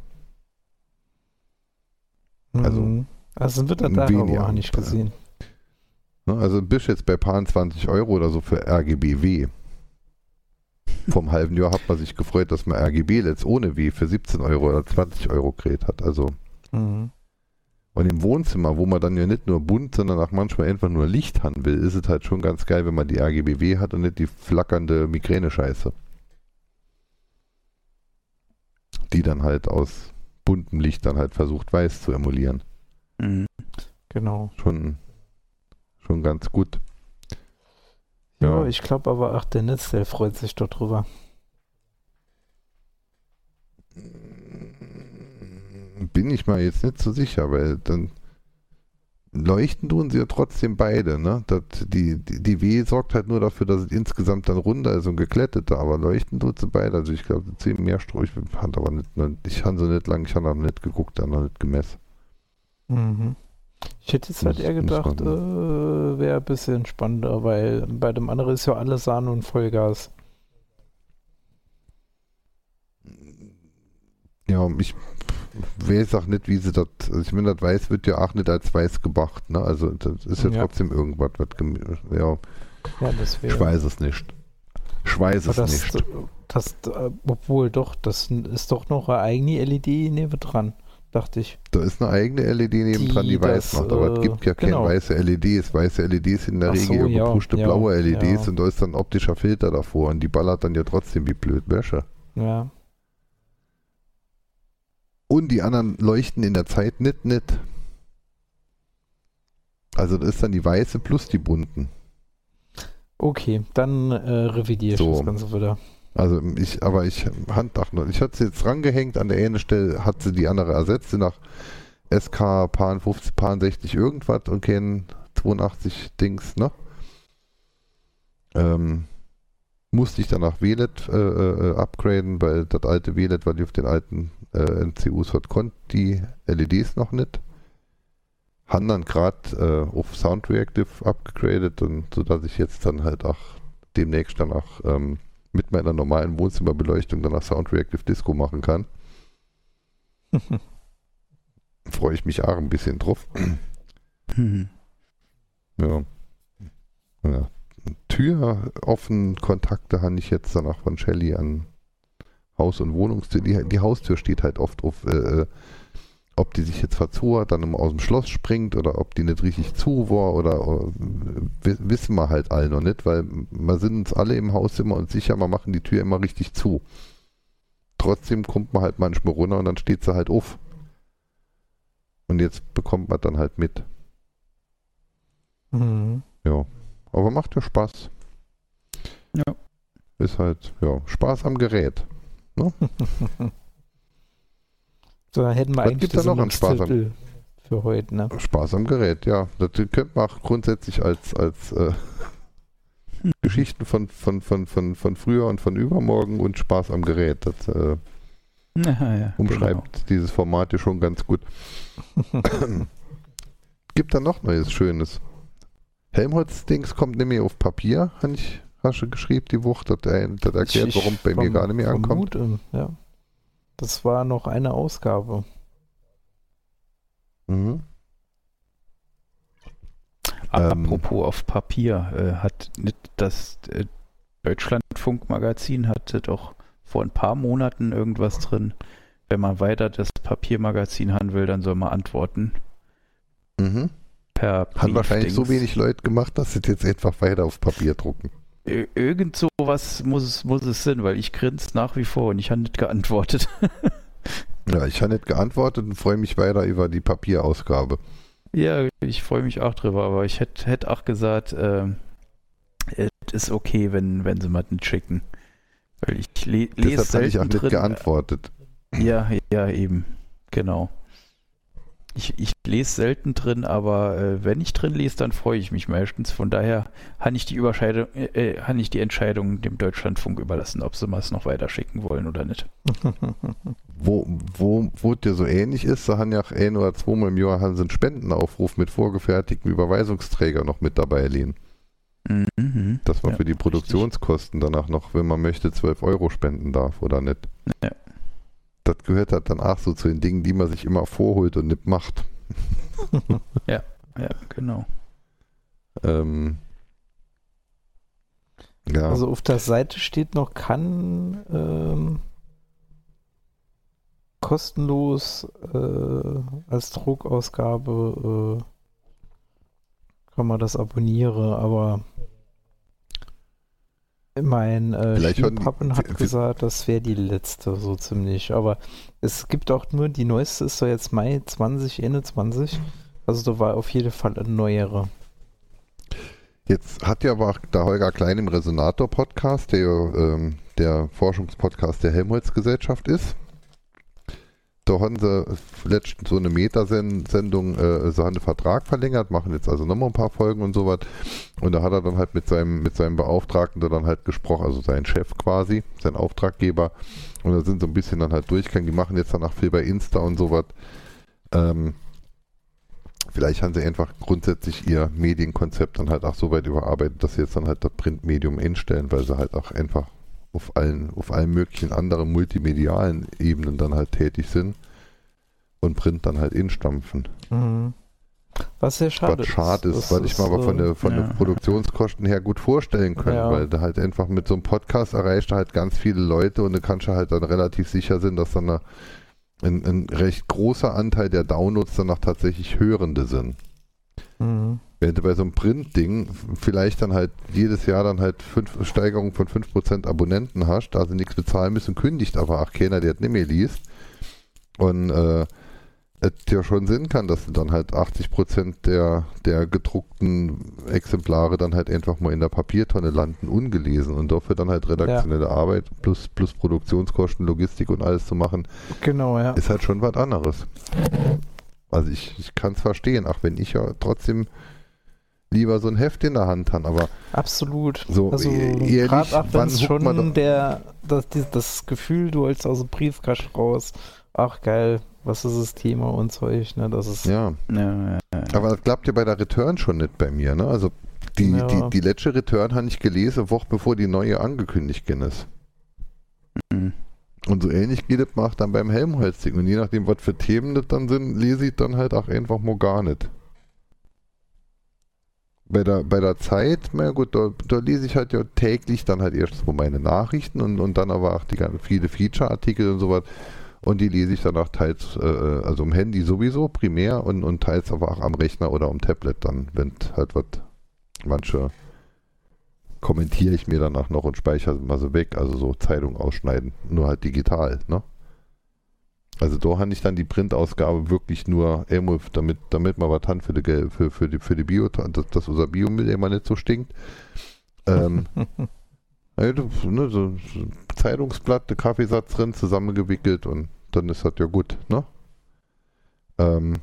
Also, Mhm. also wird er da weniger aber auch nicht gesehen. Ne, also bist jetzt bei paar 20 Euro oder so für RGBW. Vom halben Jahr hat man sich gefreut, dass man RGB jetzt ohne W für 17 Euro oder 20 Euro gerät hat. Also Mhm. und im Wohnzimmer, wo man dann ja nicht nur bunt, sondern auch manchmal einfach nur Licht haben will, ist es halt schon ganz geil, wenn man die RGBW hat und nicht die flackernde Migräne-Scheiße. Die dann halt aus buntem Licht dann halt versucht weiß zu emulieren. Mhm. Genau. Schon, schon ganz gut. Ja, Ja. ich glaube aber, ach, der Netz, der freut sich dort drüber. Bin ich mal jetzt nicht so sicher, weil dann leuchten tun sie ja trotzdem beide, ne? Das, die, die, die W sorgt halt nur dafür, dass es insgesamt dann runder ist und gekletteter, aber leuchten tut sie beide. Also ich glaube, sie ziehen mehr Stroh. Ich fand aber nicht, ich habe so nicht lang, ich habe noch nicht geguckt, dann noch nicht gemessen. Mhm. Ich hätte jetzt halt eher gedacht, äh, wäre ein bisschen spannender, weil bei dem anderen ist ja alles Sahne und Vollgas. Ja, ich weiß auch nicht, wie sie das, also ich meine, das Weiß wird ja auch nicht als Weiß gemacht, ne? Also das ist ja, Ja. trotzdem irgendwas, was ja, Ja, ich weiß es nicht. Ich weiß es das, nicht. das, äh, obwohl doch, das ist doch noch eine eigene LED neben dran, dachte ich. Da ist eine eigene LED nebendran, die, Die weiß das, macht, aber es äh, gibt ja keine genau. weiße LEDs. Weiße LEDs sind in der Ach Regel so, ja gepuschte ja, blaue LEDs ja. und da ist dann ein optischer Filter davor und die ballert dann ja trotzdem wie blöd Wäsche. Ja. Und die anderen leuchten in der Zeit nicht, nicht. Also das ist dann die weiße plus die bunten. Okay, dann äh, revidiere ich So. das Ganze wieder. Also ich, aber ich Handach noch. Ich hatte sie jetzt rangehängt, an der einen Stelle hat sie die andere ersetzt, sie nach SK Pan 50, Pan 60 irgendwas und kein 82 Dings, ne? Ähm, musste ich danach WLED äh, äh, upgraden, weil das alte WLED, weil die auf den alten äh, NCUs hat, konnte die LEDs noch nicht. Han dann gerade äh, auf Sound Reactive abgegradet und so dass ich jetzt dann halt auch demnächst dann auch ähm, mit meiner normalen Wohnzimmerbeleuchtung dann auch Sound Reactive Disco machen kann. [laughs] Freue ich mich auch ein bisschen drauf. Hm. [clears throat] Ja. ja. Tür offen Kontakte habe ich jetzt danach von Shelly an Haus- und Wohnungstür. Die, die Haustür steht halt oft auf, äh, ob die sich jetzt verzurrt, dann immer aus dem Schloss springt oder ob die nicht richtig zu war oder äh, wi- wissen wir halt alle noch nicht, weil wir sind uns alle im Haus immer und sicher, wir machen die Tür immer richtig zu. Trotzdem kommt man halt manchmal runter und dann steht sie halt auf. Und jetzt bekommt man dann halt mit. Mhm. Ja. Aber macht ja Spaß. Ja. Ist halt, ja, Spaß am Gerät. So, [laughs] dann hätten wir Was eigentlich da das noch an Spaß am- Sendungstitel für heute, ne? Spaß am Gerät, ja. Das könnte man auch grundsätzlich als, als äh, Geschichten von, von, von, von, von früher und von übermorgen und Spaß am Gerät. Das äh, Ja, ja, umschreibt dieses Format ja schon ganz gut. [coughs] Gibt da noch Neues Schönes? Helmholtz-Dings kommt nämlich auf Papier, habe ich hast du geschrieben, die Wucht. Das, äh, das erklärt, warum bei mir gar nicht mehr ankommt. vermute, Ja. Das war noch eine Ausgabe. Mhm. Ähm. Apropos auf Papier, äh, hat nicht das äh, Deutschlandfunkmagazin hatte doch vor ein paar Monaten irgendwas drin. Wenn man weiter das Papiermagazin haben will, dann soll man antworten. Mhm. Per Haben wahrscheinlich so wenig Leute gemacht, dass sie es jetzt einfach weiter auf Papier drucken. Irgend sowas muss es, muss es sein, weil ich grinse nach wie vor und ich habe nicht geantwortet. [laughs] Ja, ich habe nicht geantwortet und freue mich weiter über die Papierausgabe. ja, ich freue mich auch drüber, aber ich hätte hätt auch gesagt, ähm, es ist okay, wenn, wenn sie mal nicht schicken. Weil ich le lese Deshalb habe ich auch nicht drin. geantwortet. Ja, ja, eben. Genau. Ich, ich lese selten drin, aber äh, wenn ich drin lese, dann freue ich mich meistens. Von daher habe ich die Überscheidung, äh, äh, habe ich die Entscheidung dem Deutschlandfunk überlassen, ob sie es noch weiter schicken wollen oder nicht. [laughs] Wo, wo, wo dir so ähnlich ist, da haben ja auch ein oder zweimal im Jahr einen Spendenaufruf mit vorgefertigten Überweisungsträger noch mit dabei liegen. Mhm. Dass man Ja, für die Produktionskosten danach noch, wenn man möchte, 12 Euro spenden darf oder nicht. Ja. Das gehört halt dann auch so zu den Dingen, die man sich immer vorholt und nicht macht. [laughs] Ja, genau. Ähm, ja, Also auf der Seite steht noch, kann ähm, kostenlos äh, als Druckausgabe äh, kann man das abonnieren, aber mein äh, Stiefpappen hat gesagt, das wäre die letzte, so ziemlich. Aber es gibt auch nur, die neueste ist doch jetzt Mai 2021. Also da war auf jeden Fall eine neuere. Jetzt hat ja aber auch der Holger Klein im Resonator-Podcast, der ähm, der Forschungspodcast der Helmholtz-Gesellschaft ist, da haben sie letztens so eine Metasendung, äh, so haben den Vertrag verlängert, machen jetzt also nochmal ein paar Folgen und sowas. Und da hat er dann halt mit seinem, mit seinem Beauftragten da dann halt gesprochen, also sein Chef quasi, sein Auftraggeber. Und da sind so ein bisschen dann halt durchgegangen, die machen jetzt danach viel bei Insta und sowas. Ähm, vielleicht haben sie einfach grundsätzlich ihr Medienkonzept dann halt auch so weit überarbeitet, dass sie jetzt dann halt das Printmedium einstellen, weil sie halt auch einfach auf allen, auf allen möglichen anderen multimedialen Ebenen dann halt tätig sind und Print dann halt instampfen. Mhm. Was sehr schade Was schade ist, Das weil ich mir aber von, der, von ja. den Produktionskosten her gut vorstellen können, Ja. weil da halt einfach mit so einem Podcast erreicht er halt ganz viele Leute und du kannst ja halt dann relativ sicher sein, dass dann eine, ein, ein recht großer Anteil der Downloads dann auch tatsächlich Hörende sind. Mhm. Wenn du bei so einem Print-Ding vielleicht dann halt jedes Jahr dann halt fünf, Steigerung von 5% Abonnenten hast, da sie nichts bezahlen müssen, kündigt aber auch keiner, der es nicht mehr liest. Und äh, es ja schon Sinn kann, dass dann halt 80% der, der gedruckten Exemplare dann halt einfach mal in der Papiertonne landen, ungelesen. Und dafür dann halt redaktionelle Arbeit plus, plus Produktionskosten, Logistik und alles zu machen, Genau, ja. ist halt schon was anderes. Also ich, ich kann es verstehen, auch wenn ich ja trotzdem lieber so ein Heft in der Hand habe, aber Absolut. So, also e- ehrlich, gerade auch wenn wann man schon der, das, das Gefühl, du holst aus dem Briefkasten raus, ach geil, was ist das Thema und Zeug, ne? Das ist ja. Ja, Aber das klappt ja bei der Return schon nicht bei mir, ne? Also die, Ja. die, die letzte Return habe ich gelesen, eine Woche bevor die neue angekündigt ist. mhm. Und so ähnlich geht es macht dann beim Helmholtz-Ding. Und je nachdem, was für Themen das dann sind, lese ich dann halt auch einfach mal gar nicht. Bei der, bei der Zeit, na gut, da, da lese ich halt ja täglich dann halt erst mal meine Nachrichten und, und dann aber auch die ganzen viele Feature-Artikel und sowas. Und die lese ich dann auch teils, äh, also am Handy sowieso primär und, und teils aber auch am Rechner oder am Tablet dann, wenn halt was, manche kommentiere ich mir danach noch und speichere mal so weg, also so Zeitung ausschneiden, nur halt digital, ne? Also da habe ich dann die Printausgabe wirklich nur irgendwo, damit, damit man was hat für die, für, für die, für die Bio, dass, dass unser Biomüll immer nicht so stinkt. Ähm, [laughs] du- ne, so, Zeitungsblatt, Kaffeesatz drin, zusammengewickelt und dann ist das ja gut, ne? Ähm,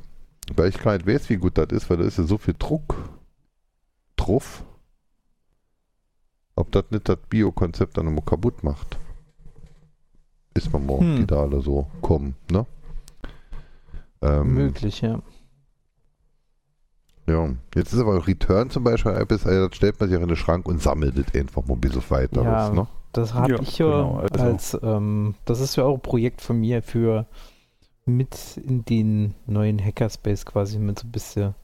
weil ich gar nicht weiß, wie gut das ist, weil da ist ja so viel Druck drauf. Ob das nicht das Bio-Konzept dann immer kaputt macht. Ist man morgen, Hm. die da alle so kommen, ne? Ähm, möglich, ja. Ja, jetzt ist aber Return zum Beispiel etwas, also das stellt man sich auch in den Schrank und sammelt es einfach mal ein bisschen weiter. Ja. ne? Das habe Ja, ich ja genau, also- als, ähm, das ist ja auch ein Projekt von mir für mit in den neuen Hackerspace quasi mit so ein bisschen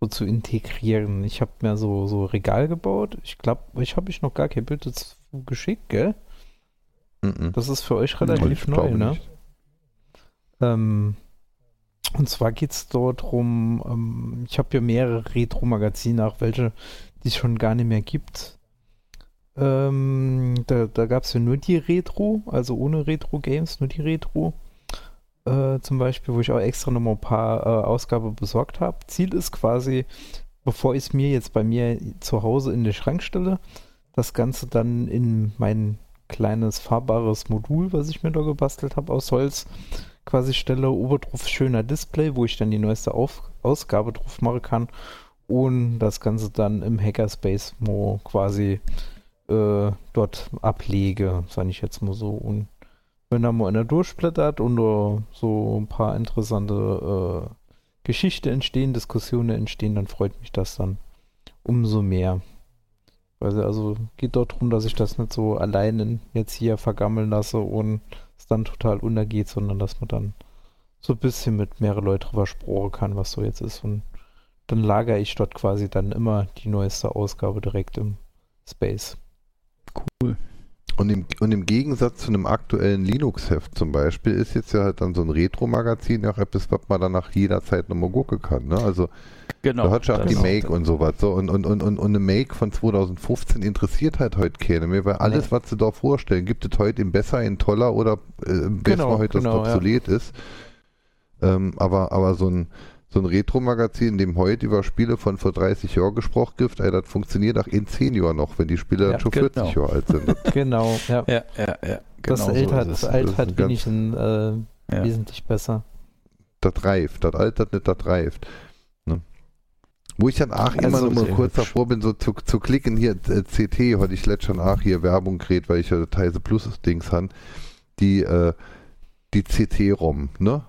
so zu integrieren. Ich habe mir so, so Regal gebaut. Ich glaube, ich habe ich noch gar kein Bild dazu geschickt, gell? Mhm. Das ist für euch relativ neu, ne? Ähm, und zwar geht es dort drum, ähm, ich habe ja mehrere Retro-Magazine, auch welche, die es schon gar nicht mehr gibt. Ähm, da da gab es ja nur die Retro, also ohne Retro-Games, nur die Retro. Äh, zum Beispiel, wo ich auch extra nochmal ein paar äh, Ausgaben besorgt habe. Ziel ist quasi, bevor ich es mir jetzt bei mir zu Hause in den Schrank stelle, das Ganze dann in mein kleines fahrbares Modul, was ich mir da gebastelt habe aus Holz, quasi stelle. Oberdrauf schöner Display, wo ich dann die neueste Auf Ausgabe drauf machen kann und das Ganze dann im Hackerspace Mo quasi äh, dort ablege, sage ich jetzt mal so. Und wenn da mal einer durchblättert und da so ein paar interessante äh, Geschichten entstehen, Diskussionen entstehen, dann freut mich das dann umso mehr. Also geht dort darum, dass ich das nicht so alleine jetzt hier vergammeln lasse und es dann total untergeht, sondern dass man dann so ein bisschen mit mehreren Leuten drüber sprechen kann, was so jetzt ist. Und dann lagere ich dort quasi dann immer die neueste Ausgabe direkt im Space. Und im, und im Gegensatz zu einem aktuellen Linux-Heft zum Beispiel ist jetzt ja halt dann so ein Retro-Magazin ja auch etwas, was man dann nach jeder Zeit nochmal gucken kann. Ne? Also Genau. da hat ja auch die Make und sowas. So, und, und, und, und, und eine Make von 2015 interessiert halt heute keine mehr, weil alles, Nee. was sie da vorstellen, gibt es heute in besser, in toller oder äh, im besten Genau, heute, genau, das ja. obsolet ist. Ähm, aber, aber so ein, so ein Retro-Magazin, in dem heute über Spiele von vor 30 Jahren gesprochen wird, ey, das funktioniert auch in 10 Jahren noch, wenn die Spiele Ja, dann schon genau. 40 Jahre alt sind. [laughs] Genau, ja. Ja, ja, ja. das Genau so alt hat, ist es. alt Das ist hat ein wenig einen, äh, Ja. wesentlich besser. Das reift, das altert nicht, das reift. Ne? Wo ich dann auch Also immer noch mal kurz hübsch. davor bin, so zu, zu klicken, hier äh, CT, heute ich letztens schon auch hier Werbung geredet, weil ich ja das Heise Plus Dings han, die, äh, die CT-ROM, ne?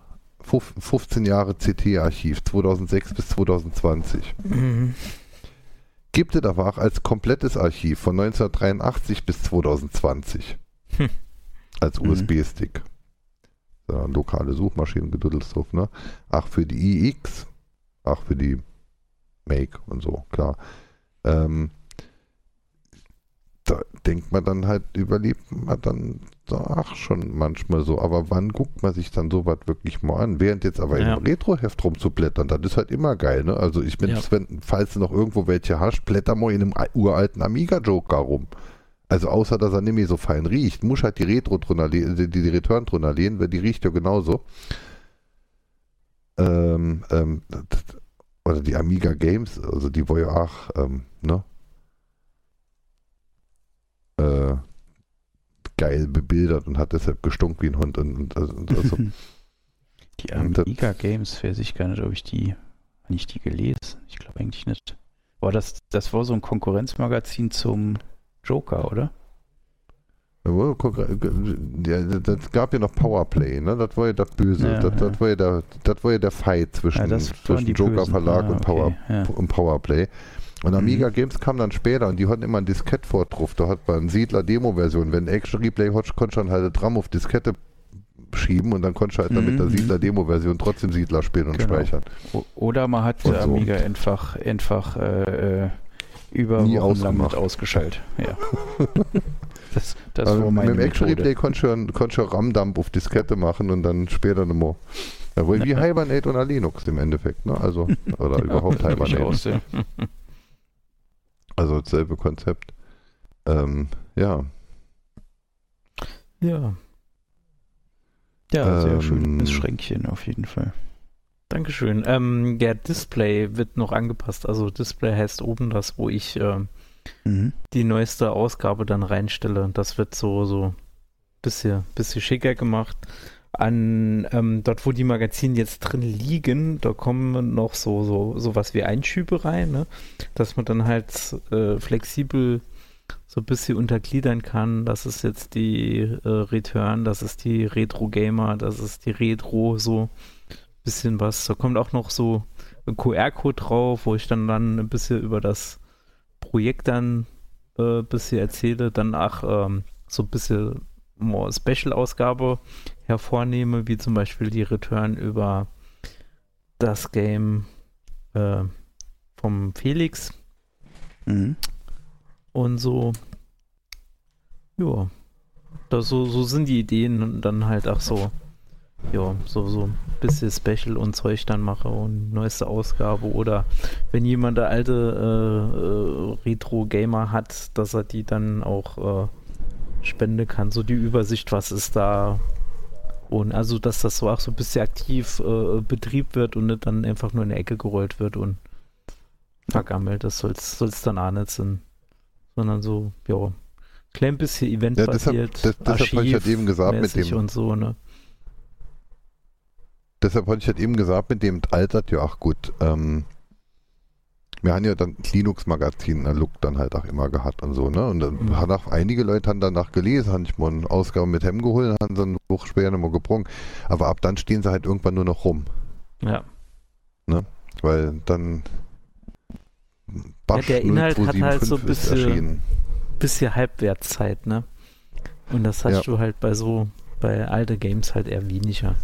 Fuf- 15 Jahre CT-Archiv, 2006 bis 2020. Mhm. Gibt es aber auch als komplettes Archiv von 1983 bis 2020. Hm. Als Mhm. USB-Stick. So, lokale Suchmaschinen drauf, ne? Ach, für die iX, ach, für die Make und so, klar. Ähm, da denkt man dann halt, überlebt man dann, ach, schon manchmal so. Aber wann guckt man sich dann sowas wirklich mal an? Während jetzt aber Ja. im Retro-Heft rumzublättern, das ist halt immer geil, ne? Also ich bin, Ja. wenn, falls du noch irgendwo welche hast, blätter mal in einem ei- uralten Amiga-Joker rum. Also außer, dass er nicht mehr so fein riecht, muss halt die Retro drunter die, die Return drunter lehnen, weil die riecht ja genauso. Ähm, ähm, das- oder die Amiga Games, also die auch, ähm, ne? Äh, geil bebildert und hat deshalb gestunken wie ein Hund. Und, und, und also, [laughs] Die Und das- Amiga Games, weiß ich gar nicht, ob ich die, habe ich die gelesen? Ich glaube eigentlich nicht. Boah, das, das war so ein Konkurrenzmagazin zum Joker, oder? Jawohl, guck, äh, ja, das gab ja noch Powerplay, ne? Das war ja das Böse. Ja, das, ja. das, war ja der, das war ja der Fight zwischen, Ja, zwischen die Joker Bösen. Verlag Ah, und, Power, okay, ja. und Powerplay. Und Mhm. Amiga Games kam dann später und die hatten immer ein Diskett vor drauf. Da hat man eine Siedler-Demo-Version. Wenn Action Replay hat, konntest du dann halt das RAM auf Diskette schieben und dann konntest du halt dann mit der Mhm. Siedler-Demo-Version trotzdem Siedler spielen und Genau. speichern. O- Oder man hat Und so. Amiga einfach, einfach äh, äh, über Nie Wochen lang mit ausgeschaltet. Ja. [laughs] das das Also war mit meine dem Action. Replay konntest du, konntest du RAM-Dump auf Diskette machen und dann später nochmal. Jawohl, wie Ja. Hibernate oder Linux im Endeffekt, ne? Also, oder [laughs] überhaupt Hibernate. Durchaus, ja. Also dasselbe Konzept. Ähm, ja. Ja, Ja, sehr Ähm, schönes Schränkchen auf jeden Fall. Dankeschön. Ähm, der Display wird noch angepasst. Also Display heißt oben das, wo ich ähm, Mhm. die neueste Ausgabe dann reinstelle. Das wird so so bisschen bisschen schicker gemacht. An ähm, dort, wo die Magazine jetzt drin liegen, da kommen noch so so sowas wie Einschübe rein, ne? dass man dann halt äh, flexibel so ein bisschen untergliedern kann. Das ist jetzt die äh, Return, das ist die Retro Gamer, das ist die Retro, so bisschen was. Da kommt auch noch so ein QR-Code drauf, wo ich dann dann ein bisschen über das Projekt dann äh, ein bisschen erzähle, dann auch ähm, so ein bisschen Special-Ausgabe hervornehme, wie zum Beispiel die Return über das Game äh, vom Felix Mhm. und so. Ja. Das, so, so sind die Ideen und dann halt auch so, ja, so, so ein bisschen Special und Zeug dann mache und neueste Ausgabe oder wenn jemand der alte äh, äh, Retro-Gamer hat, dass er die dann auch äh, spenden kann, so die Übersicht, was ist da und also, dass das so auch so ein bisschen aktiv äh, betrieben wird und nicht dann einfach nur in die Ecke gerollt wird und vergammelt, das soll es dann auch nicht sein, sondern so, ja, klein bisschen Ja, eventbasiert, deshalb, das, deshalb habe ich halt eben gesagt, mit dem, und so, ne? deshalb hatte ich halt eben gesagt, mit dem altert ja auch gut. Ähm, wir haben ja dann Linux-Magazin, der Look dann halt auch immer gehabt und so, ne? Und dann Mhm. hat auch einige Leute haben danach gelesen, haben ich mal eine Ausgabe mit Hem geholt, haben so ein Buch schwer nochmal gebrungen. Aber ab dann stehen sie halt irgendwann nur noch rum. Ja. Weil dann Basch der Inhalt hat halt so 0275 ist bisschen- erschienen. Bisschen Halbwertszeit, ne? Und das hast Ja. du halt bei so, bei alte Games halt eher weniger.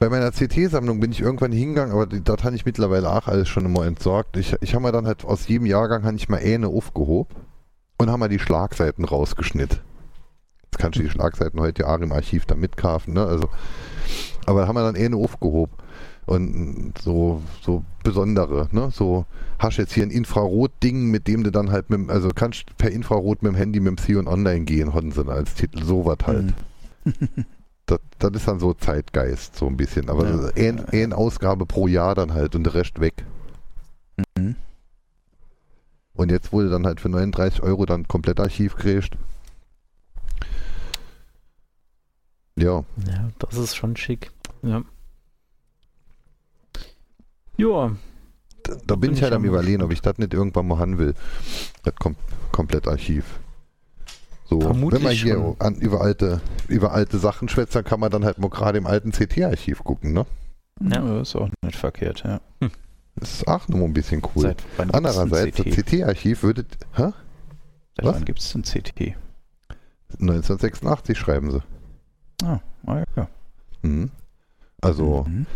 Bei meiner CT-Sammlung bin ich irgendwann hingegangen, aber die- das habe ich mittlerweile auch alles schon immer entsorgt. Ich, ich habe mir dann halt aus jedem Jahrgang habe ich mal eine aufgehoben und habe mal die Schlagseiten rausgeschnitten. Jetzt kannst du die Schlagseiten heute ja auch im Archiv da mitkaufen, ne? Also, aber haben wir dann eine aufgehoben. Und so, so besondere, ne? So, hast jetzt hier ein Infrarot-Ding, mit dem du dann halt mit, also kannst per Infrarot mit dem Handy mit dem Xeon Online gehen, dann als Titel, sowas halt. [laughs] Das, das ist dann so Zeitgeist, so ein bisschen. Aber Ja. eine, eine Ausgabe pro Jahr dann halt und der Rest weg. Mhm. Und jetzt wurde dann halt für 39 Euro dann komplett Archiv gekriegt. Ja, Ja, das ist schon schick. Ja. Ja, da, da bin ich halt am am überlegen, ob ich das nicht irgendwann mal haben will. Das kom komplett Archiv. So, Vermutlich wenn man hier schon. an, über, alte, über alte Sachen schwätzt, dann kann man dann halt mal gerade im alten CT-Archiv gucken, ne? Ja. Ist auch nicht verkehrt, ja. Das ist auch nur ein bisschen cool. Seit wann Andererseits, ein das CT? CT-Archiv würde. Hä? Seit was? wann gibt es ein CT? 1986 schreiben sie. Ah, ah ja. Mhm. Also, Mhm.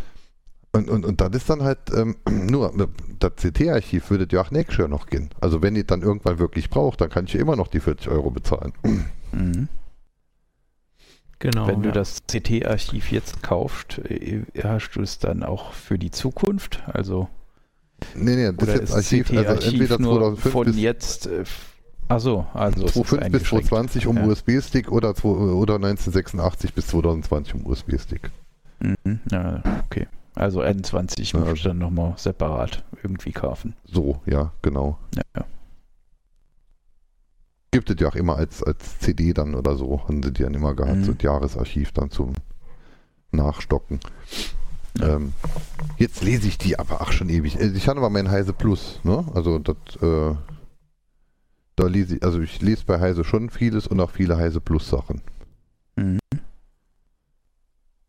Und, und, und das ist dann halt ähm, [clears throat] nur, das CT-Archiv würde ja auch nächstes Jahr noch gehen. Also, wenn ihr dann irgendwann wirklich braucht, dann kann ich ja immer noch die 40 Euro bezahlen. [clears throat] Mhm. genau. Wenn du ja. das CT-Archiv jetzt kaufst, äh, hast du es dann auch für die Zukunft? Also, Nee, nee, das ist jetzt ist Archiv, also entweder nur 2005 von bis jetzt, äh, achso, also es ist 2005 bis eingeschränkt. 2020 um Ja. USB-Stick oder, oder 1986 bis 2020 um USB-Stick. Mhm. Ja, okay. Also 21 Ja, muss ich also- dann nochmal separat irgendwie kaufen. So, ja, genau. Ja, ja. Gibt es ja auch immer als, als CD dann oder so, haben sie die dann immer gehabt, Mhm. so ein Jahresarchiv dann zum Nachstocken. Ja. Ähm, jetzt lese ich die aber auch schon ewig. Äh, Ich hatte mal mein Heise Plus, ne? Also das, äh, da lese ich, also ich lese bei Heise schon vieles und auch viele Heise Plus Sachen. Mhm.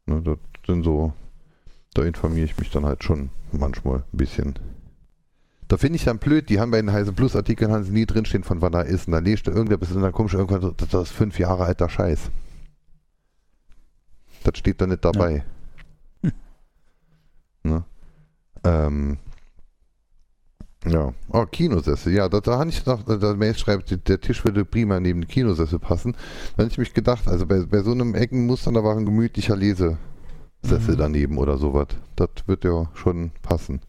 Ne? Das sind so, da informiere ich mich dann halt schon manchmal ein bisschen. Da finde ich dann blöd, die haben bei den Heise Plus Artikeln haben sie nie drinstehen, von wann er ist. Und dann lest du irgendwer bis und dann kommst du irgendwann so, das ist fünf Jahre alter Scheiß. Das steht da nicht dabei. Hm. Ne? Ähm, ja, oh, Kinosessel. Ja, da, da habe ich noch, der Mail schreibt, der Tisch würde prima neben den Kinosessel passen. Da habe ich mich gedacht, also bei, bei so einem Eckenmuster, da war ein gemütlicher Lesesessel Mhm. daneben oder sowas. Das wird ja schon passen.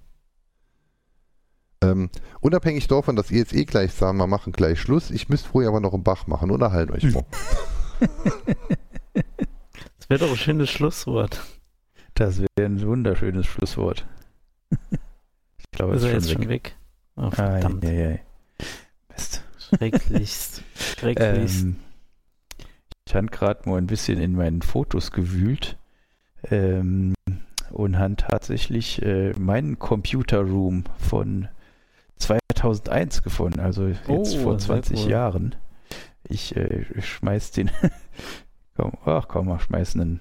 Ähm, unabhängig davon, dass ihr jetzt eh gleich sagen, wir machen gleich Schluss, ich müsste vorher aber noch einen Bach machen. Unterhalten euch mal. [laughs] Das wäre doch ein schönes Schlusswort. Das wäre ein wunderschönes Schlusswort. Ich glaube, es Ist er ist jetzt schon schon weg. weg? Oh, verdammt. Mist. Schrecklichst. [laughs] Schrecklichst. Ähm, ich habe gerade mal ein bisschen in meinen Fotos gewühlt ähm, und habe tatsächlich äh, meinen Computer Room von 2001 gefunden, also jetzt Oh, vor sehr 20 cool. Jahren. Ich äh, schmeiß den, [laughs] komm, ach komm, mal schmeißen einen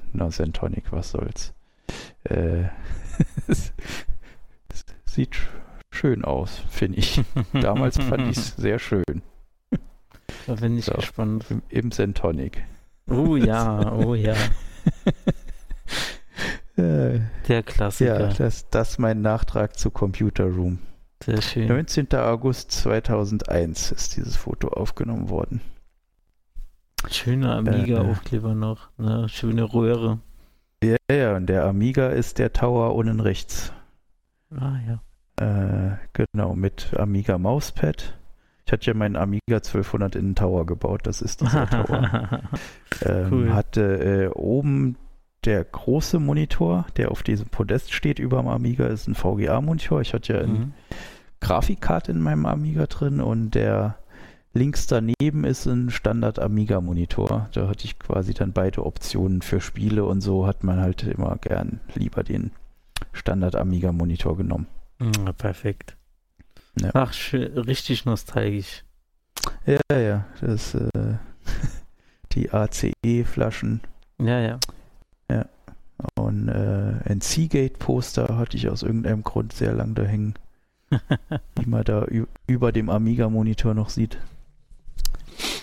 Tonic, was soll's. Äh, [laughs] sieht sch- schön aus, finde ich. [laughs] Damals fand ich es sehr schön. Da bin ich So. gespannt. Im, im. Oh ja, oh ja. Äh, Der ja, Klassiker. das, das ist mein Nachtrag zu Computer Room. Sehr schön. 19. August 2001 ist dieses Foto aufgenommen worden. Schöner Äh, Amiga-Aufkleber noch. Ne? Schöne Röhre. Ja, ja, und der Amiga ist der Tower unten rechts. Ah ja. Äh, genau, mit Amiga Mauspad. Ich hatte ja meinen Amiga 1200 in den Tower gebaut, das ist dieser [laughs] Tower. [laughs] Ähm, Cool. Hatte äh, oben der große Monitor, der auf diesem Podest steht über dem Amiga, ist ein VGA-Monitor. Ich hatte ja Mhm. Grafikkarte in meinem Amiga drin und der links daneben ist ein Standard Amiga Monitor. Da hatte ich quasi dann beide Optionen für Spiele und so hat man halt immer gern lieber den Standard Amiga Monitor genommen. Ja, perfekt. Ja. Ach, schön, richtig nostalgisch. Ja, ja, das äh, [laughs] die ACE-Flaschen Ja, ja. Und äh, ein Seagate-Poster hatte ich aus irgendeinem Grund sehr lang da hängen, [laughs] die man da über dem Amiga-Monitor noch sieht.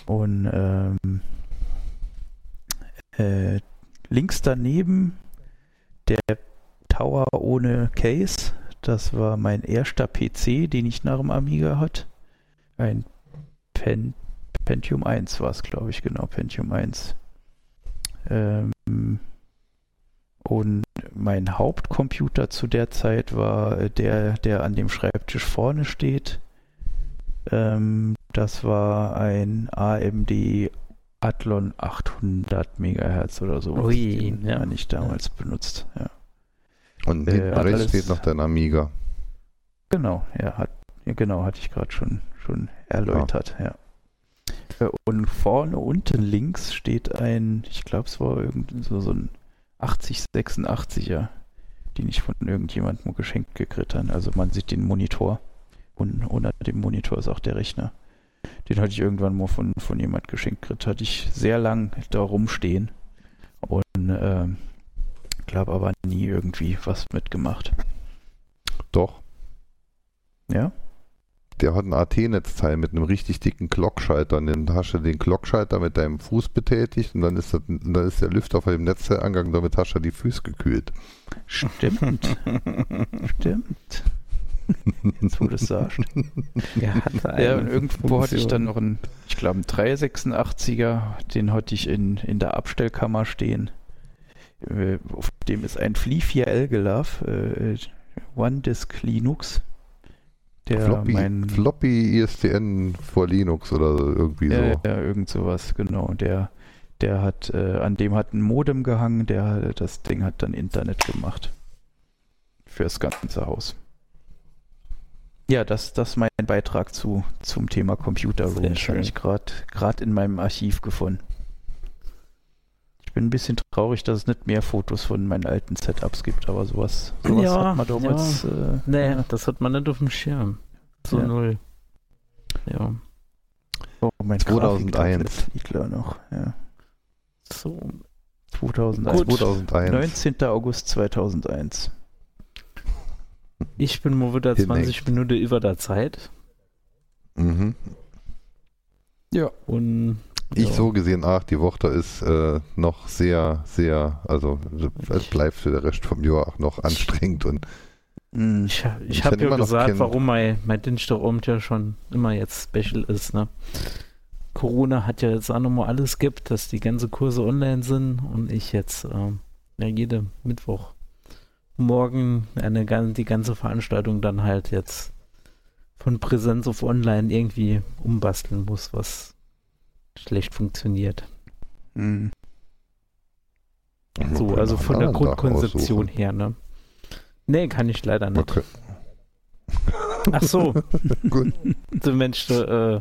Und ähm, äh, links daneben der Tower ohne Case. Das war mein erster PC, den ich nach dem Amiga hatte. Ein Pen Pentium 1 war es, glaube ich, genau, Pentium 1. Ähm, und mein Hauptcomputer zu der Zeit war äh, der, der an dem Schreibtisch vorne steht. Ähm, das war ein AMD Athlon 800 Megahertz oder so. Ui, Den ja. habe ich damals benutzt. Ja. Und Äh, hinten hat rechts steht noch dein Amiga. Genau, ja, hat, ja, genau, hatte ich gerade schon, schon erläutert, ja. Äh, Und vorne unten links steht ein, ich glaube, es war irgend so, so ein 8086er, den ich von irgendjemandem geschenkt gekriegt habe. Also man sieht den Monitor. Und unter dem Monitor ist auch der Rechner. Den hatte ich irgendwann mal von, von jemand geschenkt gekriegt. Hatte ich sehr lang da rumstehen. Und ähm, glaube aber nie irgendwie was mitgemacht. Doch. Ja? Der hat ein AT-Netzteil mit einem richtig dicken Glockschalter. Und dann hast du den Glockschalter mit deinem Fuß betätigt und dann ist, das, dann ist der Lüfter von dem Netzteil angegangen, damit hast du die Füße gekühlt. Stimmt. Stimmt. Jetzt wo du es sagst. Ja, irgendwo hatte ich dann noch einen, ich glaube, einen 386er, den hatte ich in, in der Abstellkammer stehen. Äh, Auf dem ist ein Flea 4L gelaufen, äh, One Disk Linux. Der Floppy, mein, Floppy ISDN vor Linux oder irgendwie so. ja, ja, irgend sowas, genau. Der, der hat, äh, an dem hat ein Modem gehangen, der, das Ding hat dann Internet gemacht. Fürs ganze Haus. Ja, das, das ist mein Beitrag zu, zum Thema Computer Room. Habe ich gerade in meinem Archiv gefunden. Ich bin ein bisschen traurig, dass es nicht mehr Fotos von meinen alten Setups gibt, aber sowas, sowas Ja, hat man damals. Äh, Nee, das hat man nicht auf dem Schirm. Zu Ja. null. Ja. oh, mein 2001. Grafiktablet liegt da noch. Ja. So. 2001. Gut. 2001. 19. August 2001. Ich bin mal wieder Hinein. 20 Minuten über der Zeit. Mhm. Ja. Und Ich ja. so gesehen, ach, die Woche ist äh, noch sehr, sehr, also es bleibt für den Rest vom Jahr auch noch anstrengend und Hm. Ich, ich habe ja gesagt, warum mein, mein Dienstagabend ja schon immer jetzt special ist. Ne? Corona hat ja jetzt auch nochmal alles gibt, dass die ganzen Kurse online sind und ich jetzt ähm, ja, jede Mittwoch morgen eine, die ganze Veranstaltung dann halt jetzt von Präsenz auf online irgendwie umbasteln muss, was schlecht funktioniert. Hm. Man So, also von der Grundkonzeption her, ne? Nee, kann ich leider nicht. kann- Ach so. [laughs] Gut. Der Mensch, äh,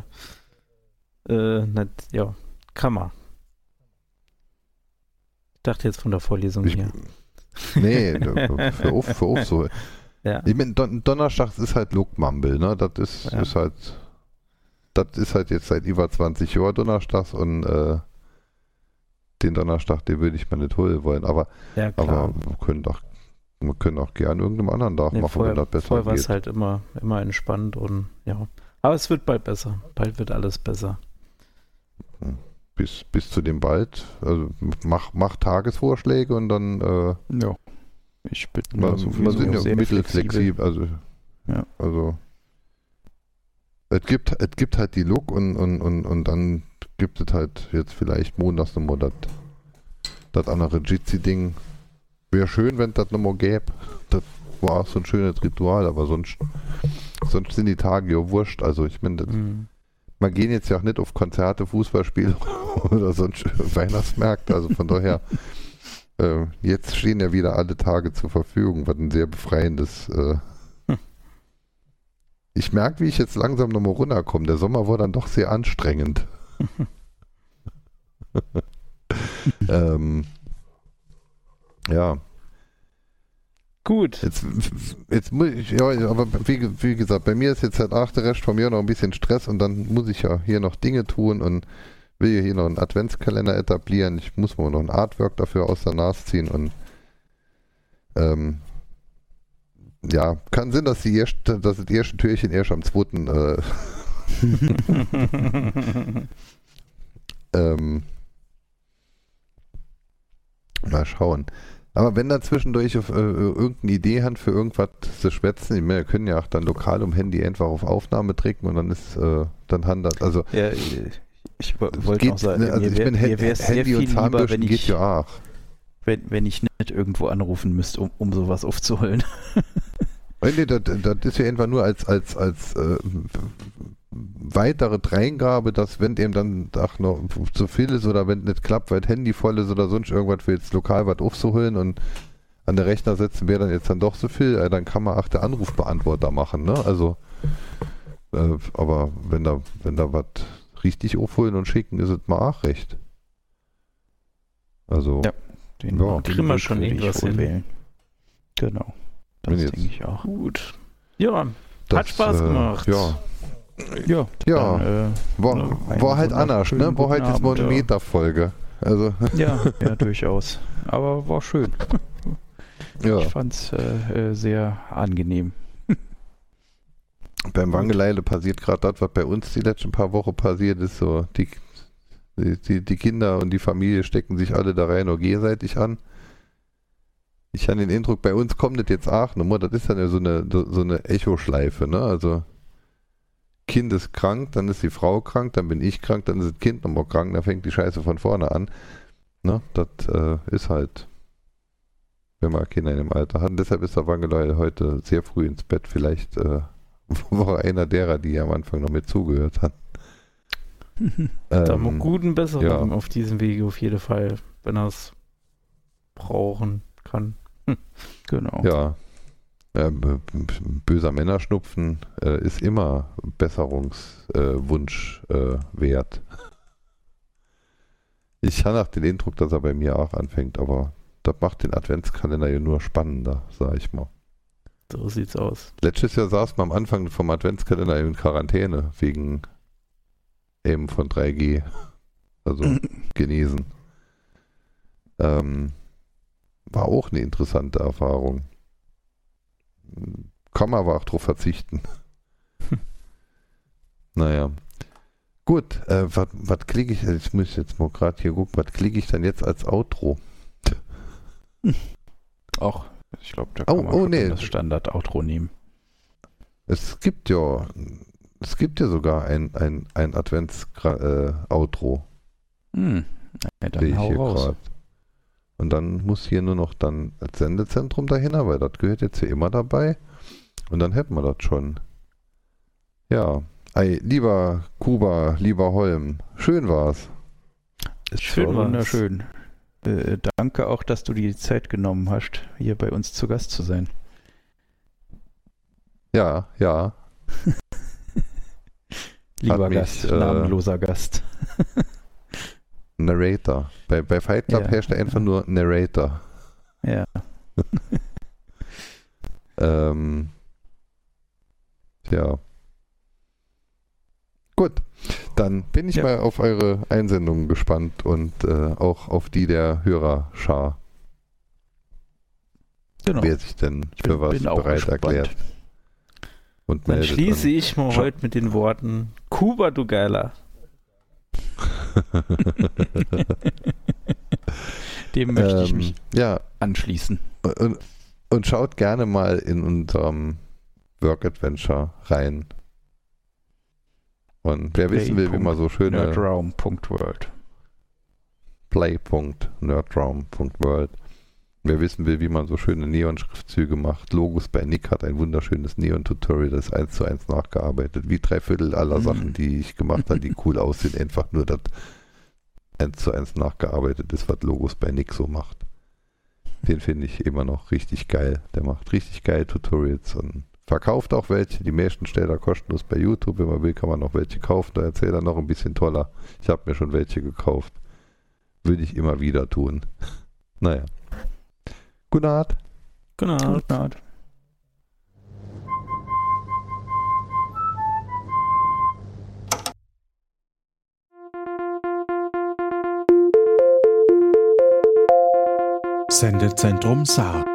äh, nicht, ja, kann man. Ich dachte jetzt von der Vorlesung Ich- hier. Nee, [laughs] für auf, für auf so. Ja. Ich meine, Don Donnerstags ist halt Look Mumble, ne? Das ist, Ja. ist halt, das ist halt jetzt seit über 20 Jahren Donnerstags und äh, den Donnerstag, den würde ich mal nicht holen wollen. Aber, Ja, aber wir können doch, wir können auch gerne irgendeinem anderen Tag nee, machen, vorher wenn das besser vorher war es geht. halt immer, immer entspannt und ja. Aber es wird bald besser. Bald wird alles besser. Bis, bis zu dem bald. Also mach, mach Tagesvorschläge und dann äh, Ja. Ich bin Man, man sind ja mittelflexibel, also, Ja. also es gibt, es gibt halt die Look und, und, und, und dann gibt es halt jetzt vielleicht montags nochmal das das andere Jitsi-Ding. Wäre schön, wenn das nochmal gäbe. Das war auch so ein schönes Ritual, aber sonst, sonst sind die Tage ja wurscht. Also ich meine, Mhm. man gehen jetzt ja auch nicht auf Konzerte, Fußballspiele [laughs] oder sonst [laughs] Weihnachtsmärkte. Also von daher, [laughs] äh, jetzt stehen ja wieder alle Tage zur Verfügung, was ein sehr befreiendes. Äh. Ich merke, wie ich jetzt langsam nochmal runterkomme. Der Sommer war dann doch sehr anstrengend. [laughs] ähm, ja, Gut. Jetzt, jetzt muss ich, ja, aber wie, wie gesagt, bei mir ist jetzt halt nach der Rest von mir noch ein bisschen Stress und dann muss ich ja hier noch Dinge tun und will ja hier noch einen Adventskalender etablieren. Ich muss mir noch ein Artwork dafür aus der Nase ziehen und ähm, ja, kann Sinn, dass die erste, dass das erste Türchen erst am zweiten äh, [laughs] ähm, mal schauen. Aber wenn da zwischendurch auf, äh, irgendeine Idee hat für irgendwas zu schwätzen, ich meine, wir können ja auch dann lokal um Handy einfach auf Aufnahme drücken und dann ist, äh, dann handelt, also Ja, ich wo- es wollte geht, noch sagen, also mir ich wär- bin sehr Handy viel und lieber, Zahnbürsten wenn geht ich, ja auch. wenn, wenn ich nicht irgendwo anrufen müsste, um, um sowas aufzuholen. [laughs] Nee, das, das ist ja einfach nur als, als, als äh, weitere Dreingabe, dass wenn dem dann ach, noch zu viel ist oder wenn nicht klappt, weil das Handy voll ist oder sonst irgendwas für jetzt lokal was aufzuholen und an der Rechner setzen wäre dann jetzt dann doch so viel, äh, dann kann man auch der Anrufbeantworter machen, ne? Also, äh, aber wenn da, wenn da was richtig aufholen und schicken ist es mal auch recht. Also, Ja. Den, Ja. den Kriegen wir schon irgendwas hin. Genau. Das denke ich auch. Gut. Ja, das, hat Spaß äh, gemacht. Ja, Ja, ja. Dann, äh, war, einen war halt anders, ne? War halt jetzt mal eine ja. Meta-Folge. Also, ja, ja, durchaus. Aber war schön. [laughs] ja. Ich fand es äh, äh, sehr angenehm. Beim Wangeleile passiert gerade das, was bei uns die letzten paar Wochen passiert ist. So, die, die, die Kinder und die Familie stecken sich alle da rein nur gegenseitig an. Ich habe den Eindruck, bei uns kommt das jetzt auch nochmal. Das ist dann ja so eine, so eine Echoschleife, ne? Also, Kind ist krank, dann ist die Frau krank, dann bin ich krank, dann ist das Kind nochmal krank, dann fängt die Scheiße von vorne an. Ne? Das äh, ist halt, wenn man Kinder in dem Alter hat. Und deshalb ist der Wangeleile heute sehr früh ins Bett. Vielleicht äh, [laughs] war einer derer, die am Anfang noch mit zugehört hat. [laughs] Da Ähm, guten Besserung ja. auf diesem Wege auf jeden Fall, wenn er es brauchen kann. [laughs] Genau. ja. Ähm, böser Männerschnupfen äh, ist immer Besserungswunsch äh, wert. Ich habe auch den Eindruck, dass er bei mir auch anfängt, aber das macht den Adventskalender ja nur spannender, sag ich mal. So sieht's aus. Letztes Jahr saß man am Anfang vom Adventskalender in Quarantäne wegen eben von 3G. Also [clears throat] genesen. Ähm, war auch eine interessante Erfahrung. Kann man aber auch drauf verzichten. naja. Gut, äh, was klicke ich, ich muss jetzt mal gerade hier gucken, was klicke ich dann jetzt als Outro? Auch, ich glaube, da Oh, kann man oh, nee. das Standard-Outro nehmen. Es gibt ja, es gibt ja sogar ein, ein, ein Advents-Outro. Hm. Ja, sehe dann ich hau hier gerade. Und dann muss hier nur noch dann als Sendezentrum dahin, weil das gehört jetzt hier immer dabei. Und dann hätten wir das schon. Ja. Ei, lieber Kuba, lieber Holm, schön war's. Ist Schön schön war's. wunderschön. Äh, danke auch, dass du dir die Zeit genommen hast, hier bei uns zu Gast zu sein. Ja, ja. [laughs] Lieber mich, Gast, äh, namenloser Gast. [laughs] Narrator. Bei, bei Fight Club Ja. herrscht er einfach nur Narrator. Ja. [laughs] Ähm, ja. Gut, dann bin ich Ja. mal auf eure Einsendungen gespannt und äh, auch auf die der Hörerschar, Genau. wer sich denn Ich für bin, was bin auch bereit gespannt. erklärt und Dann schließe an. ich mal heute mit den Worten Kuba, du Geiler. [laughs] Dem möchte ich Ähm, mich ja, anschließen. und, und schaut gerne mal in unserem Work Adventure rein. Und wer wissen will, wie man so schöne Nerdraum.world. play.nerdraum.world. Wer wissen will, wie man so schöne Neon-Schriftzüge macht, Logos bei Nick hat ein wunderschönes Neon-Tutorial, das ist eins zu eins nachgearbeitet. Wie drei Viertel aller Mhm. Sachen, die ich gemacht habe, die [laughs] cool aussehen, einfach nur das eins zu eins nachgearbeitet ist, was Logos bei Nick so macht. Den finde ich immer noch richtig geil. Der macht richtig geile Tutorials und verkauft auch welche. Die meisten stellt er kostenlos bei YouTube. Wenn man will, kann man noch welche kaufen. Da erzählt er noch ein bisschen toller. Ich habe mir schon welche gekauft. Würde ich immer wieder tun. [laughs] Naja. Gute Nacht. Genau. Gute Nacht. Sendezentrum Saar.